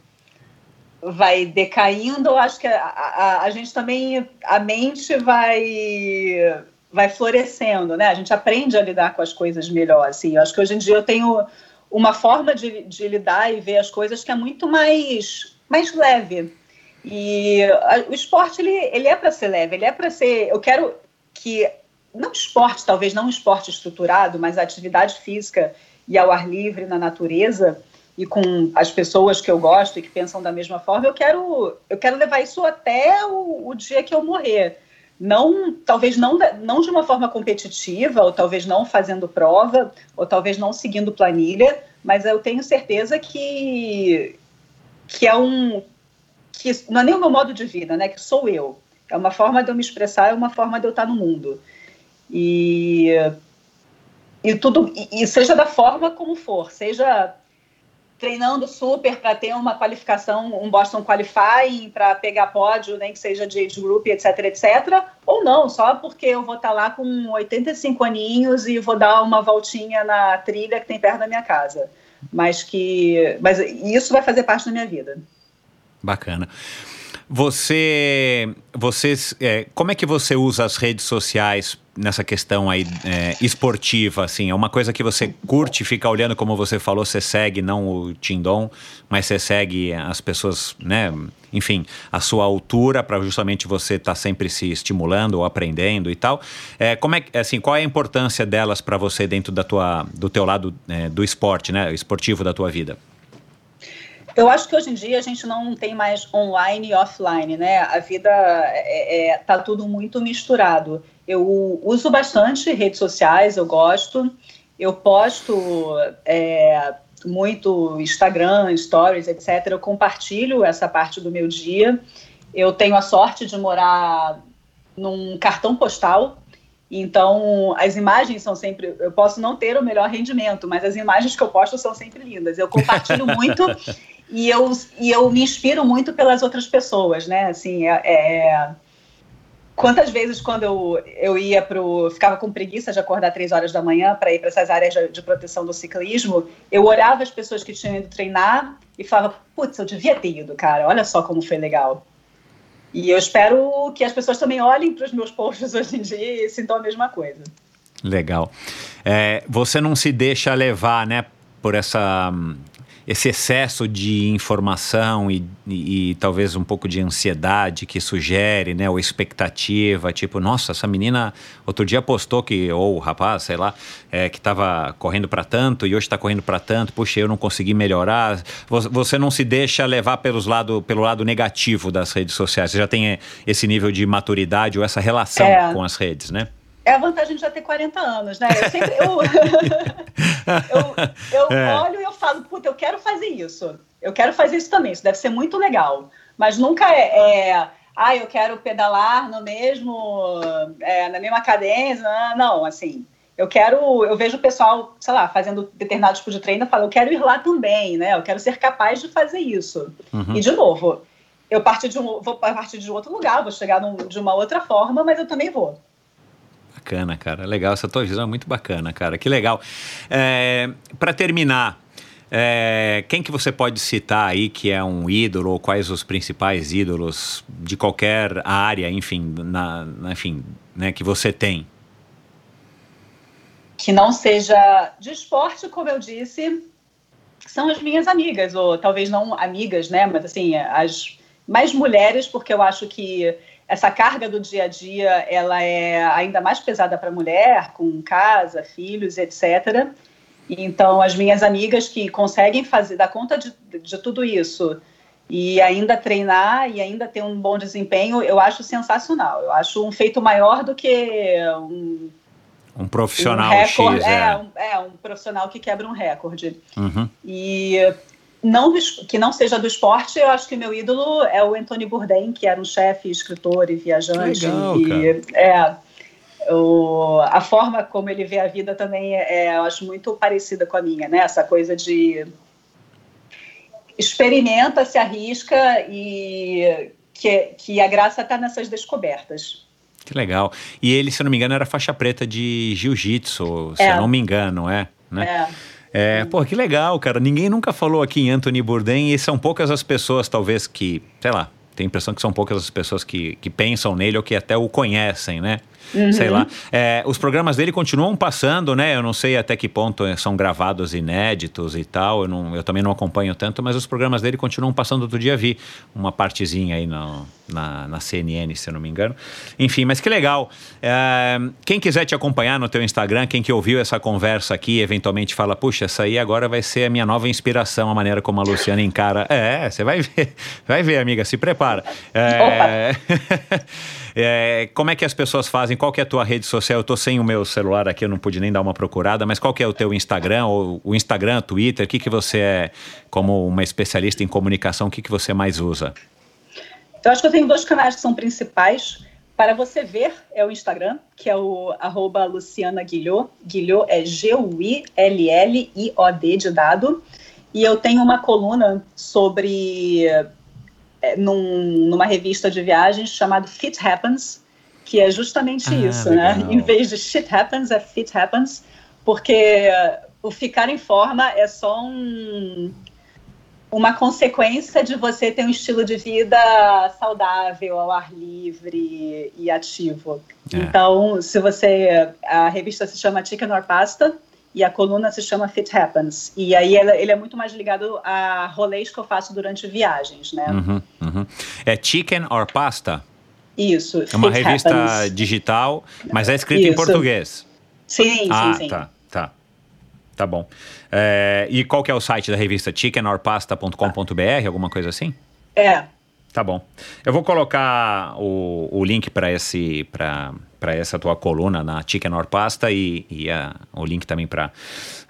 vai decaindo, eu acho que a, a, a, gente também, a mente vai vai florescendo, né? A gente aprende a lidar com as coisas melhor, assim. Eu acho que hoje em dia eu tenho uma forma de, de lidar e ver as coisas que é muito mais, mais leve. E a, o esporte, ele, ele é para ser leve, ele é para ser... Eu quero que, não esporte, talvez não esporte estruturado, mas atividade física e ao ar livre na natureza e com as pessoas que eu gosto e que pensam da mesma forma, eu quero, eu quero levar isso até o, o dia que eu morrer. Não, talvez não, não de uma forma competitiva, ou talvez não fazendo prova, ou talvez não seguindo planilha, mas eu tenho certeza que, que é um. que não é nem o meu modo de vida, né? Que sou eu. É uma forma de eu me expressar, é uma forma de eu estar no mundo. E, e tudo, e, seja da forma como for, seja treinando super para ter uma qualificação, um Boston Qualifying, para pegar pódio, nem que seja de age group, etc, etc, ou não, só porque eu vou estar tá lá com 85 aninhos e vou dar uma voltinha na trilha que tem perto da minha casa. Mas que, mas isso vai fazer parte da minha vida. Bacana. Você, vocês, é, como é que você usa as redes sociais nessa questão aí é, esportiva, assim? É uma coisa que você curte, fica olhando, como você falou, você segue não o Tindon, mas você segue as pessoas, né? Enfim, a sua altura para justamente você estar tá sempre se estimulando ou aprendendo e tal. É, como é assim? Qual é a importância delas para você dentro da tua, do teu lado é, do esporte, né? Esportivo da tua vida? Eu acho que hoje em dia a gente não tem mais online e offline, né? A vida é, é, tá tudo muito misturado. Eu uso bastante redes sociais, eu gosto. Eu posto é, muito Instagram, stories, etc. Eu compartilho essa parte do meu dia. Eu tenho a sorte de morar num cartão postal, então, as imagens são sempre. Eu posso não ter o melhor rendimento, mas as imagens que eu posto são sempre lindas. Eu compartilho [LAUGHS] muito e eu, e eu me inspiro muito pelas outras pessoas, né? Assim, é, é quantas vezes quando eu, eu ia pro ficava com preguiça de acordar três horas da manhã para ir para essas áreas de, de, proteção do ciclismo, eu olhava as pessoas que tinham ido treinar e falava, putz, eu devia ter ido, cara. Olha só como foi legal. E eu espero que as pessoas também olhem para os meus posts hoje em dia e sintam a mesma coisa. Legal. É, você não se deixa levar, né, por essa esse excesso de informação e, e, e, talvez um pouco de ansiedade que sugere, né, ou expectativa, tipo, nossa, essa menina outro dia postou que, ou o rapaz, sei lá, é, que estava correndo para tanto e hoje está correndo para tanto, puxa, eu não consegui melhorar. Você não se deixa levar pelos lado, pelo lado negativo das redes sociais, você já tem é, esse nível de maturidade ou essa relação é. com as redes, né? É a vantagem de já ter 40 anos, né? Eu sempre eu, [LAUGHS] eu, eu é. olho e eu falo, puta, eu quero fazer isso. Eu quero fazer isso também, isso deve ser muito legal. Mas nunca é, é ah, eu quero pedalar no mesmo, é, na mesma cadência. Não, assim, eu quero, eu vejo o pessoal, sei lá, fazendo determinado tipo de treino, eu falo, eu quero ir lá também, né? Eu quero ser capaz de fazer isso. Uhum. E de novo, eu partir de um, vou partir de outro lugar, vou chegar num, de uma outra forma, mas eu também vou. Bacana, cara. Legal, essa tua visão é muito bacana, cara. Que legal. É, para terminar, é, quem que você pode citar aí que é um ídolo, ou quais os principais ídolos de qualquer área, enfim, na, na, enfim né, que você tem? Que não seja de esporte, como eu disse, são as minhas amigas, ou talvez não amigas, né, mas assim, as mais mulheres, porque eu acho que essa carga do dia a dia ela é ainda mais pesada para a mulher, com casa, filhos, etc. Então, as minhas amigas que conseguem fazer, dar conta de, de tudo isso e ainda treinar e ainda ter um bom desempenho, eu acho sensacional. Eu acho um feito maior do que um, um profissional um recorde, X, é. É, um, é, um profissional que quebra um recorde. Uhum. E não que não seja do esporte, eu acho que meu ídolo é o Anthony Bourdain, que era um chefe, escritor e viajante. Legal, e, é, o, a forma como ele vê a vida também é, é, eu acho muito parecida com a minha, né? Essa coisa de experimenta, se arrisca e que, que a graça está nessas descobertas. Que legal. E ele, se eu não me engano, era faixa preta de jiu-jitsu, se é. eu não me engano, é? Né? É. É, pô, que legal, cara. Ninguém nunca falou aqui em Anthony Bourdain e são poucas as pessoas, talvez, que, sei lá, tem a impressão que são poucas as pessoas que, que pensam nele ou que até o conhecem, né? Uhum. Sei lá. É, os programas dele continuam passando, né? Eu não sei até que ponto são gravados inéditos e tal. Eu, não, eu também não acompanho tanto, mas os programas dele continuam passando. Outro dia vi uma partezinha aí no, na, na CNN, se eu não me engano. Enfim, mas que legal. É, quem quiser te acompanhar no teu Instagram, quem que ouviu essa conversa aqui, eventualmente fala, puxa, essa aí agora vai ser a minha nova inspiração, a maneira como a Luciana encara. É, você vai ver. [LAUGHS] Vai ver, amiga, se prepara. É... [LAUGHS] É, como é que as pessoas fazem? Qual que é a tua rede social? Eu tô sem o meu celular aqui, eu não pude nem dar uma procurada, mas qual que é o teu Instagram, ou o Instagram, Twitter? O que, que você é, como uma especialista em comunicação, o que, que você mais usa? Eu acho que eu tenho dois canais que são principais. Para você ver, é o Instagram, que é o arroba Luciana Guilhot. Guilhot é G-U-I-L-L-I-O-D de dado. E eu tenho uma coluna sobre num, numa revista de viagens chamado Fit Happens, que é justamente ah, isso, né? legal. né? Em vez de shit happens, é fit happens, porque o ficar em forma é só um, uma consequência de você ter um estilo de vida saudável, ao ar livre e ativo. É. Então, se você. A revista se chama Chicken or Pasta e a coluna se chama Fit Happens. E aí ele é muito mais ligado a rolês que eu faço durante viagens, né? Uhum, uhum. É Chicken or Pasta? Isso. É uma revista happens. digital, mas é escrito Isso. em português. Sim, ah, sim, sim. tá, tá. Tá bom. É, e qual que é o site da revista? chickenorpasta.com.br, alguma coisa assim? É. Tá bom. Eu vou colocar o, o link para esse para essa tua coluna na Chicken or Pasta e, e a, o link também para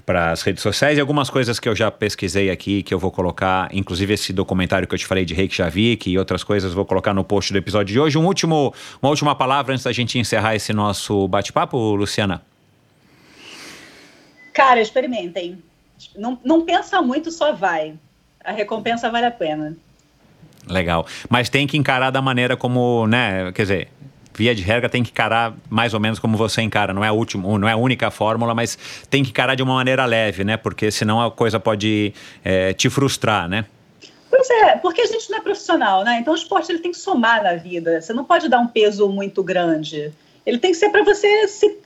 para as redes sociais e algumas coisas que eu já pesquisei aqui que eu vou colocar, inclusive esse documentário que eu te falei de Reykjavik e outras coisas, vou colocar no post do episódio de hoje. Um último, uma última palavra antes da gente encerrar esse nosso bate-papo, Luciana. Cara, experimentem. Não, não pensa muito, só vai. A recompensa vale a pena. Legal. Mas tem que encarar da maneira como, né? Quer dizer, via de regra tem que encarar mais ou menos como você encara. Não é a última, não é a única fórmula, mas tem que encarar de uma maneira leve, né? Porque senão a coisa pode é, te frustrar, né? Pois é, porque a gente não é profissional, né? Então o esporte ele tem que somar na vida. Você não pode dar um peso muito grande. Ele tem que ser para você se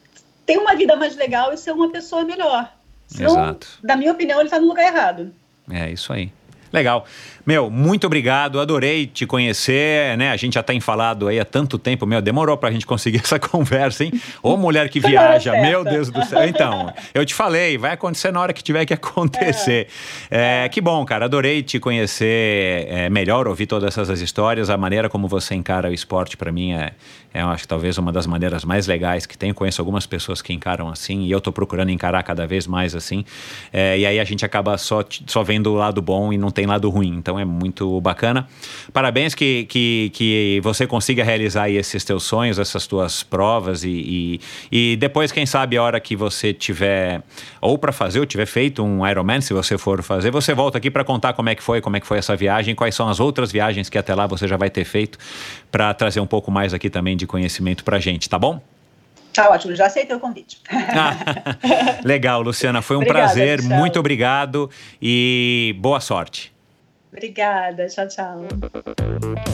ter uma vida mais legal e ser uma pessoa melhor. Senão, Exato. Na minha opinião, ele está no lugar errado. É isso aí. Legal. Meu, muito obrigado, adorei te conhecer, né? A gente já tem falado aí há tanto tempo, meu, demorou pra gente conseguir [LAUGHS] essa conversa, hein? Ô mulher que viaja, meu Deus do céu. Então, eu te falei, vai acontecer na hora que tiver que acontecer. É. É, que bom, cara, adorei te conhecer é, melhor, ouvir todas essas histórias, a maneira como você encara o esporte para mim é, é, eu acho que talvez uma das maneiras mais legais que tem. Conheço algumas pessoas que encaram assim e eu tô procurando encarar cada vez mais assim. É, e aí a gente acaba só, só vendo o lado bom e não tem tem lado ruim. Então é muito bacana. Parabéns que, que, que você consiga realizar esses teus sonhos, essas tuas provas e, e, e depois, quem sabe, a hora que você tiver ou para fazer ou tiver feito um Ironman, se você for fazer, você volta aqui para contar como é que foi, como é que foi essa viagem, quais são as outras viagens que até lá você já vai ter feito para trazer um pouco mais aqui também de conhecimento para gente, tá bom? Tá ótimo, já aceitei o convite. Legal, Luciana, foi um Obrigada, prazer, tchau. muito obrigado e boa sorte. Obrigada, tchau, tchau.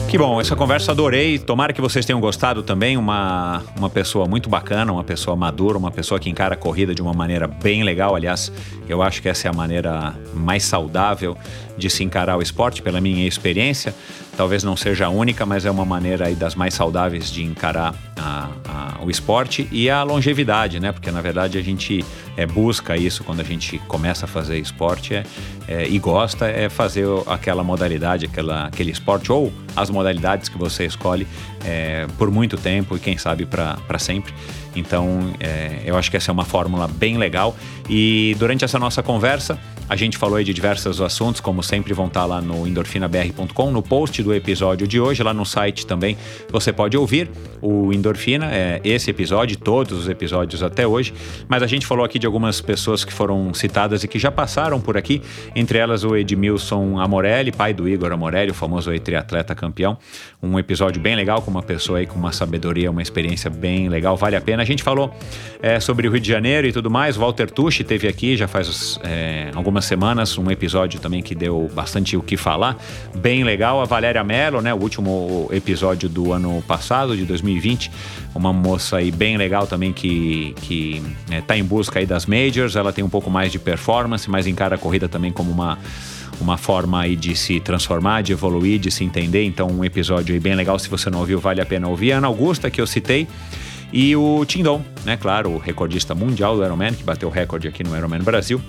Que bom, essa conversa adorei. Tomara que vocês tenham gostado também. Uma, uma pessoa muito bacana, uma pessoa madura, uma pessoa que encara a corrida de uma maneira bem legal. Aliás, eu acho que essa é a maneira mais saudável de se encarar o esporte, pela minha experiência. Talvez não seja a única, mas é uma maneira aí das mais saudáveis de encarar a, a, o esporte e a longevidade, né? Porque na verdade a gente é, busca isso quando a gente começa a fazer esporte é, é, e gosta, é fazer aquela modalidade, aquela, aquele esporte ou as modalidades que você escolhe é, por muito tempo e quem sabe para sempre. Então, é, eu acho que essa é uma fórmula bem legal. E durante essa nossa conversa, a gente falou aí de diversos assuntos, como sempre vão estar lá no endorfinabr.com, no post do episódio de hoje, lá no site também você pode ouvir o Endorfina, é, esse episódio, todos os episódios até hoje. Mas a gente falou aqui de algumas pessoas que foram citadas e que já passaram por aqui, entre elas o Edmilson Amorelli, pai do Igor Amorelli, o famoso triatleta campeão. Um episódio bem legal, com uma pessoa aí com uma sabedoria, uma experiência bem legal, vale a pena. A gente falou é, sobre o Rio de Janeiro e tudo mais. O Walter Tucci teve aqui já faz é, algumas semanas um episódio também que deu bastante o que falar, bem legal. A Valéria Mello, né, o último episódio do ano passado, de 2020, uma moça aí bem legal também que que é, em busca aí das majors. Ela tem um pouco mais de performance, mas encara a corrida também como uma uma forma aí de se transformar, de evoluir, de se entender. Então, um episódio aí bem legal. Se você não ouviu, vale a pena ouvir. Ana Augusta, que eu citei, e o Tindon, né? Claro, o recordista mundial do Ironman, que bateu o recorde aqui no Ironman Brasil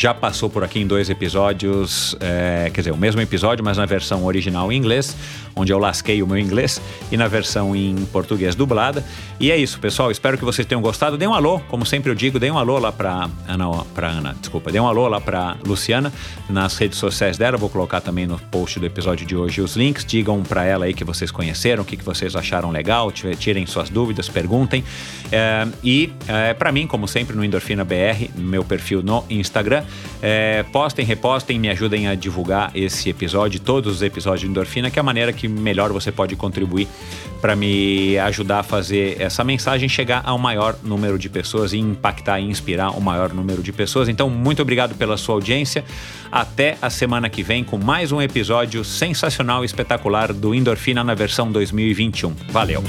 já passou por aqui em dois episódios, é, quer dizer, o mesmo episódio, mas na versão original em inglês, onde eu lasquei o meu inglês, e na versão em português dublada. E é isso, pessoal. Espero que vocês tenham gostado. Dê um alô, como sempre eu digo, dê um alô lá para Ana, para Ana, desculpa, dê um alô lá para Luciana nas redes sociais dela. Vou colocar também no post do episódio de hoje os links. Digam para ela aí que vocês conheceram, o que, que vocês acharam legal, tirem suas dúvidas, perguntem. É, e é, para mim, como sempre, no Endorfina BR, meu perfil no Instagram, é, postem, repostem, me ajudem a divulgar esse episódio, todos os episódios de Endorfina, que é a maneira que melhor você pode contribuir para me ajudar a fazer essa mensagem chegar ao maior número de pessoas e impactar e inspirar o maior número de pessoas. Então, muito obrigado pela sua audiência. Até a semana que vem com mais um episódio sensacional e espetacular do Endorfina na versão 2021. Valeu!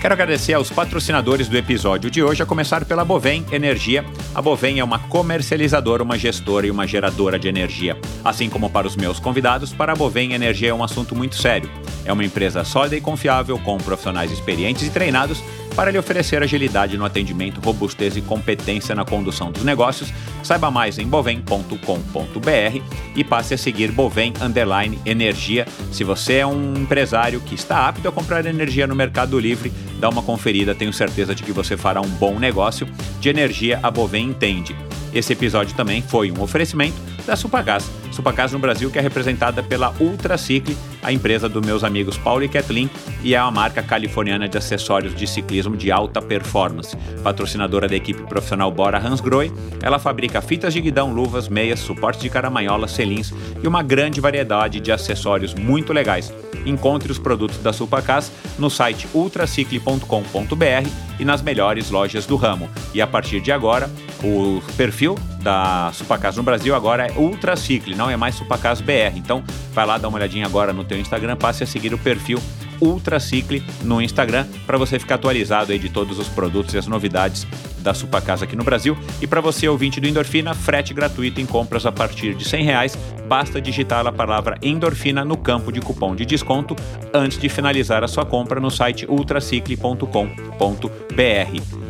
Quero agradecer aos patrocinadores do episódio de hoje, a começar pela Bovem Energia. A Bovem é uma comercializadora, uma gestora e uma geradora de energia. Assim como para os meus convidados, para a Bovem Energia é um assunto muito sério. É uma empresa sólida e confiável, com profissionais experientes e treinados para lhe oferecer agilidade no atendimento, robustez e competência na condução dos negócios. Saiba mais em bovem.com.br e passe a seguir Bovem Underline Energia. Se você é um empresário que está apto a comprar energia no Mercado Livre, dá uma conferida, tenho certeza de que você fará um bom negócio. De energia, a Bovem entende. Esse episódio também foi um oferecimento da Supagás. Supagás no Brasil, que é representada pela Ultracicle, a empresa dos meus amigos Paulo e Kathleen, e é uma marca californiana de acessórios de ciclismo de alta performance. Patrocinadora da equipe profissional Bora Hansgrohe, ela fabrica fitas de guidão, luvas, meias, suporte de caramanhola, selins e uma grande variedade de acessórios muito legais. Encontre os produtos da Supacas no site ultracicle.com.br e nas melhores lojas do ramo. E a partir de agora, o perfil da Supacas no Brasil agora é Ultracicle, não é mais Supacas BR. Então, vai lá dar uma olhadinha agora no teu Instagram, passe a seguir o perfil Ultracicle no Instagram para você ficar atualizado aí de todos os produtos e as novidades da Supacasa aqui no Brasil. E para você, ouvinte do Endorfina, frete gratuito em compras a partir de 100 reais. Basta digitar a palavra Endorfina no campo de cupom de desconto antes de finalizar a sua compra no site ultracicle.com.br.